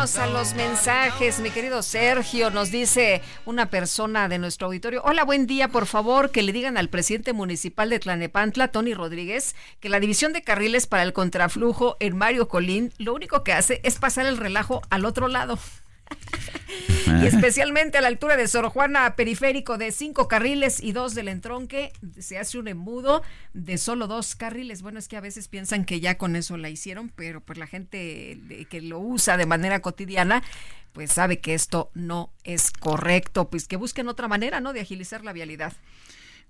A los mensajes. Mi querido Sergio, nos dice una persona de nuestro auditorio. Hola, buen día. Por favor, que le digan al presidente municipal de Tlanepantla, Tony Rodríguez, que la división de carriles para el contraflujo en Mario Colín lo único que hace es pasar el relajo al otro lado. Y especialmente a la altura de Sor Juana, periférico de cinco carriles y dos del entronque, se hace un embudo de solo dos carriles. Bueno, es que a veces piensan que ya con eso la hicieron, pero pues la gente de- que lo usa de manera cotidiana, pues sabe que esto no es correcto, pues que busquen otra manera, ¿no? De agilizar la vialidad.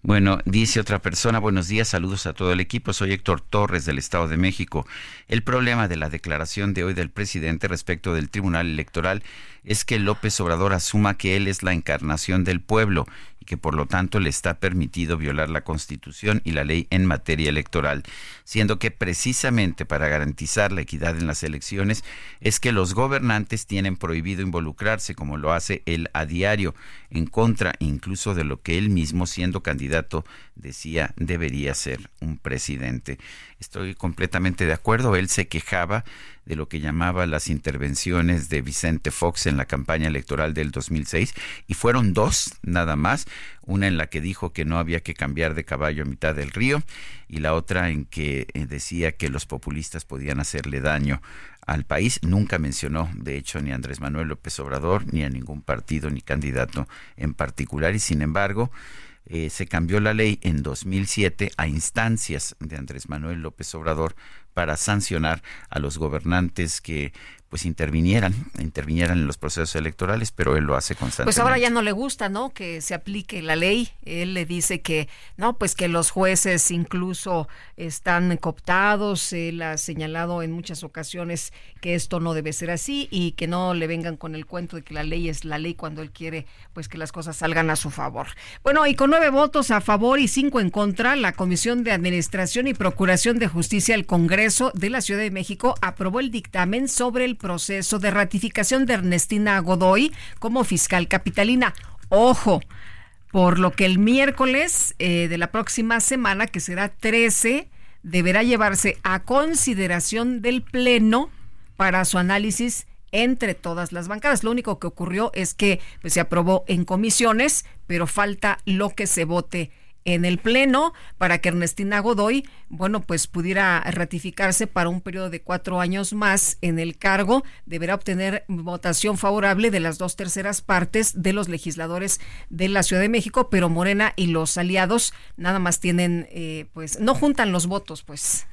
Bueno, dice otra persona, buenos días, saludos a todo el equipo, soy Héctor Torres del Estado de México. El problema de la declaración de hoy del presidente respecto del Tribunal Electoral es que López Obrador asuma que él es la encarnación del pueblo que por lo tanto le está permitido violar la Constitución y la ley en materia electoral, siendo que precisamente para garantizar la equidad en las elecciones es que los gobernantes tienen prohibido involucrarse como lo hace él a diario, en contra incluso de lo que él mismo siendo candidato decía debería ser un presidente. Estoy completamente de acuerdo, él se quejaba de lo que llamaba las intervenciones de Vicente Fox en la campaña electoral del 2006 y fueron dos nada más, una en la que dijo que no había que cambiar de caballo a mitad del río y la otra en que eh, decía que los populistas podían hacerle daño al país. Nunca mencionó, de hecho, ni a Andrés Manuel López Obrador, ni a ningún partido ni candidato en particular y sin embargo eh, se cambió la ley en 2007 a instancias de Andrés Manuel López Obrador para sancionar a los gobernantes que pues intervinieran, intervinieran en los procesos electorales, pero él lo hace constantemente. Pues ahora ya no le gusta, ¿no? Que se aplique la ley. Él le dice que, no, pues que los jueces incluso están cooptados. Él ha señalado en muchas ocasiones que esto no debe ser así y que no le vengan con el cuento de que la ley es la ley cuando él quiere, pues que las cosas salgan a su favor. Bueno, y con nueve votos a favor y cinco en contra, la Comisión de Administración y Procuración de Justicia del Congreso de la Ciudad de México aprobó el dictamen sobre el proceso de ratificación de Ernestina Godoy como fiscal capitalina. Ojo, por lo que el miércoles eh, de la próxima semana, que será 13, deberá llevarse a consideración del Pleno para su análisis entre todas las bancadas. Lo único que ocurrió es que pues, se aprobó en comisiones, pero falta lo que se vote en el Pleno para que Ernestina Godoy, bueno, pues pudiera ratificarse para un periodo de cuatro años más en el cargo. Deberá obtener votación favorable de las dos terceras partes de los legisladores de la Ciudad de México, pero Morena y los aliados nada más tienen, eh, pues, no juntan los votos, pues.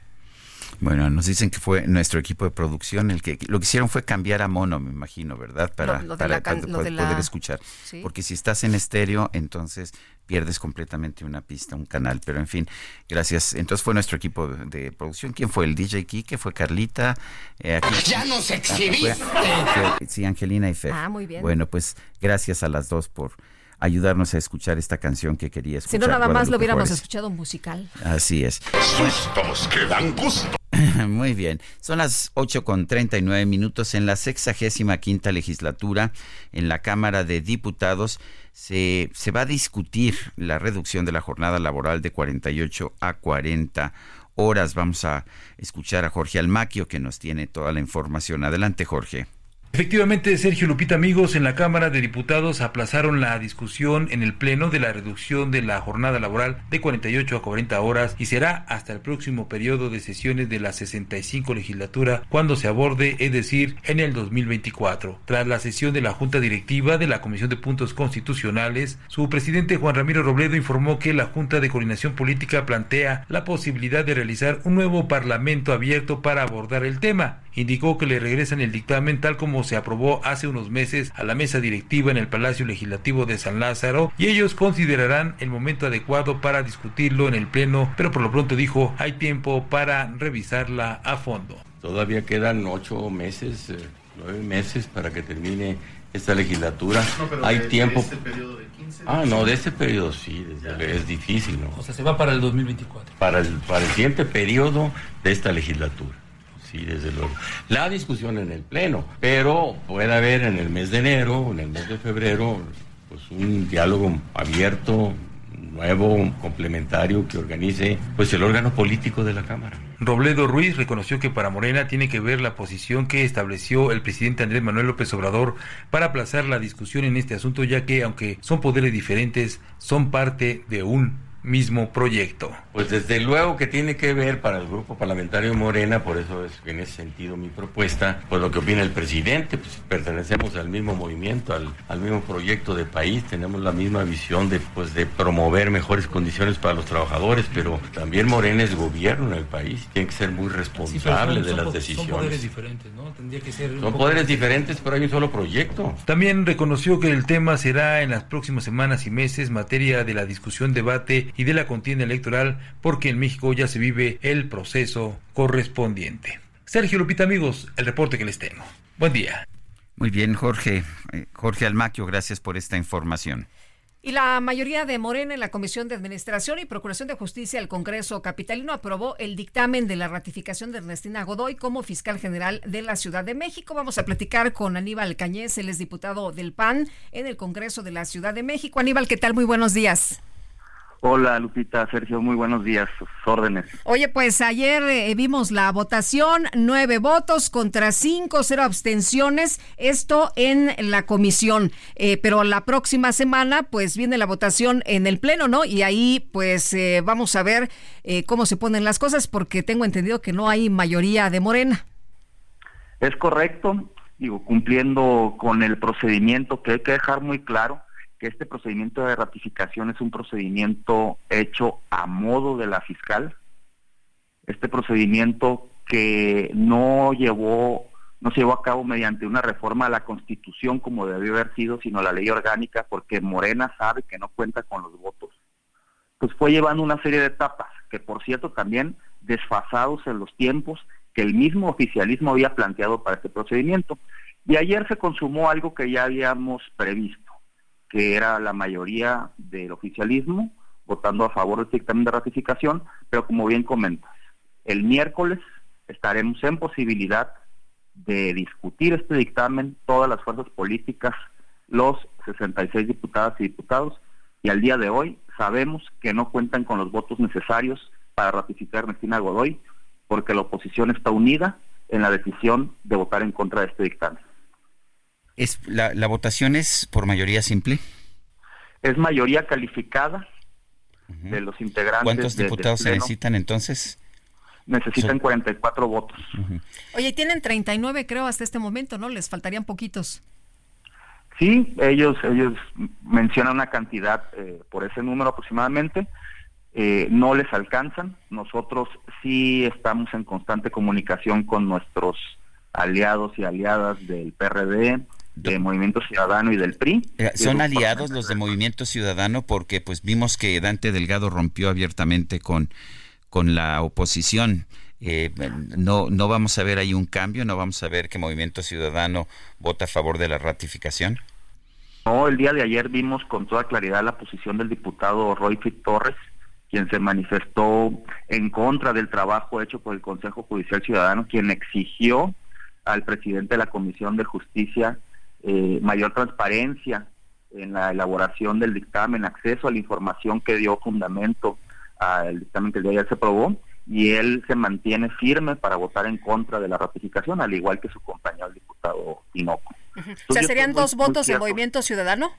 Bueno, nos dicen que fue nuestro equipo de producción el que lo que hicieron fue cambiar a mono, me imagino, ¿verdad? Para, para, poder, escuchar. Porque si estás en estéreo, entonces pierdes completamente una pista, un canal. Pero en fin, gracias. Entonces fue nuestro equipo de, producción. ¿Quién fue? El DJ Kike, fue Carlita. Eh, ¡Ya nos ah, exhibiste! sí, Angelina y Fer. Ah, muy bien. Bueno, pues gracias a las dos por ayudarnos a escuchar esta canción que quería escuchar. Si no, nada más lo hubiéramos escuchado musical. Así es. Sustos que dan gusto. Muy bien. Son las 8 con 39 minutos en la sexagésima quinta legislatura en la Cámara de Diputados. Se, se va a discutir la reducción de la jornada laboral de 48 a 40 horas. Vamos a escuchar a Jorge Almaquio que nos tiene toda la información. Adelante, Jorge. Efectivamente, Sergio Lupita, amigos, en la Cámara de Diputados aplazaron la discusión en el Pleno de la reducción de la jornada laboral de 48 a 40 horas y será hasta el próximo periodo de sesiones de la 65 legislatura cuando se aborde, es decir, en el 2024. Tras la sesión de la Junta Directiva de la Comisión de Puntos Constitucionales, su presidente Juan Ramiro Robledo informó que la Junta de Coordinación Política plantea la posibilidad de realizar un nuevo Parlamento abierto para abordar el tema. Indicó que le regresan el dictamen tal como se aprobó hace unos meses a la mesa directiva en el Palacio Legislativo de San Lázaro y ellos considerarán el momento adecuado para discutirlo en el Pleno, pero por lo pronto dijo hay tiempo para revisarla a fondo. Todavía quedan ocho meses, eh, nueve meses para que termine esta legislatura. hay tiempo. De este periodo de 15 ah, no, de este periodo sí, es difícil, ¿no? O sea, se va para el 2024. Para el, para el siguiente periodo de esta legislatura. Sí, desde luego. La discusión en el Pleno, pero puede haber en el mes de enero, en el mes de febrero, pues un diálogo abierto, nuevo, complementario que organice pues el órgano político de la Cámara. Robledo Ruiz reconoció que para Morena tiene que ver la posición que estableció el presidente Andrés Manuel López Obrador para aplazar la discusión en este asunto, ya que aunque son poderes diferentes, son parte de un mismo proyecto. Pues desde luego que tiene que ver para el grupo parlamentario Morena, por eso es en ese sentido mi propuesta, pues lo que opina el presidente, pues pertenecemos al mismo movimiento, al, al mismo proyecto de país, tenemos la misma visión de, pues, de promover mejores condiciones para los trabajadores, pero también Morena es gobierno en el país, tiene que ser muy responsable de las decisiones. Son poderes diferentes, ¿no? Tendría que ser son poderes diferentes, pero hay un solo proyecto. También reconoció que el tema será en las próximas semanas y meses materia de la discusión, debate y de la contienda electoral porque en México ya se vive el proceso correspondiente. Sergio Lupita, amigos, el reporte que les tengo. Buen día. Muy bien, Jorge. Eh, Jorge Almaquio, gracias por esta información. Y la mayoría de Morena en la Comisión de Administración y Procuración de Justicia del Congreso Capitalino aprobó el dictamen de la ratificación de Ernestina Godoy como fiscal general de la Ciudad de México. Vamos a platicar con Aníbal Cañez, él es diputado del PAN en el Congreso de la Ciudad de México. Aníbal, ¿qué tal? Muy buenos días. Hola Lupita, Sergio, muy buenos días, sus órdenes. Oye, pues ayer eh, vimos la votación, nueve votos contra cinco, cero abstenciones, esto en la comisión, eh, pero la próxima semana pues viene la votación en el Pleno, ¿no? Y ahí pues eh, vamos a ver cómo se ponen las cosas porque tengo entendido que no hay mayoría de Morena. Es correcto, digo, cumpliendo con el procedimiento que hay que dejar muy claro que este procedimiento de ratificación es un procedimiento hecho a modo de la fiscal. Este procedimiento que no llevó no se llevó a cabo mediante una reforma a la Constitución como debió haber sido, sino la ley orgánica, porque Morena sabe que no cuenta con los votos. Pues fue llevando una serie de etapas, que por cierto también desfasados en los tiempos que el mismo oficialismo había planteado para este procedimiento. Y ayer se consumó algo que ya habíamos previsto que era la mayoría del oficialismo votando a favor del dictamen de ratificación, pero como bien comentas, el miércoles estaremos en posibilidad de discutir este dictamen, todas las fuerzas políticas, los 66 diputadas y diputados, y al día de hoy sabemos que no cuentan con los votos necesarios para ratificar a Godoy, porque la oposición está unida en la decisión de votar en contra de este dictamen. Es, la, la votación es por mayoría simple? Es mayoría calificada de los integrantes. ¿Cuántos diputados se necesitan entonces? Necesitan 44 votos. Oye, tienen 39 creo hasta este momento, ¿no? Les faltarían poquitos. Sí, ellos ellos mencionan una cantidad eh, por ese número aproximadamente. Eh, no les alcanzan. Nosotros sí estamos en constante comunicación con nuestros aliados y aliadas del PRD, de Movimiento Ciudadano y del PRI. Eh, ¿Son aliados los de Movimiento Ciudadano? Porque pues vimos que Dante Delgado rompió abiertamente con, con la oposición. Eh, no, no vamos a ver ahí un cambio, no vamos a ver que Movimiento Ciudadano vota a favor de la ratificación. No, el día de ayer vimos con toda claridad la posición del diputado Roy Fit Torres, quien se manifestó en contra del trabajo hecho por el Consejo Judicial Ciudadano, quien exigió al presidente de la Comisión de Justicia eh, mayor transparencia en la elaboración del dictamen, acceso a la información que dio fundamento al dictamen que el día de ayer se aprobó y él se mantiene firme para votar en contra de la ratificación, al igual que su compañero el diputado Tinoco. o sea, ¿serían dos votos de Movimiento Ciudadano?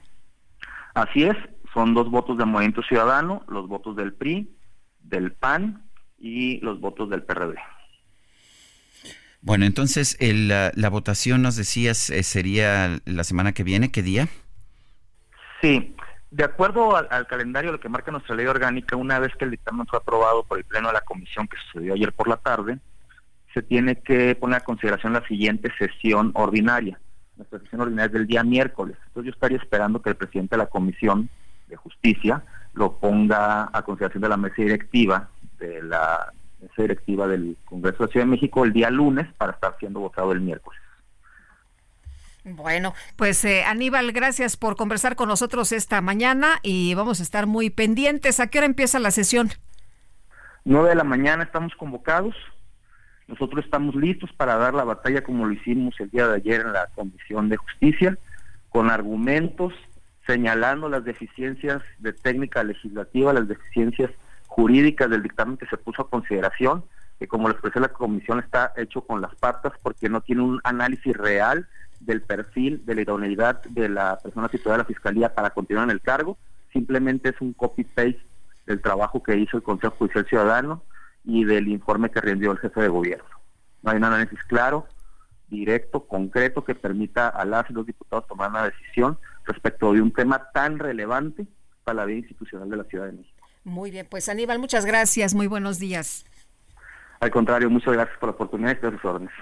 Así es, son dos votos de Movimiento Ciudadano, los votos del PRI, del PAN y los votos del PRD. Bueno, entonces la, votación nos decías eh, sería la semana que viene, ¿qué día? Sí, de acuerdo al, calendario, lo que marca nuestra ley orgánica, una vez que el dictamen fue aprobado por el Pleno de la Comisión que sucedió ayer por la tarde, se tiene que poner a consideración la siguiente sesión ordinaria. Nuestra sesión ordinaria es del día miércoles. Entonces yo estaría esperando que el presidente de la Comisión de Justicia lo ponga a consideración de la mesa directiva de la mesa directiva del Congreso de la Ciudad de México el día lunes para estar siendo votado el miércoles. Bueno, pues eh, Aníbal, gracias por conversar con nosotros esta mañana y vamos a estar muy pendientes. ¿A qué hora empieza la sesión? 9 de la mañana estamos convocados. Nosotros estamos listos para dar la batalla como lo hicimos el día de ayer en la Comisión de Justicia, con argumentos señalando las deficiencias de técnica legislativa, las deficiencias jurídicas del dictamen que se puso a consideración, que como lo expresé la comisión está hecho con las patas porque no tiene un análisis real del perfil de la idoneidad de la persona titular de la fiscalía para continuar en el cargo, simplemente es un copy-paste del trabajo que hizo el Consejo Judicial Ciudadano y del informe que rindió el jefe de gobierno. No hay un análisis claro, directo, concreto, que permita a las y los diputados tomar una decisión respecto de un tema tan relevante para la vida institucional de la Ciudad de México. Muy bien, pues Aníbal, muchas gracias, muy buenos días. Al contrario, muchas gracias por la oportunidad y por sus órdenes.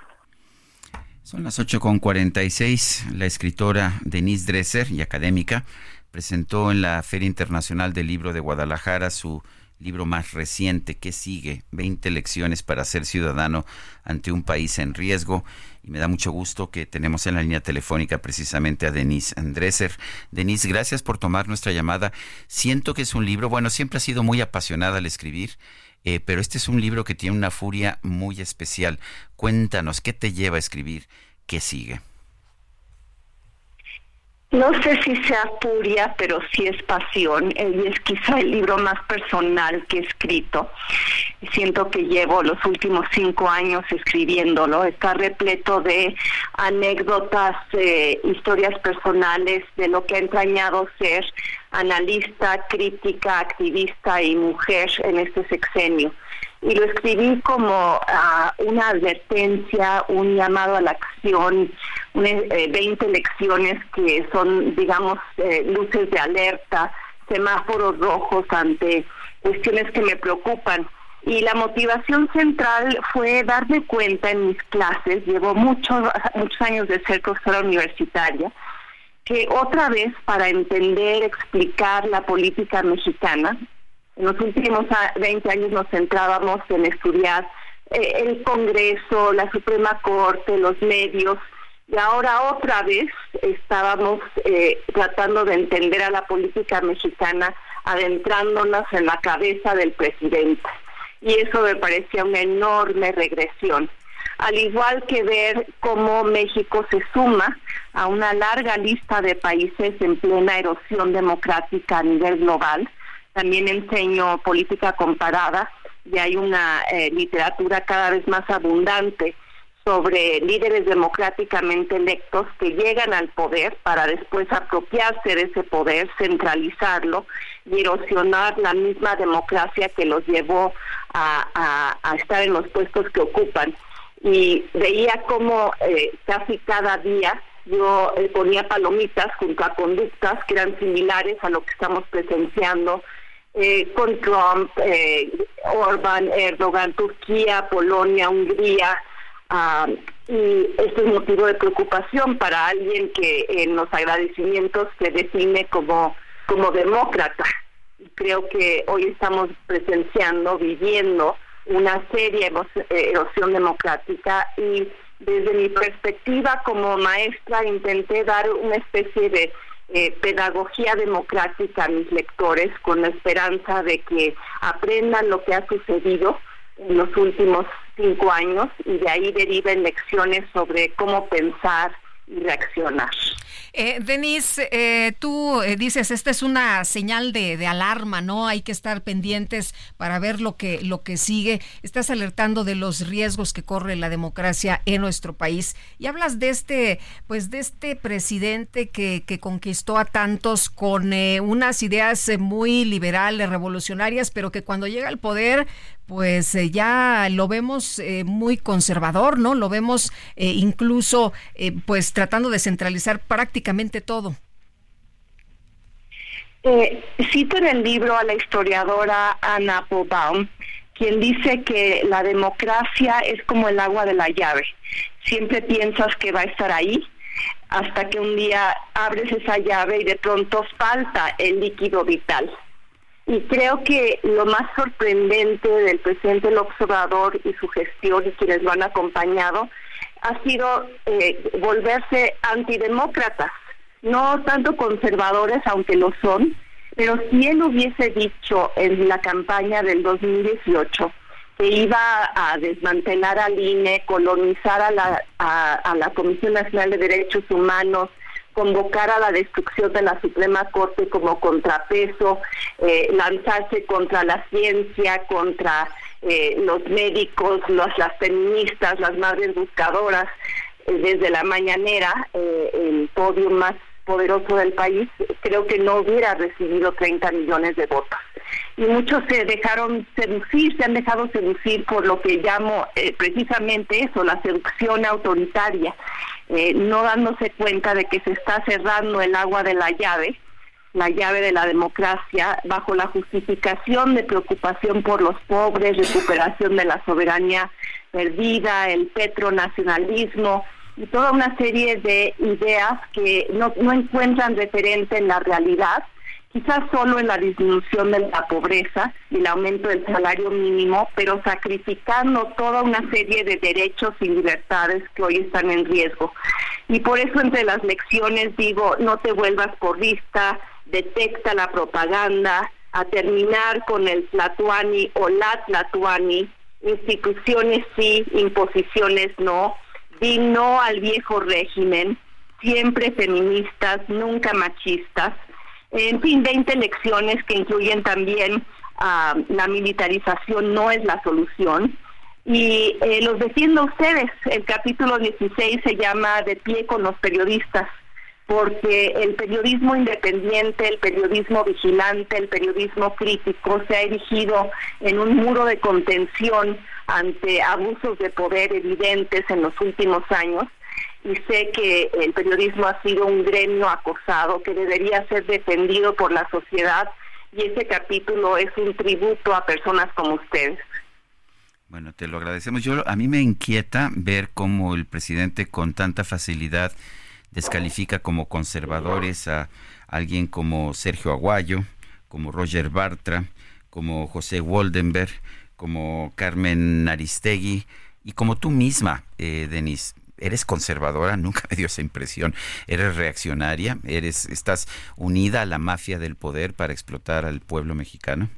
Son las 8.46. La escritora Denise Dresser y académica presentó en la Feria Internacional del Libro de Guadalajara su libro más reciente, que sigue? 20 lecciones para ser ciudadano ante un país en riesgo. Y me da mucho gusto que tenemos en la línea telefónica precisamente a Denise Andreser. Denise, gracias por tomar nuestra llamada. Siento que es un libro, bueno, siempre ha sido muy apasionada al escribir, eh, pero este es un libro que tiene una furia muy especial. Cuéntanos, ¿qué te lleva a escribir? ¿Qué sigue? No sé si sea furia, pero sí es pasión. Y es quizá el libro más personal que he escrito. Siento que llevo los últimos cinco años escribiéndolo. Está repleto de anécdotas, eh, historias personales de lo que ha entrañado ser analista, crítica, activista y mujer en este sexenio y lo escribí como ah, una advertencia, un llamado a la acción, 20 eh, lecciones que son, digamos, eh, luces de alerta, semáforos rojos ante cuestiones que me preocupan. Y la motivación central fue darme cuenta en mis clases, llevo muchos, muchos años de ser profesora universitaria, que otra vez para entender, explicar la política mexicana, en los últimos 20 años nos centrábamos en estudiar eh, el Congreso, la Suprema Corte, los medios, y ahora otra vez estábamos eh, tratando de entender a la política mexicana adentrándonos en la cabeza del presidente. Y eso me parecía una enorme regresión. Al igual que ver cómo México se suma a una larga lista de países en plena erosión democrática a nivel global, también enseño política comparada y hay una eh, literatura cada vez más abundante sobre líderes democráticamente electos que llegan al poder para después apropiarse de ese poder, centralizarlo y erosionar la misma democracia que los llevó a, estar en los puestos que ocupan. Y veía cómo eh, casi cada día yo eh, ponía palomitas junto a conductas que eran similares a lo que estamos presenciando eh, con Trump, eh, Orban, Erdogan, Turquía, Polonia, Hungría. Ah, y esto es motivo de preocupación para alguien que en los agradecimientos se define como, como demócrata. Creo que hoy estamos presenciando, viviendo una seria erosión democrática y desde mi perspectiva como maestra intenté dar una especie de eh, pedagogía democrática a mis lectores con la esperanza de que aprendan lo que ha sucedido en los últimos cinco años y de ahí deriven lecciones sobre cómo pensar y reaccionar. Eh, Denise, eh, tú eh, dices, esta es una señal de, de, alarma, ¿no? Hay que estar pendientes para ver lo que, lo que sigue. Estás alertando de los riesgos que corre la democracia en nuestro país. Y hablas de este, pues de este presidente que, que conquistó a tantos con eh, unas ideas muy liberales, revolucionarias, pero que cuando llega al poder, pues eh, ya lo vemos eh, muy conservador, ¿no? Lo vemos eh, incluso pues tratando de centralizar prácticamente todo. cito en el libro a la historiadora Anna Applebaum, quien dice que la democracia es como el agua de la llave. Siempre piensas que va a estar ahí hasta que un día abres esa llave y de pronto falta el líquido vital y creo que lo más sorprendente del presidente el observador y su gestión y quienes lo han acompañado ha sido eh, volverse antidemócratas, no tanto conservadores, aunque lo son, pero si él hubiese dicho en la campaña del 2018 que iba a desmantelar al INE, colonizar a la, a la Comisión Nacional de Derechos Humanos, convocar a la destrucción de la Suprema Corte como contrapeso, eh, lanzarse contra la ciencia, contra eh, los médicos, las feministas, las madres buscadoras, eh, desde la mañanera, el podio más poderoso del país, creo que no hubiera recibido 30 millones de votos. Y muchos se dejaron seducir, se han dejado seducir por lo que llamo precisamente eso, la seducción autoritaria. Eh, no dándose cuenta de que se está cerrando el agua de la llave, la llave de la democracia, bajo la justificación de preocupación por los pobres, recuperación de la soberanía perdida, el petronacionalismo y toda una serie de ideas que no, no encuentran referente en la realidad quizás solo en la disminución de la pobreza y el aumento del salario mínimo, pero sacrificando toda una serie de derechos y libertades que hoy están en riesgo. Y por eso entre las lecciones digo, no te vuelvas por vista, detecta la propaganda, a terminar con el Tlatuani o la Tlatuani, instituciones sí, imposiciones no, di no al viejo régimen, siempre feministas, nunca machistas, en fin, 20 lecciones que incluyen también ah, la militarización no es la solución. Y eh, los defiendo a ustedes. El capítulo 16 se llama De pie con los periodistas, porque el periodismo independiente, el periodismo vigilante, el periodismo crítico se ha erigido en un muro de contención ante abusos de poder evidentes en los últimos años y sé que el periodismo ha sido un gremio acosado que debería ser defendido por la sociedad y ese capítulo es un tributo a personas como ustedes. Bueno, te lo agradecemos. Yo a mí me inquieta ver cómo el presidente con tanta facilidad descalifica como conservadores a alguien como Sergio Aguayo, como Roger Bartra, como José Woldenberg, como Carmen Aristegui y como tú misma, eh, Denise eres conservadora, nunca me dio esa impresión. Eres reaccionaria, eres estás unida a la mafia del poder para explotar al pueblo mexicano.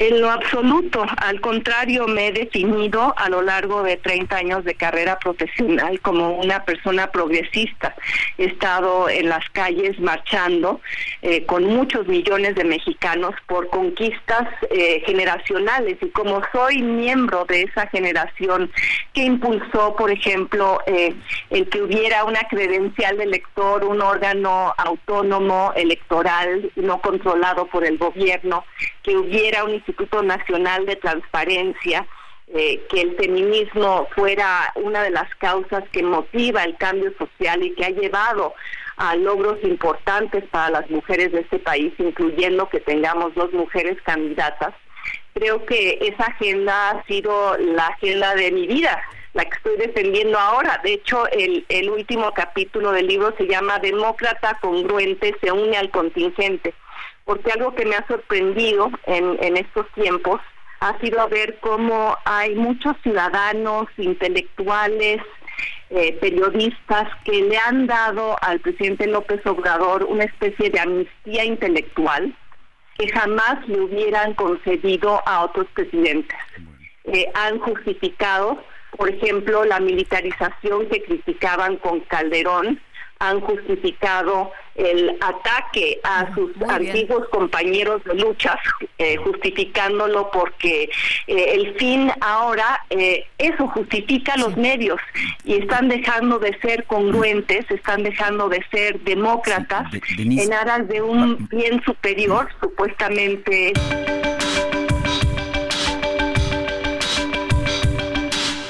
En lo absoluto, al contrario, me he definido a lo largo de 30 años de carrera profesional como una persona progresista. He estado en las calles marchando eh, con muchos millones de mexicanos por conquistas eh, generacionales y como soy miembro de esa generación que impulsó, por ejemplo, eh, el que hubiera una credencial de elector, un órgano autónomo electoral no controlado por el gobierno, que hubiera un Instituto Nacional de Transparencia, eh, que el feminismo fuera una de las causas que motiva el cambio social y que ha llevado a logros importantes para las mujeres de este país, incluyendo que tengamos dos mujeres candidatas. Creo que esa agenda ha sido la agenda de mi vida, la que estoy defendiendo ahora. De hecho, el, el último capítulo del libro se llama Demócrata congruente se une al contingente porque algo que me ha sorprendido en, estos tiempos ha sido ver cómo hay muchos ciudadanos, intelectuales, eh, periodistas que le han dado al presidente López Obrador una especie de amnistía intelectual que jamás le hubieran concedido a otros presidentes. Eh, han justificado, por ejemplo, la militarización que criticaban con Calderón, han justificado el ataque a sus antiguos compañeros de luchas, eh, justificándolo porque eh, el fin ahora, eh, eso justifica los medios y están dejando de ser congruentes, están dejando de ser demócratas en aras de un bien superior, supuestamente.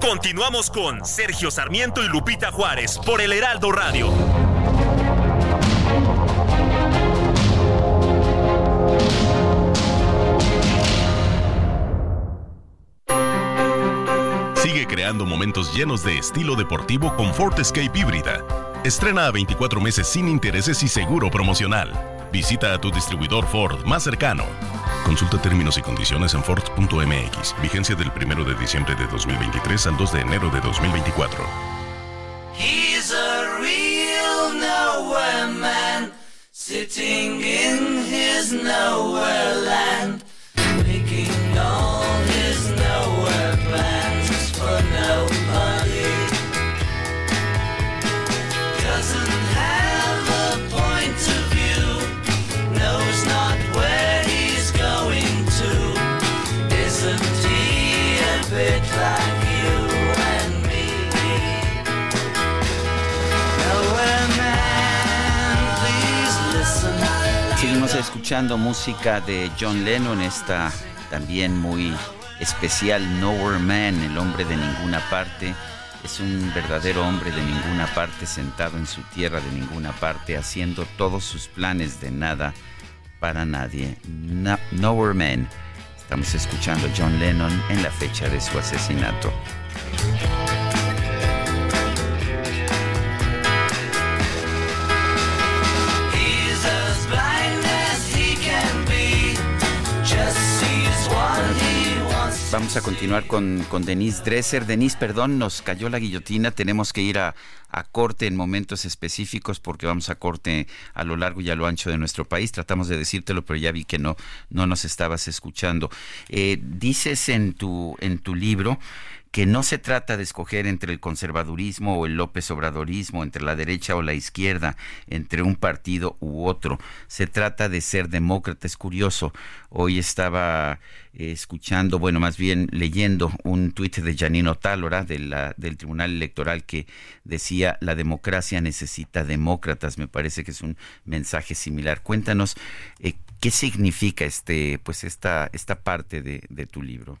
Continuamos con Sergio Sarmiento y Lupita Juárez por el Heraldo Radio. Sigue creando momentos llenos de estilo deportivo con Ford Escape híbrida. Estrena a 24 meses sin intereses y seguro promocional. Visita a tu distribuidor Ford más cercano. Consulta términos y condiciones en Ford.mx. Vigencia del 1 de diciembre de 2023 al 2 de enero de 2024. He's a real nowhere man, sitting in his nowhere land, escuchando música de John Lennon, esta también muy especial Nowhere Man, el hombre de ninguna parte. Es un verdadero hombre de ninguna parte, sentado en su tierra de ninguna parte, haciendo todos sus planes de nada para nadie. No- Nowhere Man. Estamos escuchando John Lennon en la fecha de su asesinato. Vamos a continuar con, con Denise Dresser. Denise, perdón, nos cayó la guillotina. Tenemos que ir a, a corte en momentos específicos porque vamos a corte a lo largo y a lo ancho de nuestro país. Tratamos de decírtelo, pero ya vi que no, no nos estabas escuchando. Eh, dices en tu, en tu libro que no se trata de escoger entre el conservadurismo o el López Obradorismo, entre la derecha o la izquierda, entre un partido u otro. Se trata de ser demócrata. Es curioso. Hoy estaba eh, escuchando, bueno, más bien leyendo un tuit de Janino Tálora de la, del Tribunal Electoral que decía la democracia necesita demócratas. Me parece que es un mensaje similar. Cuéntanos eh, qué significa este, pues esta, esta parte de, de tu libro.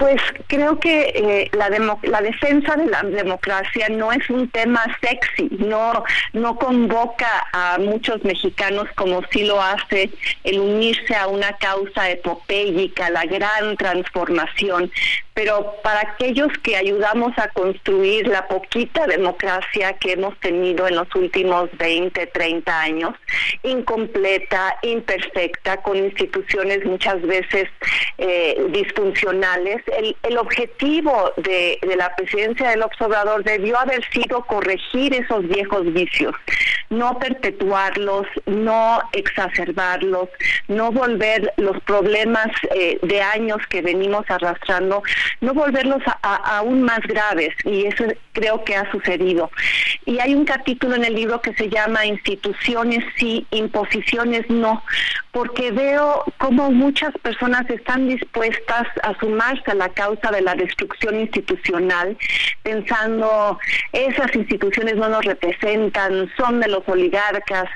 Pues creo que eh, la, defensa de la democracia no es un tema sexy, no, no convoca a muchos mexicanos como sí lo hace el unirse a una causa epopélica, la gran transformación. Pero para aquellos que ayudamos a construir la poquita democracia que hemos tenido en los últimos 20, 30 años, incompleta, imperfecta, con instituciones muchas veces eh, disfuncionales, el, objetivo de, la presidencia del observador debió haber sido corregir esos viejos vicios, no perpetuarlos, no exacerbarlos, no volver los problemas eh, de años que venimos arrastrando no volverlos aún más graves y eso creo que ha sucedido. Y hay un capítulo en el libro que se llama Instituciones sí, imposiciones no, porque veo cómo muchas personas están dispuestas a sumarse a la causa de la destrucción institucional, pensando esas instituciones no nos representan, son de los oligarcas,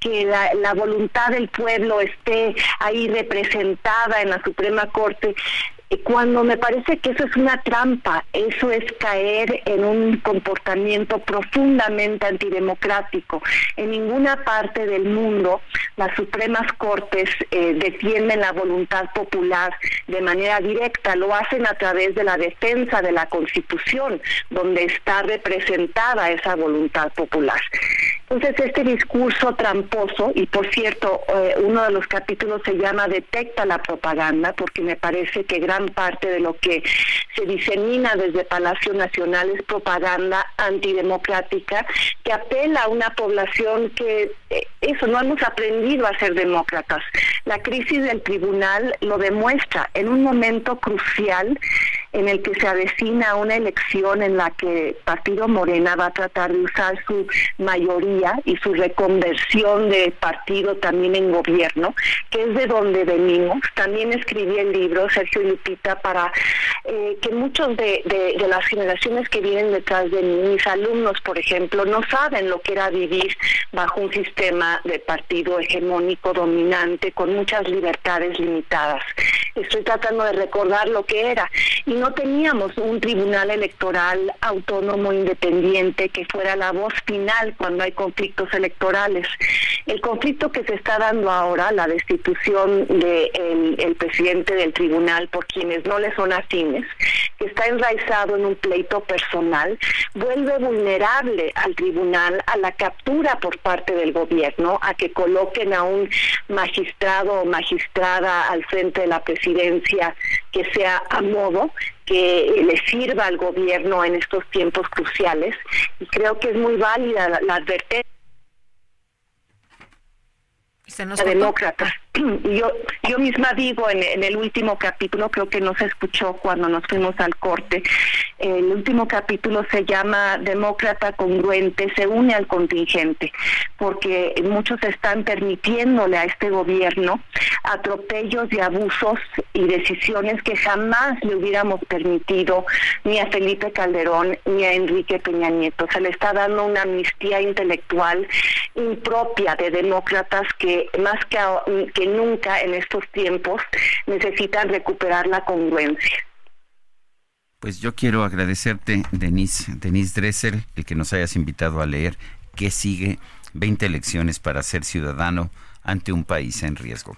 que la, la voluntad del pueblo esté ahí representada en la Suprema Corte cuando me parece que eso es una trampa, eso es caer en un comportamiento profundamente antidemocrático. En ninguna parte del mundo las Supremas Cortes eh, defienden la voluntad popular de manera directa, lo hacen a través de la defensa de la Constitución, donde está representada esa voluntad popular. Entonces, este discurso tramposo, y por cierto, eh, uno de los capítulos se llama Detecta la propaganda, porque me parece que gran parte de lo que se disemina desde Palacio Nacional es propaganda antidemocrática que apela a una población que, eh, eso, no hemos aprendido a ser demócratas. La crisis del tribunal lo demuestra en un momento crucial en el que se avecina una elección en la que Partido Morena va a tratar de usar su mayoría y su reconversión de partido también en gobierno, que es de donde venimos. También escribí el libro, Sergio Lupita, para eh, que muchos de, de, las generaciones que vienen detrás de mí, mis alumnos, por ejemplo, no saben lo que era vivir bajo un sistema de partido hegemónico dominante con muchas libertades limitadas. Estoy tratando de recordar lo que era. No teníamos un tribunal electoral autónomo independiente que fuera la voz final cuando hay conflictos electorales. El conflicto que se está dando ahora, la destitución del el presidente del tribunal por quienes no le son afines, que está enraizado en un pleito personal, vuelve vulnerable al tribunal a la captura por parte del gobierno, a que coloquen a un magistrado o magistrada al frente de la presidencia que sea a modo que le sirva al gobierno en estos tiempos cruciales y creo que es muy válida la, advertencia demócrata. Yo, yo misma digo en, el último capítulo, creo que no se escuchó cuando nos fuimos al corte, el último capítulo se llama Demócrata congruente, se une al contingente, porque muchos están permitiéndole a este gobierno atropellos y abusos y decisiones que jamás le hubiéramos permitido ni a Felipe Calderón ni a Enrique Peña Nieto. Se le está dando una amnistía intelectual impropia de demócratas que más que, que nunca en estos tiempos necesitan recuperar la congruencia. Pues yo quiero agradecerte, Denise, Denise Dressel, el que nos hayas invitado a leer qué sigue 20 elecciones para ser ciudadano ante un país en riesgo.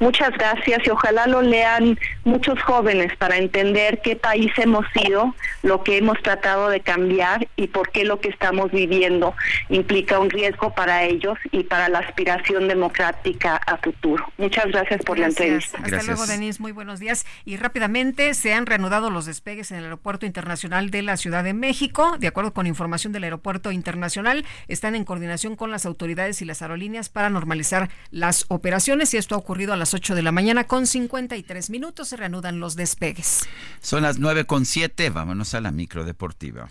Muchas gracias y ojalá lo lean muchos jóvenes para entender qué país hemos sido, lo que hemos tratado de cambiar y por qué lo que estamos viviendo implica un riesgo para ellos y para la aspiración democrática a futuro. Muchas gracias por la entrevista. Hasta luego, Denise. Muy buenos días. Y rápidamente se han reanudado los despegues en el Aeropuerto Internacional de la Ciudad de México. De acuerdo con información del Aeropuerto Internacional, están en coordinación con las autoridades y las aerolíneas para normalizar las operaciones y esto ha ocurrido a las 8 de la mañana con 53 minutos. Se reanudan los despegues. Son las 9 con 7. Vámonos a la micro deportiva.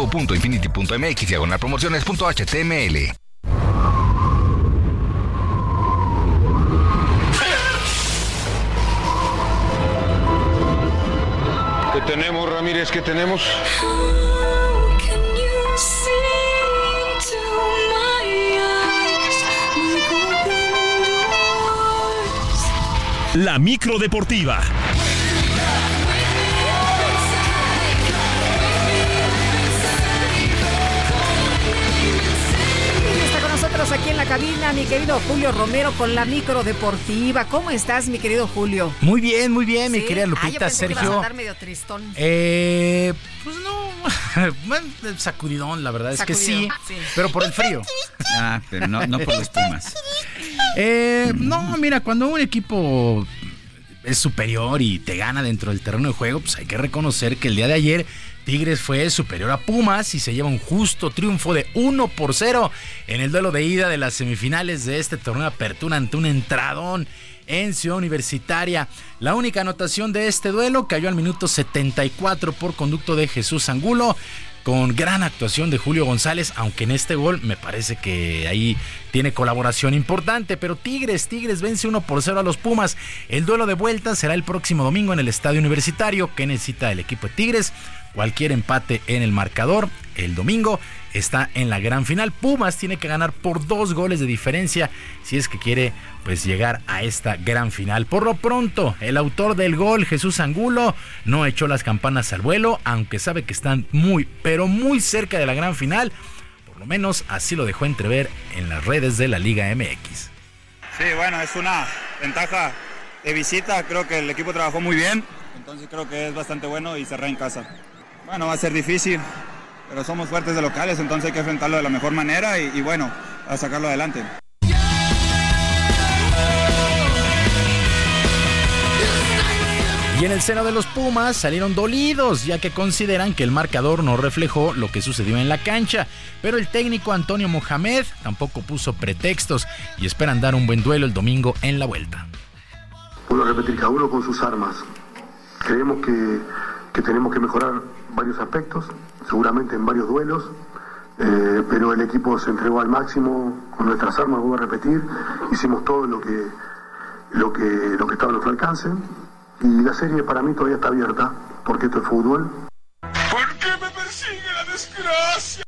www.infinity.mx diagonal promociones.html. ¿Qué tenemos, Ramírez? ¿Qué tenemos? La micro deportiva. Aquí en la cabina mi querido Julio Romero con la micro deportiva. ¿Cómo estás, mi querido Julio? Muy bien, muy bien, mi querida Ah, yo Lupita, pensé que ibas a Sergio. andar medio tristón. Eh, pues no, bueno, sacudidón, la verdad es que sí. pero por el frío. Ah, pero no, no por los Pumas. Eh, no, mira, cuando un equipo es superior y te gana dentro del terreno de juego, pues hay que reconocer que el día de ayer Tigres fue superior a Pumas y se lleva un justo triunfo de 1 por 0 en el duelo de ida de las semifinales de este torneo de apertura ante un entradón en Ciudad Universitaria. La única anotación de este duelo cayó al minuto 74 por conducto de Jesús Angulo con gran actuación de Julio González, aunque en este gol me parece que ahí tiene colaboración importante, pero Tigres, Tigres vence 1 por 0 a los Pumas. El duelo de vuelta será el próximo domingo en el Estadio Universitario, que necesita el equipo de Tigres. Cualquier empate en el marcador el domingo está en la gran final. Pumas tiene que ganar por dos goles de diferencia si es que quiere pues llegar a esta gran final. Por lo pronto, el autor del gol, Jesús Angulo, no echó las campanas al vuelo, aunque sabe que están muy, pero muy cerca de la gran final. Por lo menos así lo dejó entrever en las redes de la Liga MX. Sí, bueno, es una ventaja de visita. Creo que el equipo trabajó muy bien, entonces creo que es bastante bueno y cerrar en casa. Bueno, va a ser difícil, pero somos fuertes de locales, entonces hay que enfrentarlo de la mejor manera y, y bueno, a sacarlo adelante. Y en el seno de los Pumas salieron dolidos, ya que consideran que el marcador no reflejó lo que sucedió en la cancha. Pero el técnico Antonio Mohamed tampoco puso pretextos y esperan dar un buen duelo el domingo en la vuelta. Vuelvo a repetir, cada uno con sus armas. Creemos que, que tenemos que mejorar varios aspectos, seguramente en varios duelos, eh, pero el equipo se entregó al máximo con nuestras armas, vuelvo a repetir, hicimos todo lo que, lo que, lo que estaba a nuestro alcance y la serie para mí todavía está abierta, porque esto es fútbol. ¿Por qué me persigue la desgracia?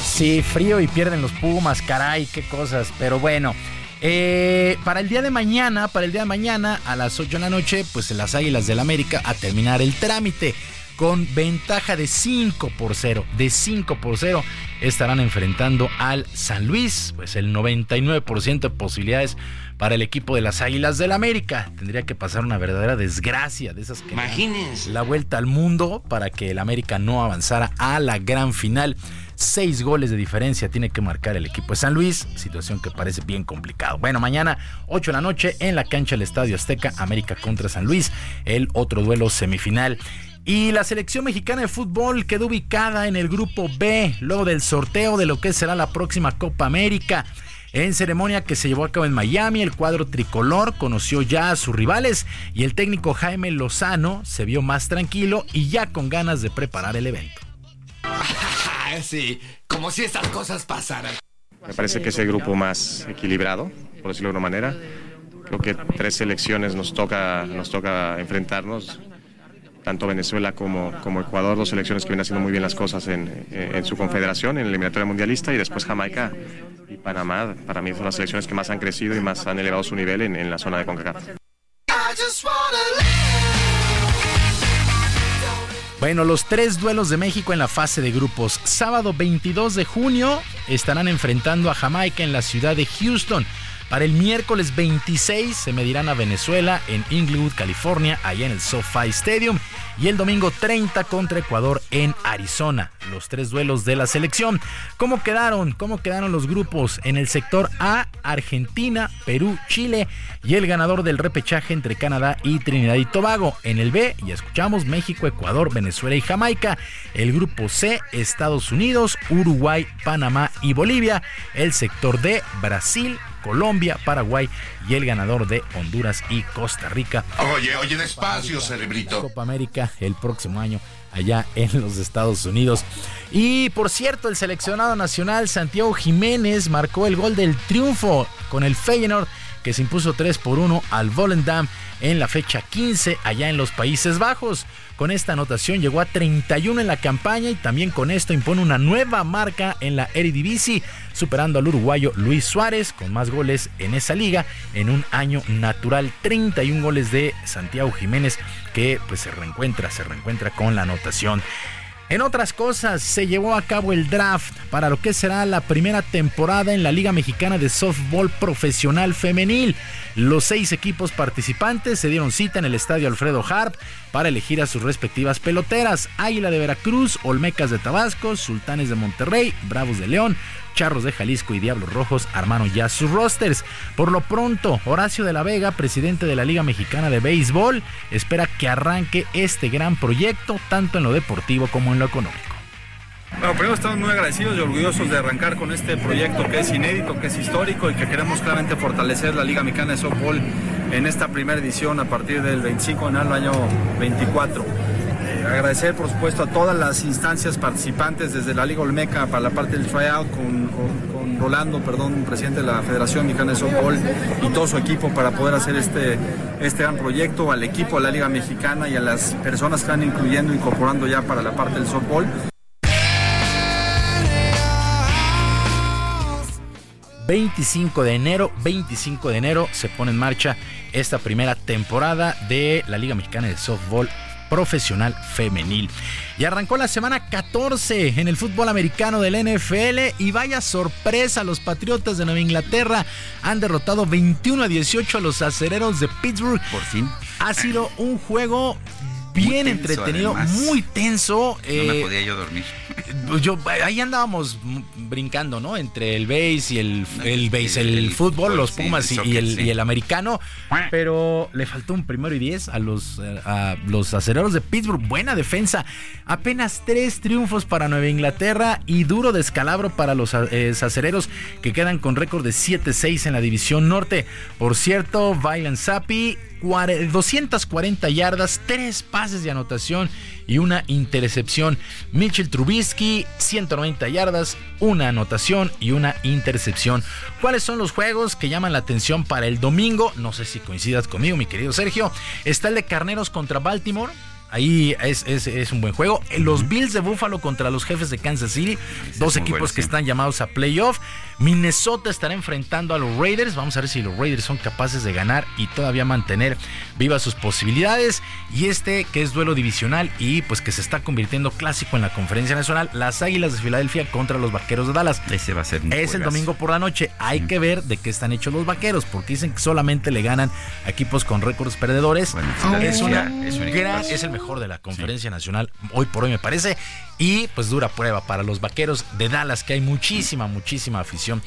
Sí, frío y pierden los Pumas, caray, qué cosas. Pero bueno, eh, para el día de mañana, para el día de mañana a las 8 de la noche, pues las Águilas del América a terminar el trámite con ventaja de 5 por 0. De 5 por 0 estarán enfrentando al San Luis, pues el 99% de posibilidades para el equipo de las Águilas del América. Tendría que pasar una verdadera desgracia de esas que Imagínense. la vuelta al mundo para que el América no avanzara a la gran final. Seis goles de diferencia tiene que marcar el equipo de San Luis, situación que parece bien complicado. Bueno, mañana 8 de la noche en la cancha del Estadio Azteca, América contra San Luis, el otro duelo semifinal. Y la selección mexicana de fútbol quedó ubicada en el grupo B, luego del sorteo de lo que será la próxima Copa América. En ceremonia que se llevó a cabo en Miami, el cuadro tricolor conoció ya a sus rivales y el técnico Jaime Lozano se vio más tranquilo y ya con ganas de preparar el evento. sí, como si estas cosas pasaran. Me parece que es el grupo más equilibrado, por decirlo de una manera. Creo que tres selecciones nos toca, nos toca enfrentarnos, tanto Venezuela como, como Ecuador, dos selecciones que vienen haciendo muy bien las cosas en, en su confederación, en la eliminatoria mundialista, y después Jamaica y Panamá. Para mí son las selecciones que más han crecido y más han elevado su nivel en, en la zona de CONCACAF. Bueno, los tres duelos de México en la fase de grupos. Sábado 22 de junio estarán enfrentando a Jamaica en la ciudad de Houston. Para el miércoles 26 se medirán a Venezuela en Inglewood, California, allá en el SoFi Stadium. Y el domingo 30 contra Ecuador en Arizona. Los tres duelos de la selección. ¿Cómo quedaron? ¿Cómo quedaron los grupos? En el sector A, Argentina, Perú, Chile y el ganador del repechaje entre Canadá y Trinidad y Tobago. En el B, ya escuchamos México, Ecuador, Venezuela y Jamaica. El grupo C, Estados Unidos, Uruguay, Panamá y Bolivia. El sector D, Brasil, Colombia, Paraguay y el ganador de Honduras y Costa Rica. Oye, oye, despacio, cerebrito. Copa América el próximo año allá en los Estados Unidos. Y por cierto, el seleccionado nacional Santiago Jiménez marcó el gol del triunfo con el Feyenoord que se impuso 3 por 1 al Volendam en la fecha 15 allá en los Países Bajos. Con esta anotación llegó a 31 en la campaña y también con esto impone una nueva marca en la Eredivisie, superando al uruguayo Luis Suárez con más goles en esa liga en un año natural. 31 goles de Santiago Jiménez que pues se reencuentra, se reencuentra con la anotación. En otras cosas, se llevó a cabo el draft para lo que será la primera temporada en la Liga Mexicana de Softball Profesional Femenil. Los seis equipos participantes se dieron cita en el Estadio Alfredo Harp para elegir a sus respectivas peloteras. Águila de Veracruz, Olmecas de Tabasco, Sultanes de Monterrey, Bravos de León, Charros de Jalisco y Diablos Rojos armaron ya sus rosters. Por lo pronto, Horacio de la Vega, presidente de la Liga Mexicana de Béisbol, espera que arranque este gran proyecto tanto en lo deportivo como en lo económico. Bueno, primero estamos muy agradecidos y orgullosos de arrancar con este proyecto que es inédito, que es histórico y que queremos claramente fortalecer la Liga Mexicana de Softball en esta primera edición a partir del 25 en el año 24. Eh, agradecer por supuesto a todas las instancias participantes desde la Liga Olmeca para la parte del tryout con, Rolando, perdón, presidente de la Federación Mexicana de Softball y todo su equipo para poder hacer este, este gran proyecto, al equipo de la Liga Mexicana y a las personas que están incluyendo, incorporando ya para la parte del softball. 25 de enero, 25 de enero se pone en marcha esta primera temporada de la Liga Mexicana de Softball profesional femenil. Y arrancó la semana 14 en el fútbol americano del NFL y vaya sorpresa, los Patriotas de Nueva Inglaterra han derrotado 21 a 18 a los acereros de Pittsburgh. Por fin. Ha sido un juego bien tenso, entretenido, además. muy tenso. No me eh, podía yo dormir. yo ahí andábamos brincando, ¿no? Entre el base y el, el base, el, el fútbol, fútbol, los Pumas y- y, soccer, el, sí. y el americano. Pero le faltó un primero y diez a los, eh, a los acereros de Pittsburgh. Buena defensa. Apenas tres triunfos para Nueva Inglaterra y duro descalabro para los eh, acereros que quedan con récord de 7-6 en la división norte. Por cierto, Violent Zappi 40 240 yardas, 3 pases de anotación y una intercepción. Mitchell Trubisky, 190 yardas, una anotación y una intercepción. ¿Cuáles son los juegos que llaman la atención para el domingo? No sé si coincidas conmigo, mi querido Sergio. Está el de Carneros contra Baltimore. Ahí es, es- es un buen juego. Los Bills de Buffalo contra los jefes de Kansas City. Dos equipos bueno, que están llamados a playoff. Minnesota estará enfrentando a los Raiders. Vamos a ver si los Raiders son capaces de ganar y todavía mantener vivas sus posibilidades. Y este que es duelo divisional y pues que se está convirtiendo clásico en la conferencia nacional. Las Águilas de Filadelfia contra los Vaqueros de Dallas. Ese va a ser un Es el domingo por la noche. Hay que ver de qué están hechos los vaqueros, porque dicen que solamente le ganan a equipos con récords perdedores. es, una es un gran- equipazo. es el mejor de la conferencia nacional hoy por hoy, me parece. Y pues dura prueba para los vaqueros de Dallas, que hay muchísima, muchísima afición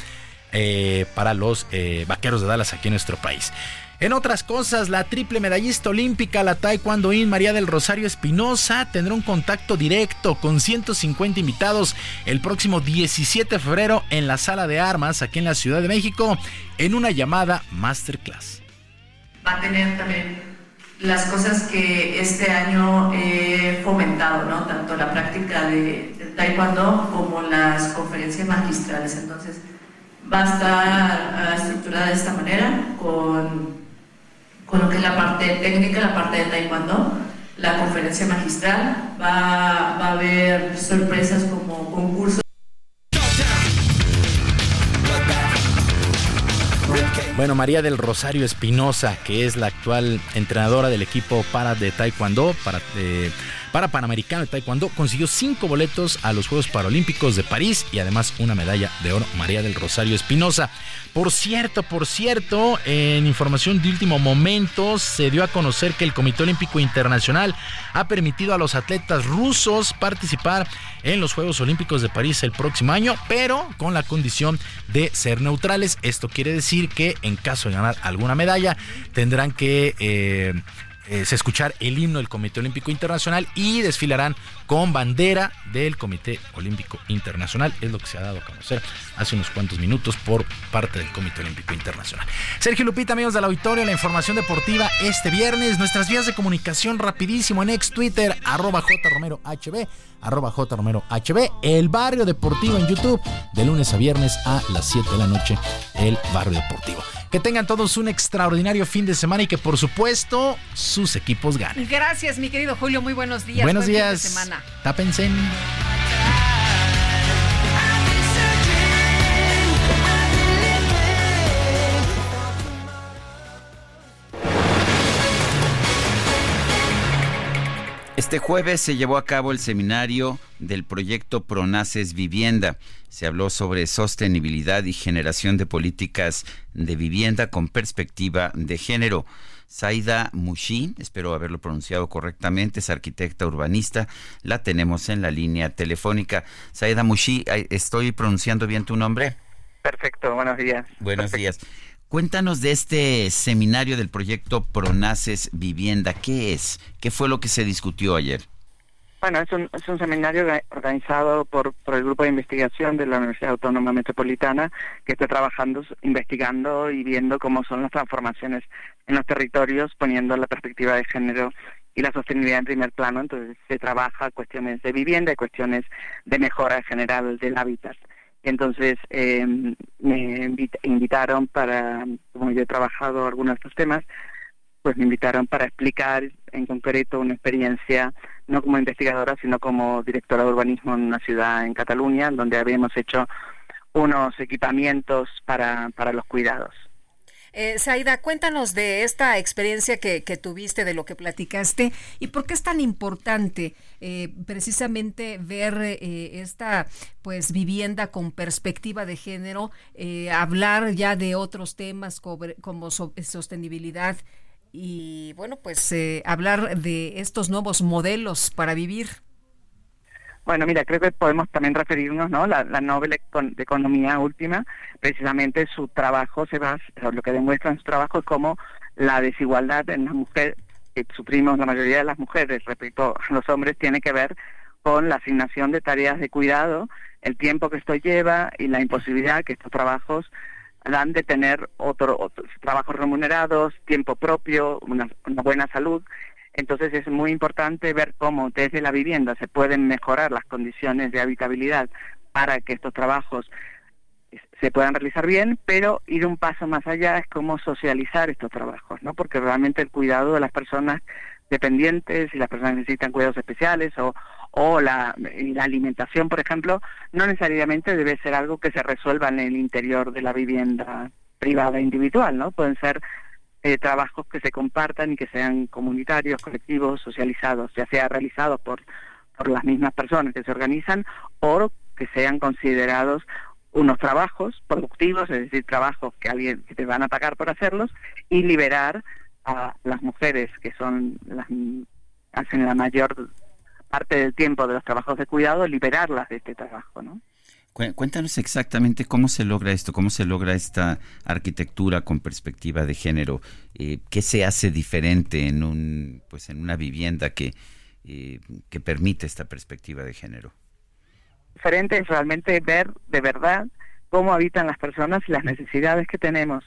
eh, para los eh, vaqueros de Dallas aquí en nuestro país. En otras cosas, la triple medallista olímpica, la taekwondoín María del Rosario Espinosa, tendrá un contacto directo con 150 invitados el próximo 17 de febrero en la sala de armas aquí en la Ciudad de México en una llamada masterclass. va a tener también las cosas que este año he fomentado, ¿no? Tanto la práctica de, taekwondo como las conferencias magistrales. Entonces, va a estar ah, estructurada de esta manera, con, con lo que es la parte técnica, la parte de taekwondo, la conferencia magistral, va, va a haber sorpresas como concursos. Bueno, María del Rosario Espinosa, que es la actual entrenadora del equipo para de Taekwondo, para, eh, para Panamericano de Taekwondo, consiguió cinco boletos a los Juegos Paralímpicos de París y además una medalla de oro María del Rosario Espinosa. Por cierto, por cierto, en información de último momento se dio a conocer que el Comité Olímpico Internacional ha permitido a los atletas rusos participar en los Juegos Olímpicos de París el próximo año, pero con la condición de ser neutrales. Esto quiere decir que en caso de ganar alguna medalla tendrán que... Eh, es escuchar el himno del Comité Olímpico Internacional y desfilarán con bandera del Comité Olímpico Internacional. Es lo que se ha dado a conocer hace unos cuantos minutos por parte del Comité Olímpico Internacional. Sergio Lupita, amigos del auditorio, la información deportiva este viernes. Nuestras vías de comunicación rapidísimo en ex Twitter, arroba jromerohb, arroba jromerohb, el barrio deportivo en YouTube, de lunes a viernes a las 7 de la noche, el barrio deportivo. Que tengan todos un extraordinario fin de semana y que por supuesto sus equipos ganen. Gracias, mi querido Julio. Muy buenos días. Buenos Buen fin de días. semana. Tápense. Este jueves se llevó a cabo el seminario del proyecto Pronaces Vivienda. Se habló sobre sostenibilidad y generación de políticas de vivienda con perspectiva de género. Saida Mushi, espero haberlo pronunciado correctamente, es arquitecta urbanista. La tenemos en la línea telefónica. Saida Mushi, ¿estoy pronunciando bien tu nombre? Perfecto, buenos días. Buenos días. Cuéntanos de este seminario del proyecto Pronaces Vivienda. ¿Qué es? ¿Qué fue lo que se discutió ayer? Bueno, es un, es un seminario organizado por, por el Grupo de Investigación de la Universidad Autónoma Metropolitana que está trabajando, investigando y viendo cómo son las transformaciones en los territorios, poniendo la perspectiva de género y la sostenibilidad en primer plano. Entonces se trabaja cuestiones de vivienda y cuestiones de mejora general del hábitat. Entonces eh, me invitaron para, como yo he trabajado algunos de estos temas, pues me invitaron para explicar en concreto una experiencia, no como investigadora, sino como directora de urbanismo en una ciudad en Cataluña, donde habíamos hecho unos equipamientos para, para los cuidados. Eh, cuéntanos de esta experiencia que, tuviste, de lo que platicaste, y por qué es tan importante eh, precisamente ver eh, esta pues vivienda con perspectiva de género, eh, hablar ya de otros temas como, sostenibilidad y bueno, pues hablar de estos nuevos modelos para vivir. Bueno, mira, creo que podemos también referirnos, ¿no? La, la Nobel de Economía última, precisamente su trabajo se basa, lo que demuestra en su trabajo es cómo la desigualdad en las mujeres, que sufrimos la mayoría de las mujeres respecto a los hombres, tiene que ver con la asignación de tareas de cuidado, el tiempo que esto lleva y la imposibilidad que estos trabajos dan de tener otro, otros trabajos remunerados, tiempo propio, una buena salud entonces es muy importante ver cómo desde la vivienda se pueden mejorar las condiciones de habitabilidad para que estos trabajos se puedan realizar bien, pero ir un paso más allá es cómo socializar estos trabajos, ¿no? Porque realmente el cuidado de las personas dependientes y las personas que necesitan cuidados especiales o, la, la alimentación, por ejemplo, no necesariamente debe ser algo que se resuelva en el interior de la vivienda privada individual, ¿no? Pueden ser eh, trabajos que se compartan y que sean comunitarios, colectivos, socializados, ya sea realizados por, por las mismas personas que se organizan o que sean considerados unos trabajos productivos, es decir, trabajos que alguien que te van a pagar por hacerlos y liberar a las mujeres que son las hacen la mayor parte del tiempo de los trabajos de cuidado, liberarlas de este trabajo, ¿no? Cuéntanos exactamente cómo se logra esto, cómo se logra esta arquitectura con perspectiva de género, eh, qué se hace diferente en un, pues, en una vivienda que, eh, que permite esta perspectiva de género. Diferente es realmente ver de verdad cómo habitan las personas y las necesidades que tenemos,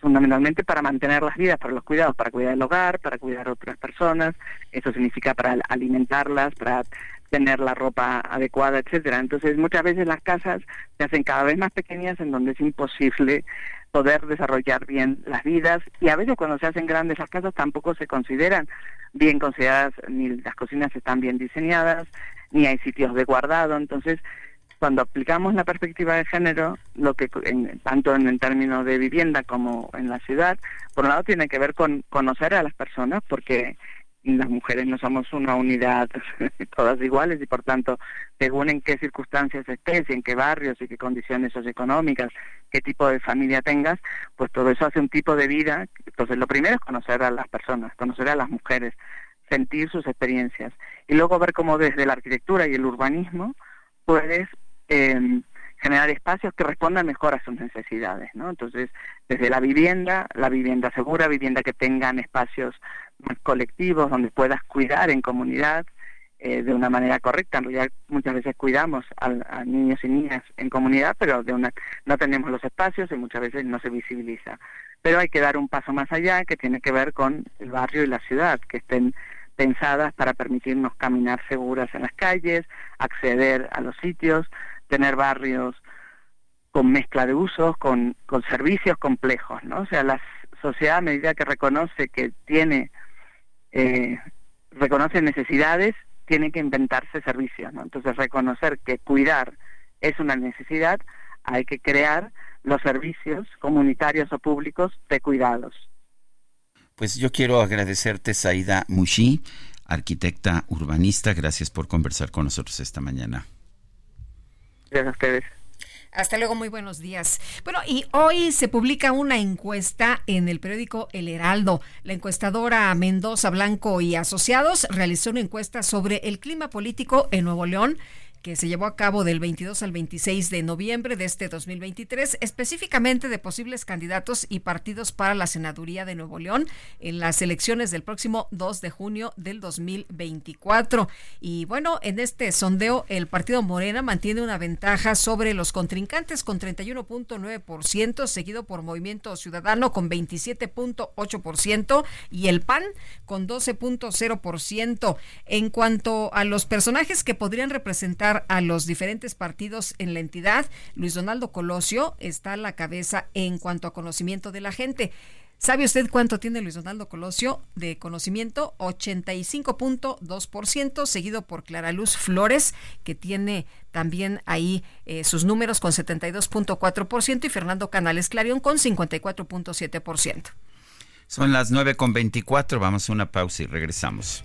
fundamentalmente para mantener las vidas, para los cuidados, para cuidar el hogar, para cuidar a otras personas, eso significa para alimentarlas, para tener la ropa adecuada, etcétera. Entonces, muchas veces las casas se hacen cada vez más pequeñas en donde es imposible poder desarrollar bien las vidas y a veces cuando se hacen grandes las casas tampoco se consideran bien consideradas, ni las cocinas están bien diseñadas, ni hay sitios de guardado. Entonces, cuando aplicamos la perspectiva de género, lo que tanto en el término de vivienda como en la ciudad, por un lado tiene que ver con conocer a las personas, porque las mujeres no somos una unidad todas iguales y por tanto, según en qué circunstancias estés, en qué barrios y qué condiciones socioeconómicas, qué tipo de familia tengas, pues todo eso hace un tipo de vida. Entonces, lo primero es conocer a las personas, conocer a las mujeres, sentir sus experiencias y luego ver cómo desde la arquitectura y el urbanismo puedes eh, generar espacios que respondan mejor a sus necesidades, ¿no? Entonces, desde la vivienda, la vivienda segura, vivienda que tengan espacios colectivos donde puedas cuidar en comunidad eh, de una manera correcta. En realidad, muchas veces cuidamos a, niños y niñas en comunidad, pero de una, no tenemos los espacios y muchas veces no se visibiliza. Pero hay que dar un paso más allá que tiene que ver con el barrio y la ciudad, que estén pensadas para permitirnos caminar seguras en las calles, acceder a los sitios, tener barrios con mezcla de usos, con, con servicios complejos, ¿no? O sea, la sociedad a medida que reconoce que tiene, eh, reconoce necesidades, tiene que inventarse servicios, ¿no? Entonces, reconocer que cuidar es una necesidad, hay que crear los servicios comunitarios o públicos de cuidados. Pues yo quiero agradecerte, Saida Mushi, arquitecta urbanista. Gracias por conversar con nosotros esta mañana. Gracias a ustedes. Hasta luego, muy buenos días. Bueno, y hoy se publica una encuesta en el periódico El Heraldo. La encuestadora Mendoza Blanco y Asociados realizó una encuesta sobre el clima político en Nuevo León que se llevó a cabo del 22 al 26 de noviembre de este 2023, específicamente de posibles candidatos y partidos para la senaduría de Nuevo León en las elecciones del próximo 2 de junio del 2024. Y bueno, en este sondeo el partido Morena mantiene una ventaja sobre los contrincantes con 31.9%, seguido por Movimiento Ciudadano con 27.8% y el PAN con 12.0%. En cuanto a los personajes que podrían representar a los diferentes partidos en la entidad, Luis Donaldo Colosio está a la cabeza en cuanto a conocimiento de la gente. ¿Sabe usted cuánto tiene Luis Donaldo Colosio de conocimiento? 85.2%, seguido por Clara Luz Flores, que tiene también ahí eh, sus números con 72.4% y Fernando Canales Clarion con 54.7%. Son las 9.24, vamos a una pausa y regresamos.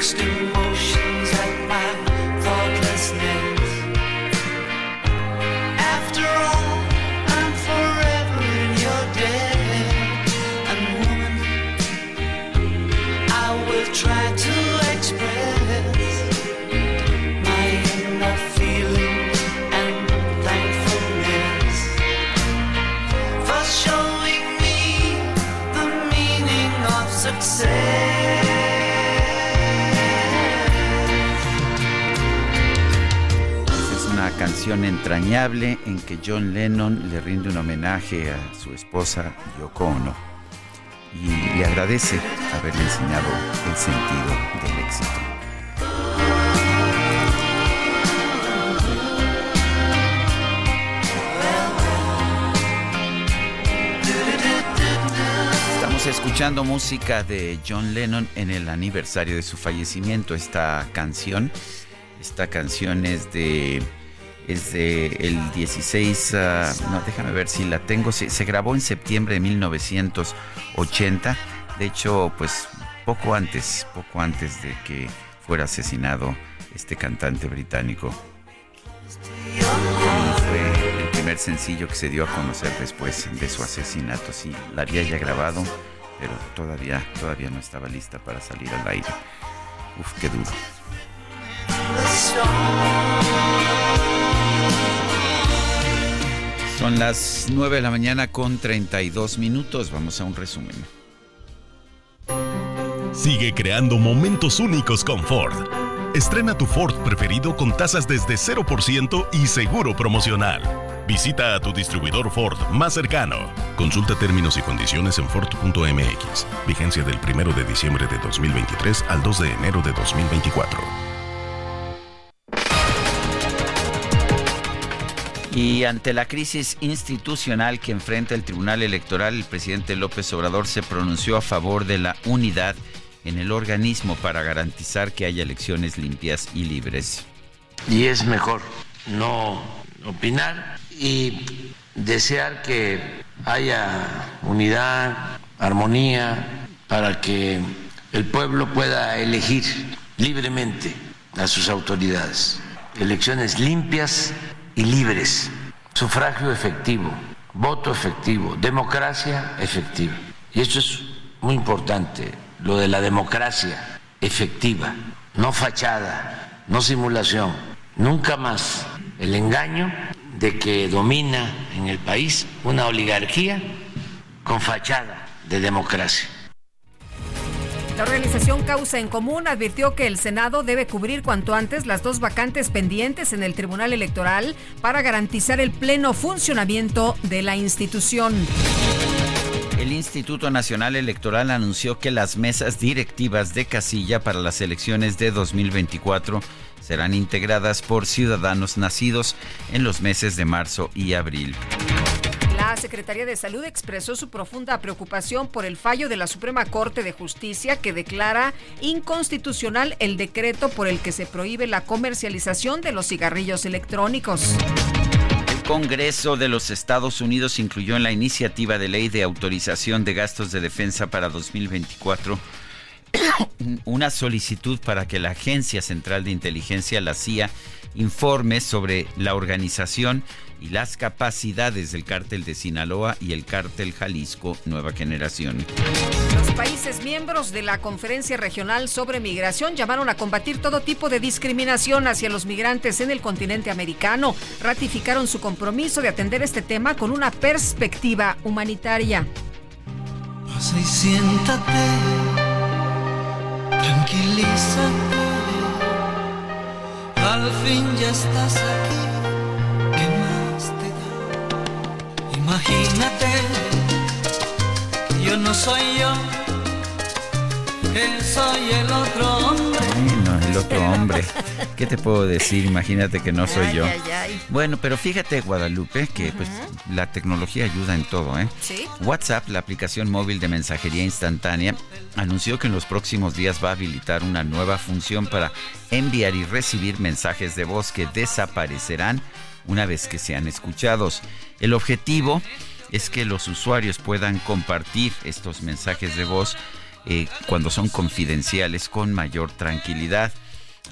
next emotion. Entrañable en que John Lennon le rinde un homenaje a su esposa Yoko Ono y le agradece haberle enseñado el sentido del éxito. Estamos escuchando música de John Lennon en el aniversario de su fallecimiento. Esta canción, esta canción es de es de el 16, ah, no, déjame ver si la tengo, se, grabó en septiembre de 1980, de hecho, pues poco antes, poco antes de que fuera asesinado este cantante británico. Fue el primer sencillo que se dio a conocer después de su asesinato. Sí, la había ya grabado, pero todavía, todavía no estaba lista para salir al aire. Uf, qué duro. Son las 9 de la mañana con 32 minutos. Vamos a un resumen. Sigue creando momentos únicos con Ford. Estrena tu Ford preferido con tasas desde 0% y seguro promocional. Visita a tu distribuidor Ford más cercano. Consulta términos y condiciones en Ford.mx. Vigencia del 1 de diciembre de 2023 al 2 de enero de 2024. Y ante la crisis institucional que enfrenta el Tribunal Electoral, el presidente López Obrador se pronunció a favor de la unidad en el organismo para garantizar que haya elecciones limpias y libres. Y es mejor no opinar y desear que haya unidad, armonía, para que el pueblo pueda elegir libremente a sus autoridades. Elecciones limpias y libres, sufragio efectivo, voto efectivo, democracia efectiva. Y esto es muy importante, lo de la democracia efectiva, no fachada, no simulación, nunca más el engaño de que domina en el país una oligarquía con fachada de democracia. La organización Causa en Común advirtió que el Senado debe cubrir cuanto antes las dos vacantes pendientes en el Tribunal Electoral para garantizar el pleno funcionamiento de la institución. El Instituto Nacional Electoral anunció que las mesas directivas de casilla para las elecciones de 2024 serán integradas por ciudadanos nacidos en los meses de marzo y abril. La Secretaría de Salud expresó su profunda preocupación por el fallo de la Suprema Corte de Justicia que declara inconstitucional el decreto por el que se prohíbe la comercialización de los cigarrillos electrónicos. El Congreso de los Estados Unidos incluyó en la iniciativa de ley de autorización de gastos de defensa para 2024 una solicitud para que la Agencia Central de Inteligencia, la CIA, informe sobre la organización y las capacidades del cártel de Sinaloa y el cártel Jalisco Nueva Generación. Los países miembros de la Conferencia Regional sobre Migración llamaron a combatir todo tipo de discriminación hacia los migrantes en el continente americano. Ratificaron su compromiso de atender este tema con una perspectiva humanitaria. Pasa y siéntate, tranquilízate. Al fin ya estás aquí. ¿Qué más te da? Imagínate que yo no soy yo, que soy el otro. El otro hombre. ¿Qué te puedo decir? Imagínate que no soy Ay, yo. ay, ay. Bueno, pero fíjate, Guadalupe, que pues la tecnología ayuda en todo, ¿eh? Sí. WhatsApp, la aplicación móvil de mensajería instantánea, anunció que en los próximos días va a habilitar una nueva función para enviar y recibir mensajes de voz que desaparecerán una vez que sean escuchados. El objetivo es que los usuarios puedan compartir estos mensajes de voz eh, cuando son confidenciales con mayor tranquilidad.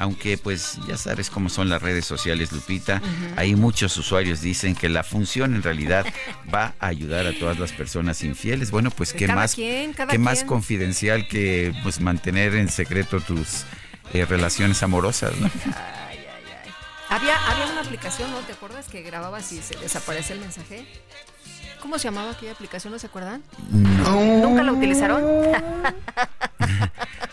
Aunque pues ya sabes cómo son las redes sociales, Lupita. Hay muchos usuarios dicen que la función en realidad va a ayudar a todas las personas infieles. Bueno, pues qué Cada más, quien, qué más confidencial que pues mantener en secreto tus eh, relaciones amorosas, ¿no? Había, había una aplicación, ¿no? ¿Te acuerdas que grababas y se desaparece el mensaje? ¿Cómo se llamaba aquella aplicación? ¿No se acuerdan? ¿Nunca la utilizaron?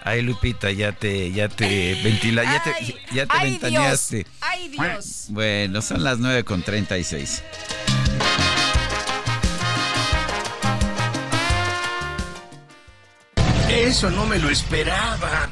Ay, Lupita, ya te, ya te ventila, ya te, ya te ¡Ay, ventaneaste. Dios! ¡Ay, Dios! Bueno, son las 9 con 36. Eso no me lo esperaba.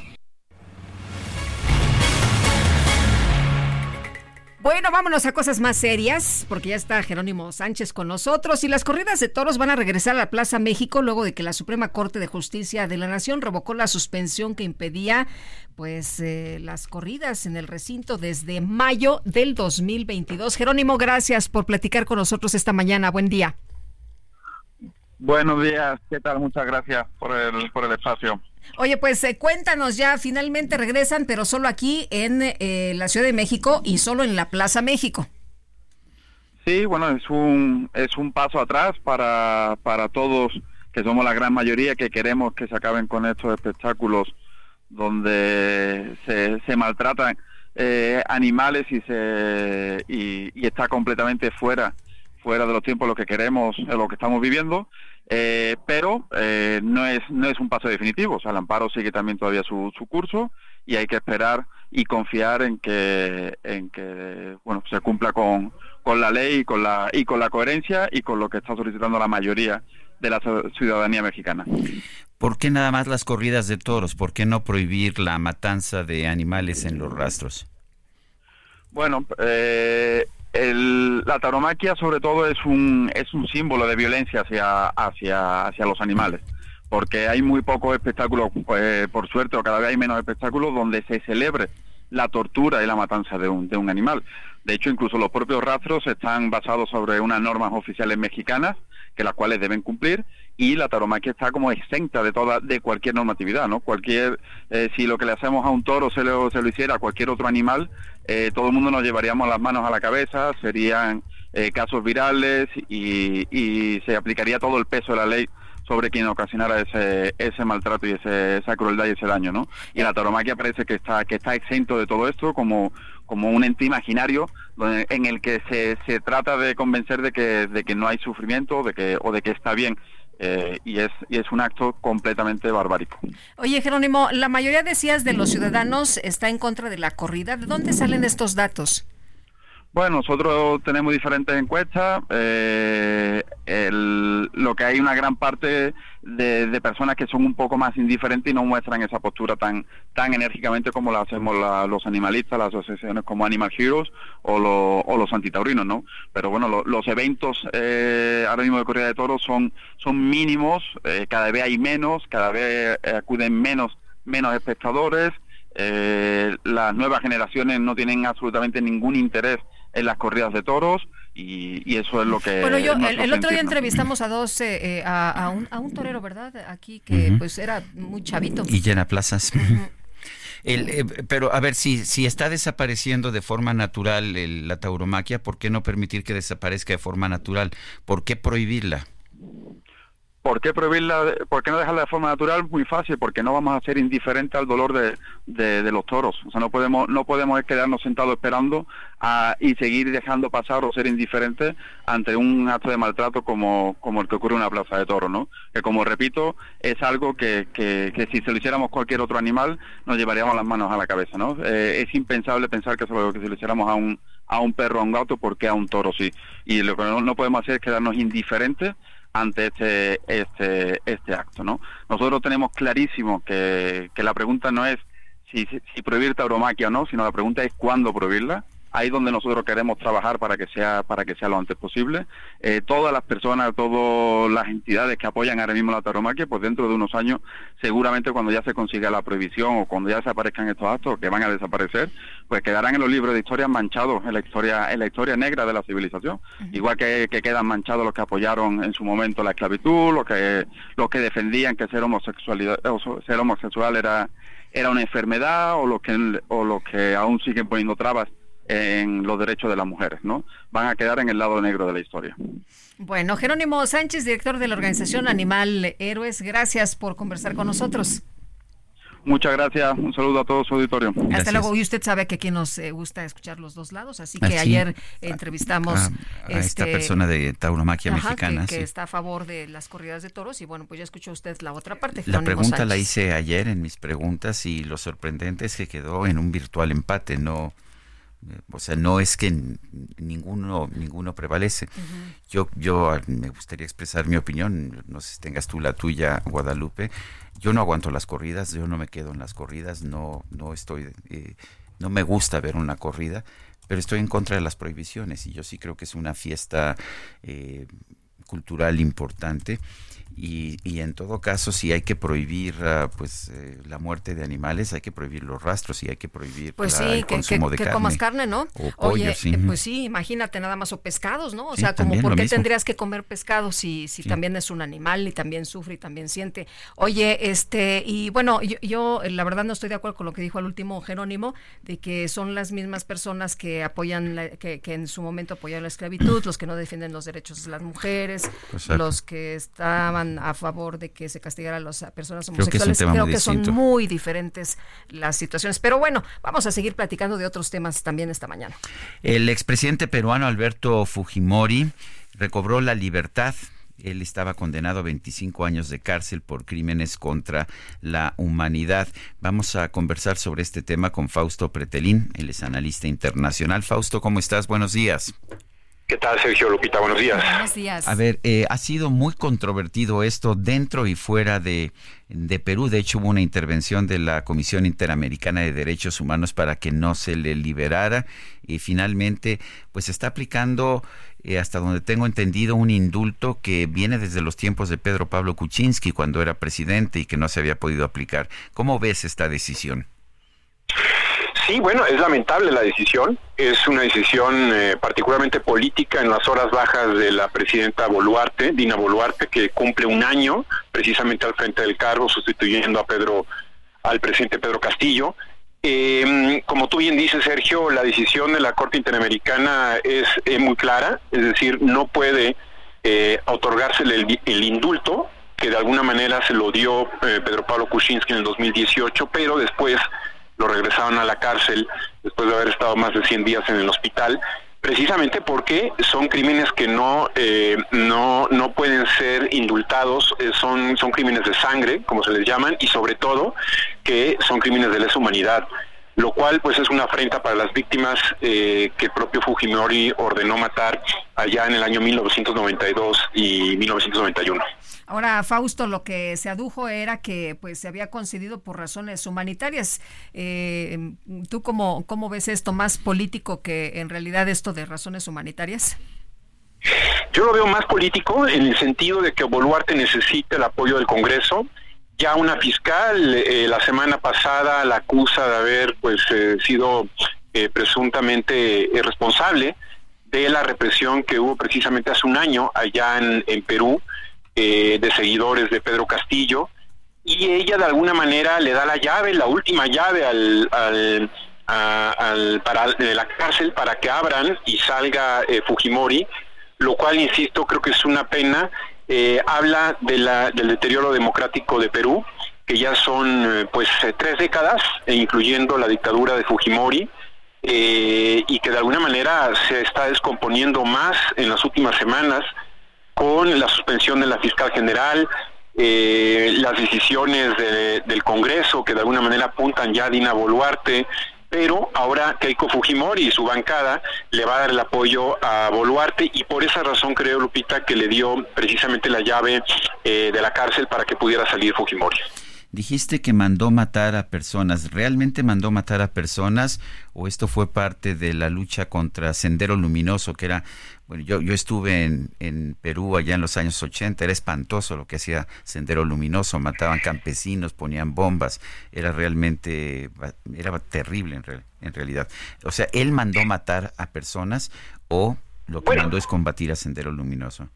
Bueno, vámonos a cosas más serias, porque ya está Jerónimo Sánchez con nosotros y las corridas de toros van a regresar a la Plaza México luego de que la Suprema Corte de Justicia de la Nación revocó la suspensión que impedía pues eh, las corridas en el recinto desde mayo del 2022. Jerónimo, gracias por platicar con nosotros esta mañana. Buen día. Buenos días, ¿qué tal? Muchas gracias por el, por el espacio. Oye, pues eh, cuéntanos ya, finalmente regresan, pero solo aquí en eh, la Ciudad de México y solo en la Plaza México. Sí, bueno, es un, es un paso atrás para, para todos, que somos la gran mayoría, que queremos que se acaben con estos espectáculos donde se, maltratan eh, animales y, se, y, está completamente fuera fuera de los tiempos lo que queremos, lo que estamos viviendo eh, pero eh, no es no es un paso definitivo. O sea, el amparo sigue también todavía su, su curso y hay que esperar y confiar en que en que bueno se cumpla con, con la ley y con la y con la coherencia y con lo que está solicitando la mayoría de la ciudadanía mexicana. ¿Por qué nada más las corridas de toros? ¿Por qué no prohibir la matanza de animales en los rastros? Bueno, eh, el, la tauromaquia sobre todo es un, es un símbolo de violencia hacia, hacia, hacia los animales, porque hay muy pocos espectáculos, pues, por suerte, o cada vez hay menos espectáculos donde se celebre la tortura y la matanza de un, de un animal. De hecho, incluso los propios rastros están basados sobre unas normas oficiales mexicanas, que las cuales deben cumplir, y la taromaquia está como exenta de toda de cualquier normatividad no cualquier eh, si lo que le hacemos a un toro se lo, se lo hiciera a cualquier otro animal eh, todo el mundo nos llevaríamos las manos a la cabeza serían eh, casos virales y, se aplicaría todo el peso de la ley sobre quien ocasionara ese, ese maltrato y ese, esa crueldad y ese daño, ¿no? Y la taromaquia parece que está, que está exento de todo esto como, como un ente imaginario en el que se, se trata de convencer de que, de que no hay sufrimiento de que, o de que está bien eh, y, es, y es un acto completamente barbárico. Oye, Jerónimo, la mayoría decías de los ciudadanos está en contra de la corrida. ¿De dónde salen estos datos? Bueno, nosotros tenemos diferentes encuestas. Eh, lo que hay una gran parte de, personas que son un poco más indiferentes y no muestran esa postura tan tan enérgicamente como la hacemos los animalistas, las asociaciones como Animal Heroes o, o los antitaurinos, ¿no? Pero bueno, los eventos eh, ahora mismo de corrida de toros son son mínimos. Eh, cada vez hay menos, cada vez eh, acuden menos menos espectadores. las nuevas generaciones no tienen absolutamente ningún interés en las corridas de toros y, eso es lo que... Bueno, yo el, otro día entrevistamos a dos, eh, eh, a, un, a, un, torero, ¿verdad? Aquí que pues era muy chavito. Y llena plazas. El, eh, pero a ver, si, si está desapareciendo de forma natural la tauromaquia, ¿por qué no permitir que desaparezca de forma natural? ¿Por qué prohibirla? ¿Por qué prohibirla? ¿Por qué no dejarla de forma natural? Muy fácil, porque no vamos a ser indiferentes al dolor de, de, los toros. O sea, no podemos no podemos quedarnos sentados esperando y seguir dejando pasar o ser indiferentes ante un acto de maltrato como, como el que ocurre en una plaza de toros, ¿no? Que como repito, es algo que, que, que si se lo hiciéramos cualquier otro animal, nos llevaríamos las manos a la cabeza, ¿no? Eh, es impensable pensar que, que si lo hiciéramos a un, a un perro, a un gato, ¿por qué a un toro sí? Y lo que no, no podemos hacer es quedarnos indiferentes ante este, este, este acto. ¿no? Nosotros tenemos clarísimo que, que la pregunta no es si, si prohibir tauromaquia o no, sino la pregunta es cuándo prohibirla ahí donde nosotros queremos trabajar para que sea para que sea lo antes posible. Eh, todas las personas, todas las entidades que apoyan ahora mismo la taromaquia, pues dentro de unos años, seguramente cuando ya se consiga la prohibición o cuando ya desaparezcan estos actos que van a desaparecer, pues quedarán en los libros de historia manchados en la historia en la historia negra de la civilización, igual que, que, quedan manchados los que apoyaron en su momento la esclavitud, los que los que defendían que ser homosexualidad ser homosexual era era una enfermedad o los que o los que aún siguen poniendo trabas en los derechos de las mujeres, ¿no? Van a quedar en el lado negro de la historia. Bueno, Jerónimo Sánchez, director de la organización Animal Héroes, gracias por conversar con nosotros. Muchas gracias, un saludo a todo su auditorio. Hasta luego, y usted sabe que aquí nos eh, gusta escuchar los dos lados, así que ayer entrevistamos a, esta este, persona de tauromaquia mexicana. Que, está a favor de las corridas de toros y bueno, pues ya escuchó usted la otra parte. La pregunta la hice ayer en mis preguntas y lo sorprendente es que quedó en un virtual empate, no o sea, no es que ninguno ninguno prevalece. Yo yo ah, me gustaría expresar mi opinión, no sé si tengas tú la tuya, Guadalupe. Yo no aguanto las corridas, yo no me quedo en las corridas, no no estoy eh, no me gusta ver una corrida, pero estoy en contra de las prohibiciones y yo sí creo que es una fiesta eh, cultural importante y, y, en todo caso, si hay que prohibir uh, pues eh, la muerte de animales, hay que prohibir los rastros y hay que prohibir pues la, sí, el que, consumo que, de que carne. comas carne, ¿no? O pollo, Oye, sí. eh, pues sí, imagínate nada más o pescados, ¿no? O Sí, sea, como por qué mismo. tendrías que comer pescado si, si también es un animal y también sufre y también siente. Oye, este, y bueno, yo, yo la verdad no estoy de acuerdo con lo que dijo al último Jerónimo, de que son las mismas personas que apoyan, la- que, que en su momento apoyaron la esclavitud, los que no defienden los derechos de las mujeres, Exacto. los que estaban a favor de que se castigara a las personas Creo que homosexuales. Creo que son muy diferentes las situaciones. Pero bueno, vamos a seguir platicando de otros temas también esta mañana. El expresidente peruano Alberto Fujimori recobró la libertad. Él estaba condenado a 25 años de cárcel por crímenes contra la humanidad. Vamos a conversar sobre este tema con Fausto Pretelín, él es analista internacional. Fausto, ¿cómo estás? Buenos días. ¿Qué tal, Sergio Lupita? Buenos días. Buenos días. A ver, eh, ha sido muy controvertido esto dentro y fuera de, de Perú. De hecho, hubo una intervención de la Comisión Interamericana de Derechos Humanos para que no se le liberara. Y finalmente, pues se está aplicando, eh, hasta donde tengo entendido, un indulto que viene desde los tiempos de Pedro Pablo Kuczynski, cuando era presidente y que no se había podido aplicar. ¿Cómo ves esta decisión? Sí, bueno, es lamentable la decisión. Es una decisión eh, particularmente política en las horas bajas de la presidenta Boluarte, Dina Boluarte, que cumple un año precisamente al frente del cargo, sustituyendo a Pedro, al presidente Pedro Castillo. Eh, como tú bien dices, Sergio, la decisión de la Corte Interamericana es muy clara, es decir, no puede eh, otorgársele el, el indulto, que de alguna manera se lo dio eh, Pedro Pablo Kuczynski en el 2018, pero después lo regresaron a la cárcel después de haber estado más de 100 días en el hospital, precisamente porque son crímenes que no eh, no no pueden ser indultados, eh, son son crímenes de sangre, como se les llaman, y sobre todo que son crímenes de lesa humanidad lo cual pues es una afrenta para las víctimas eh, que el propio Fujimori ordenó matar allá en el año 1992 y 1991. Ahora, Fausto, lo que se adujo era que pues se había concedido por razones humanitarias. Eh, ¿Tú cómo, cómo ves esto más político que en realidad esto de razones humanitarias? Yo lo veo más político en el sentido de que Boluarte necesita el apoyo del Congreso. Ya una fiscal eh, la semana pasada la acusa de haber pues eh, sido eh, presuntamente responsable de la represión que hubo precisamente hace un año allá en Perú eh, de seguidores de Pedro Castillo y ella de alguna manera le da la llave, la última llave al, al, para, la cárcel para que abran y salga eh, Fujimori, lo cual, insisto, creo que es una pena. Eh, habla de la, del deterioro democrático de Perú, que ya son eh, pues eh, tres décadas, e incluyendo la dictadura de Fujimori, eh, y que de alguna manera se está descomponiendo más en las últimas semanas con la suspensión de la fiscal general, eh, las decisiones de- del Congreso que de alguna manera apuntan ya a Dina Boluarte, pero ahora Keiko Fujimori y su bancada le va a dar el apoyo a Boluarte y por esa razón creo, Lupita, que le dio precisamente la llave eh, de la cárcel para que pudiera salir Fujimori. Dijiste que mandó matar a personas. ¿Realmente mandó matar a personas o esto fue parte de la lucha contra Sendero Luminoso, que era, bueno, yo, yo estuve en, en Perú allá en los años 80, era espantoso lo que hacía Sendero Luminoso, mataban campesinos, ponían bombas, era realmente, era terrible en, real- en realidad. O sea, él mandó matar a personas o lo que mandó es combatir a Sendero Luminoso.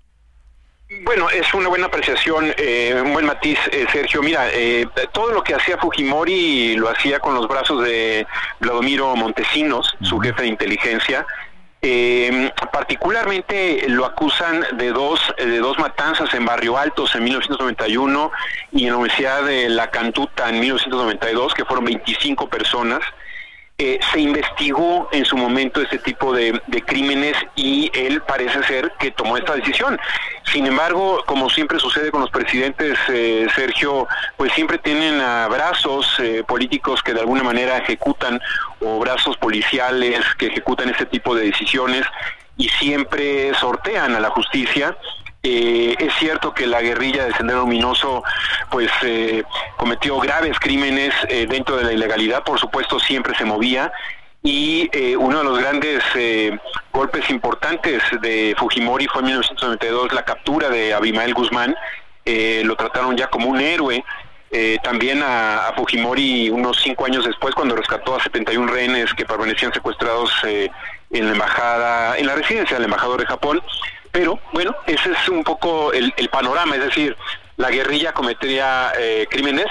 Bueno, es una buena apreciación, eh, un buen matiz, eh, Sergio. Mira, eh, todo lo que hacía Fujimori lo hacía con los brazos de Vladimiro Montesinos, su jefe de inteligencia. Eh, particularmente lo acusan de dos de dos matanzas en Barrio Altos en 1991 y en la Universidad de La Cantuta en 1992, que fueron 25 personas. Eh, se investigó en su momento este tipo de, crímenes y él parece ser que tomó esta decisión. Sin embargo, como siempre sucede con los presidentes, eh, Sergio, pues siempre tienen a brazos eh, políticos que de alguna manera ejecutan o brazos policiales que ejecutan este tipo de decisiones y siempre sortean a la justicia. Eh, es cierto que la guerrilla de Sendero Luminoso pues eh, cometió graves crímenes eh, dentro de la ilegalidad, por supuesto siempre se movía y eh, uno de los grandes eh, golpes importantes de Fujimori fue en 1992 la captura de Abimael Guzmán, eh, lo trataron ya como un héroe. también a, Fujimori unos cinco años después cuando rescató a 71 rehenes que permanecían secuestrados en la embajada, en la residencia del embajador de Japón. Pero bueno, ese es un poco el, el panorama, es decir, la guerrilla cometería crímenes,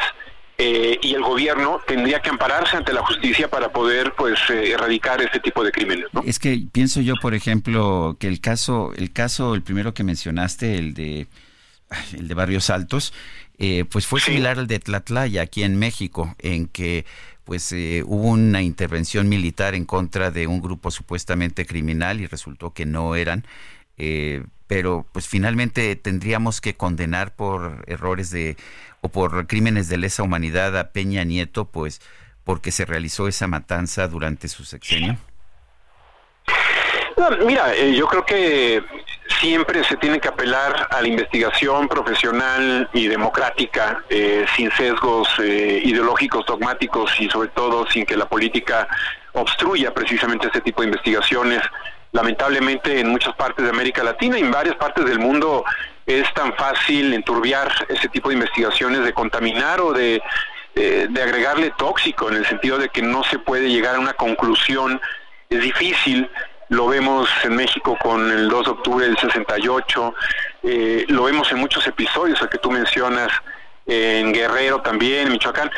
eh, y el gobierno tendría que ampararse ante la justicia para poder pues eh, erradicar este tipo de crímenes es que pienso yo por ejemplo que el caso el caso el primero que mencionaste el de el de Barrios Altos eh, pues fue similar al de Tlatlaya aquí en México en que pues hubo una intervención militar en contra de un grupo supuestamente criminal y resultó que no eran pero pues finalmente tendríamos que condenar por errores de o por crímenes de lesa humanidad a Peña Nieto, pues porque se realizó esa matanza durante su sexenio? mira, eh, yo creo que siempre se tiene que apelar a la investigación profesional y democrática, eh, sin sesgos eh, ideológicos, dogmáticos y sobre todo sin que la política obstruya precisamente este tipo de investigaciones. Lamentablemente en muchas partes de América Latina y en varias partes del mundo es tan fácil enturbiar ese tipo de investigaciones, de contaminar o de, eh, de agregarle tóxico, en el sentido de que no se puede llegar a una conclusión. Es difícil, lo vemos en México con el 2 de octubre del 68, eh, lo vemos en muchos episodios, el que tú mencionas, en Guerrero también, en Michoacán.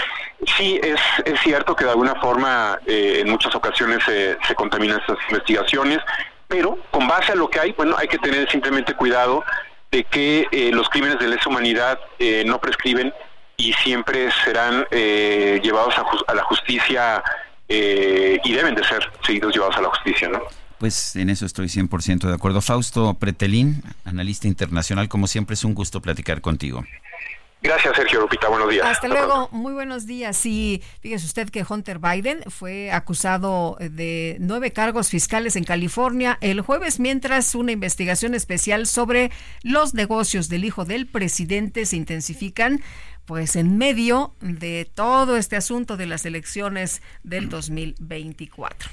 Sí, es, es cierto que de alguna forma eh, en muchas ocasiones se contaminan estas investigaciones, pero con base a lo que hay, bueno, hay que tener simplemente cuidado de que eh, los crímenes de lesa humanidad eh, no prescriben y siempre serán eh, llevados a, la justicia y deben de ser seguidos llevados a la justicia, ¿no? Pues en eso estoy 100% de acuerdo. Fausto Pretelín, analista internacional, como siempre es un gusto platicar contigo. Gracias, Sergio Lupita. Buenos días. Hasta, luego. Muy buenos días. Y fíjese usted que Hunter Biden fue acusado de nueve cargos fiscales en California el jueves, mientras una investigación especial sobre los negocios del hijo del presidente se intensifican pues en medio de todo este asunto de las elecciones del 2024.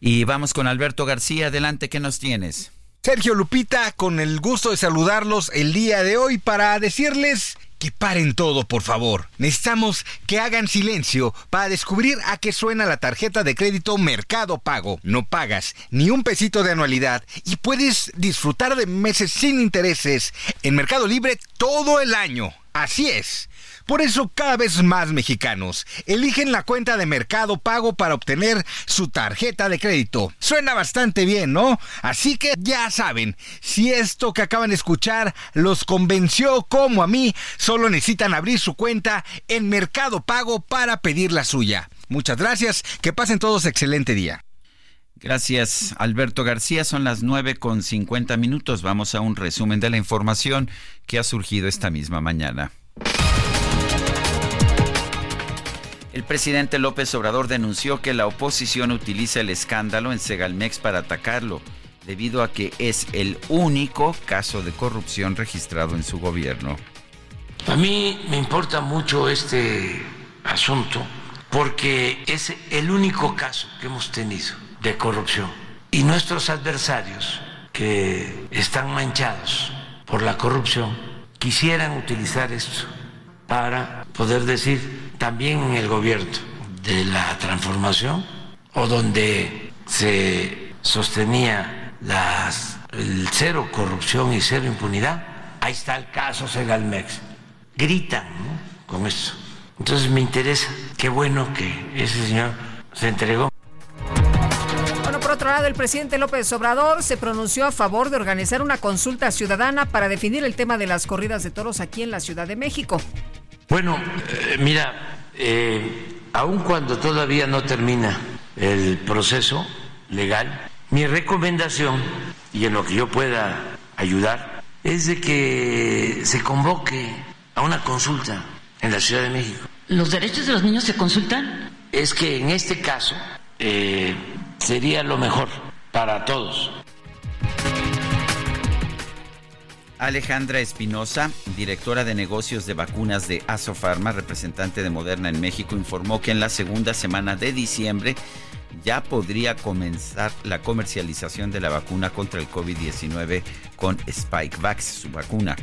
Y vamos con Alberto García. Adelante, ¿qué nos tienes? Sergio Lupita, con el gusto de saludarlos el día de hoy para decirles que paren todo, por favor. Necesitamos que hagan silencio para descubrir a qué suena la tarjeta de crédito Mercado Pago. No pagas ni un pesito de anualidad y puedes disfrutar de meses sin intereses en Mercado Libre todo el año. Así es. Por eso cada vez más mexicanos eligen la cuenta de Mercado Pago para obtener su tarjeta de crédito. Suena bastante bien, ¿no? Así que ya saben, si esto que acaban de escuchar los convenció como a mí, solo necesitan abrir su cuenta en Mercado Pago para pedir la suya. Muchas gracias, que pasen todos excelente día. Gracias, Alberto García. Son las 9 con 50 minutos. Vamos a un resumen de la información que ha surgido esta misma mañana. El presidente López Obrador denunció que la oposición utiliza el escándalo en Segalmex para atacarlo, debido a que es el único caso de corrupción registrado en su gobierno. A mí me importa mucho este asunto porque es el único caso que hemos tenido de corrupción. Y nuestros adversarios que están manchados por la corrupción quisieran utilizar esto para poder decir también en el gobierno de la transformación o donde se sostenía las, el cero corrupción y cero impunidad, ahí está el caso Segalmex. Gritan con eso. Entonces me interesa, qué bueno que ese señor se entregó. Bueno, por otro lado, el presidente López Obrador se pronunció a favor de organizar una consulta ciudadana para definir el tema de las corridas de toros aquí en la Ciudad de México. Bueno, eh, mira, eh, aun cuando todavía no termina el proceso legal, mi recomendación, y en lo que yo pueda ayudar, es de que se convoque a una consulta en la Ciudad de México. ¿Los derechos de los niños se consultan? Es que en este caso eh, sería lo mejor para todos. Alejandra Espinosa, directora de negocios de vacunas de Asofarma, representante de Moderna en México, informó que en la segunda semana de diciembre ya podría comenzar la comercialización de la vacuna contra el COVID-19 con Spikevax, su vacuna.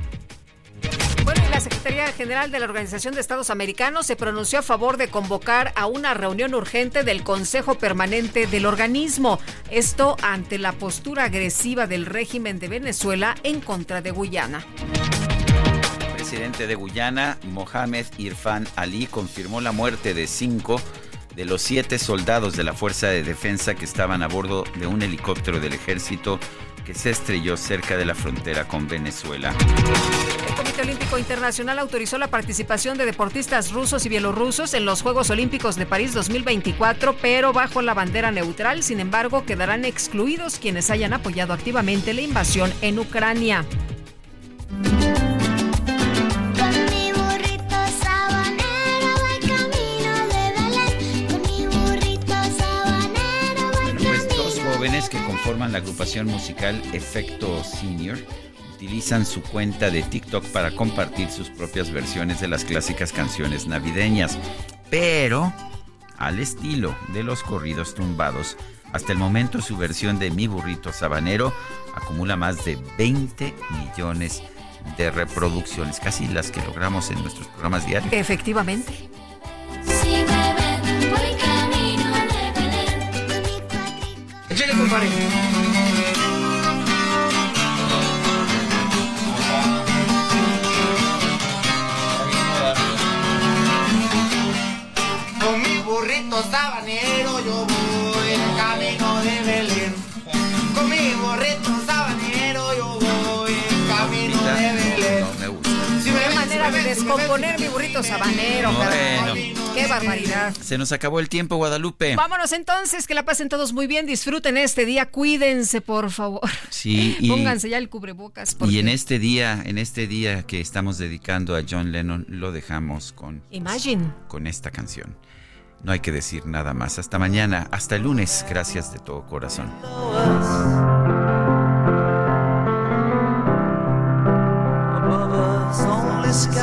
Bueno, la Secretaría General de la Organización de Estados Americanos se pronunció a favor de convocar a una reunión urgente del Consejo Permanente del organismo. Esto ante la postura agresiva del régimen de Venezuela en contra de Guyana. El presidente de Guyana, Mohamed Irfan Ali, confirmó la muerte de cinco de los siete soldados de la Fuerza de Defensa que estaban a bordo de un helicóptero del ejército que se estrelló cerca de la frontera con Venezuela. El Comité Olímpico Internacional autorizó la participación de deportistas rusos y bielorrusos en los Juegos Olímpicos de París 2024, pero bajo la bandera neutral. Sin embargo, quedarán excluidos quienes hayan apoyado activamente la invasión en Ucrania. Jóvenes que conforman la agrupación musical Efecto Senior utilizan su cuenta de TikTok para compartir sus propias versiones de las clásicas canciones navideñas, pero al estilo de los corridos tumbados. Hasta el momento su versión de Mi Burrito Sabanero acumula más de 20 millones de reproducciones, casi las que logramos en nuestros programas diarios. Efectivamente. Si me everybody. Descomponer mi burrito sabanero. Bueno. Qué barbaridad. Se nos acabó el tiempo, Guadalupe. Vámonos entonces, que la pasen todos muy bien, disfruten este día, cuídense por favor. Sí, y, Pónganse ya el cubrebocas. y porque- en este día, en este día que estamos dedicando a John Lennon, lo dejamos con, Imagine. con esta canción. No hay que decir nada más. Hasta mañana, hasta el lunes. Gracias de todo corazón. sky.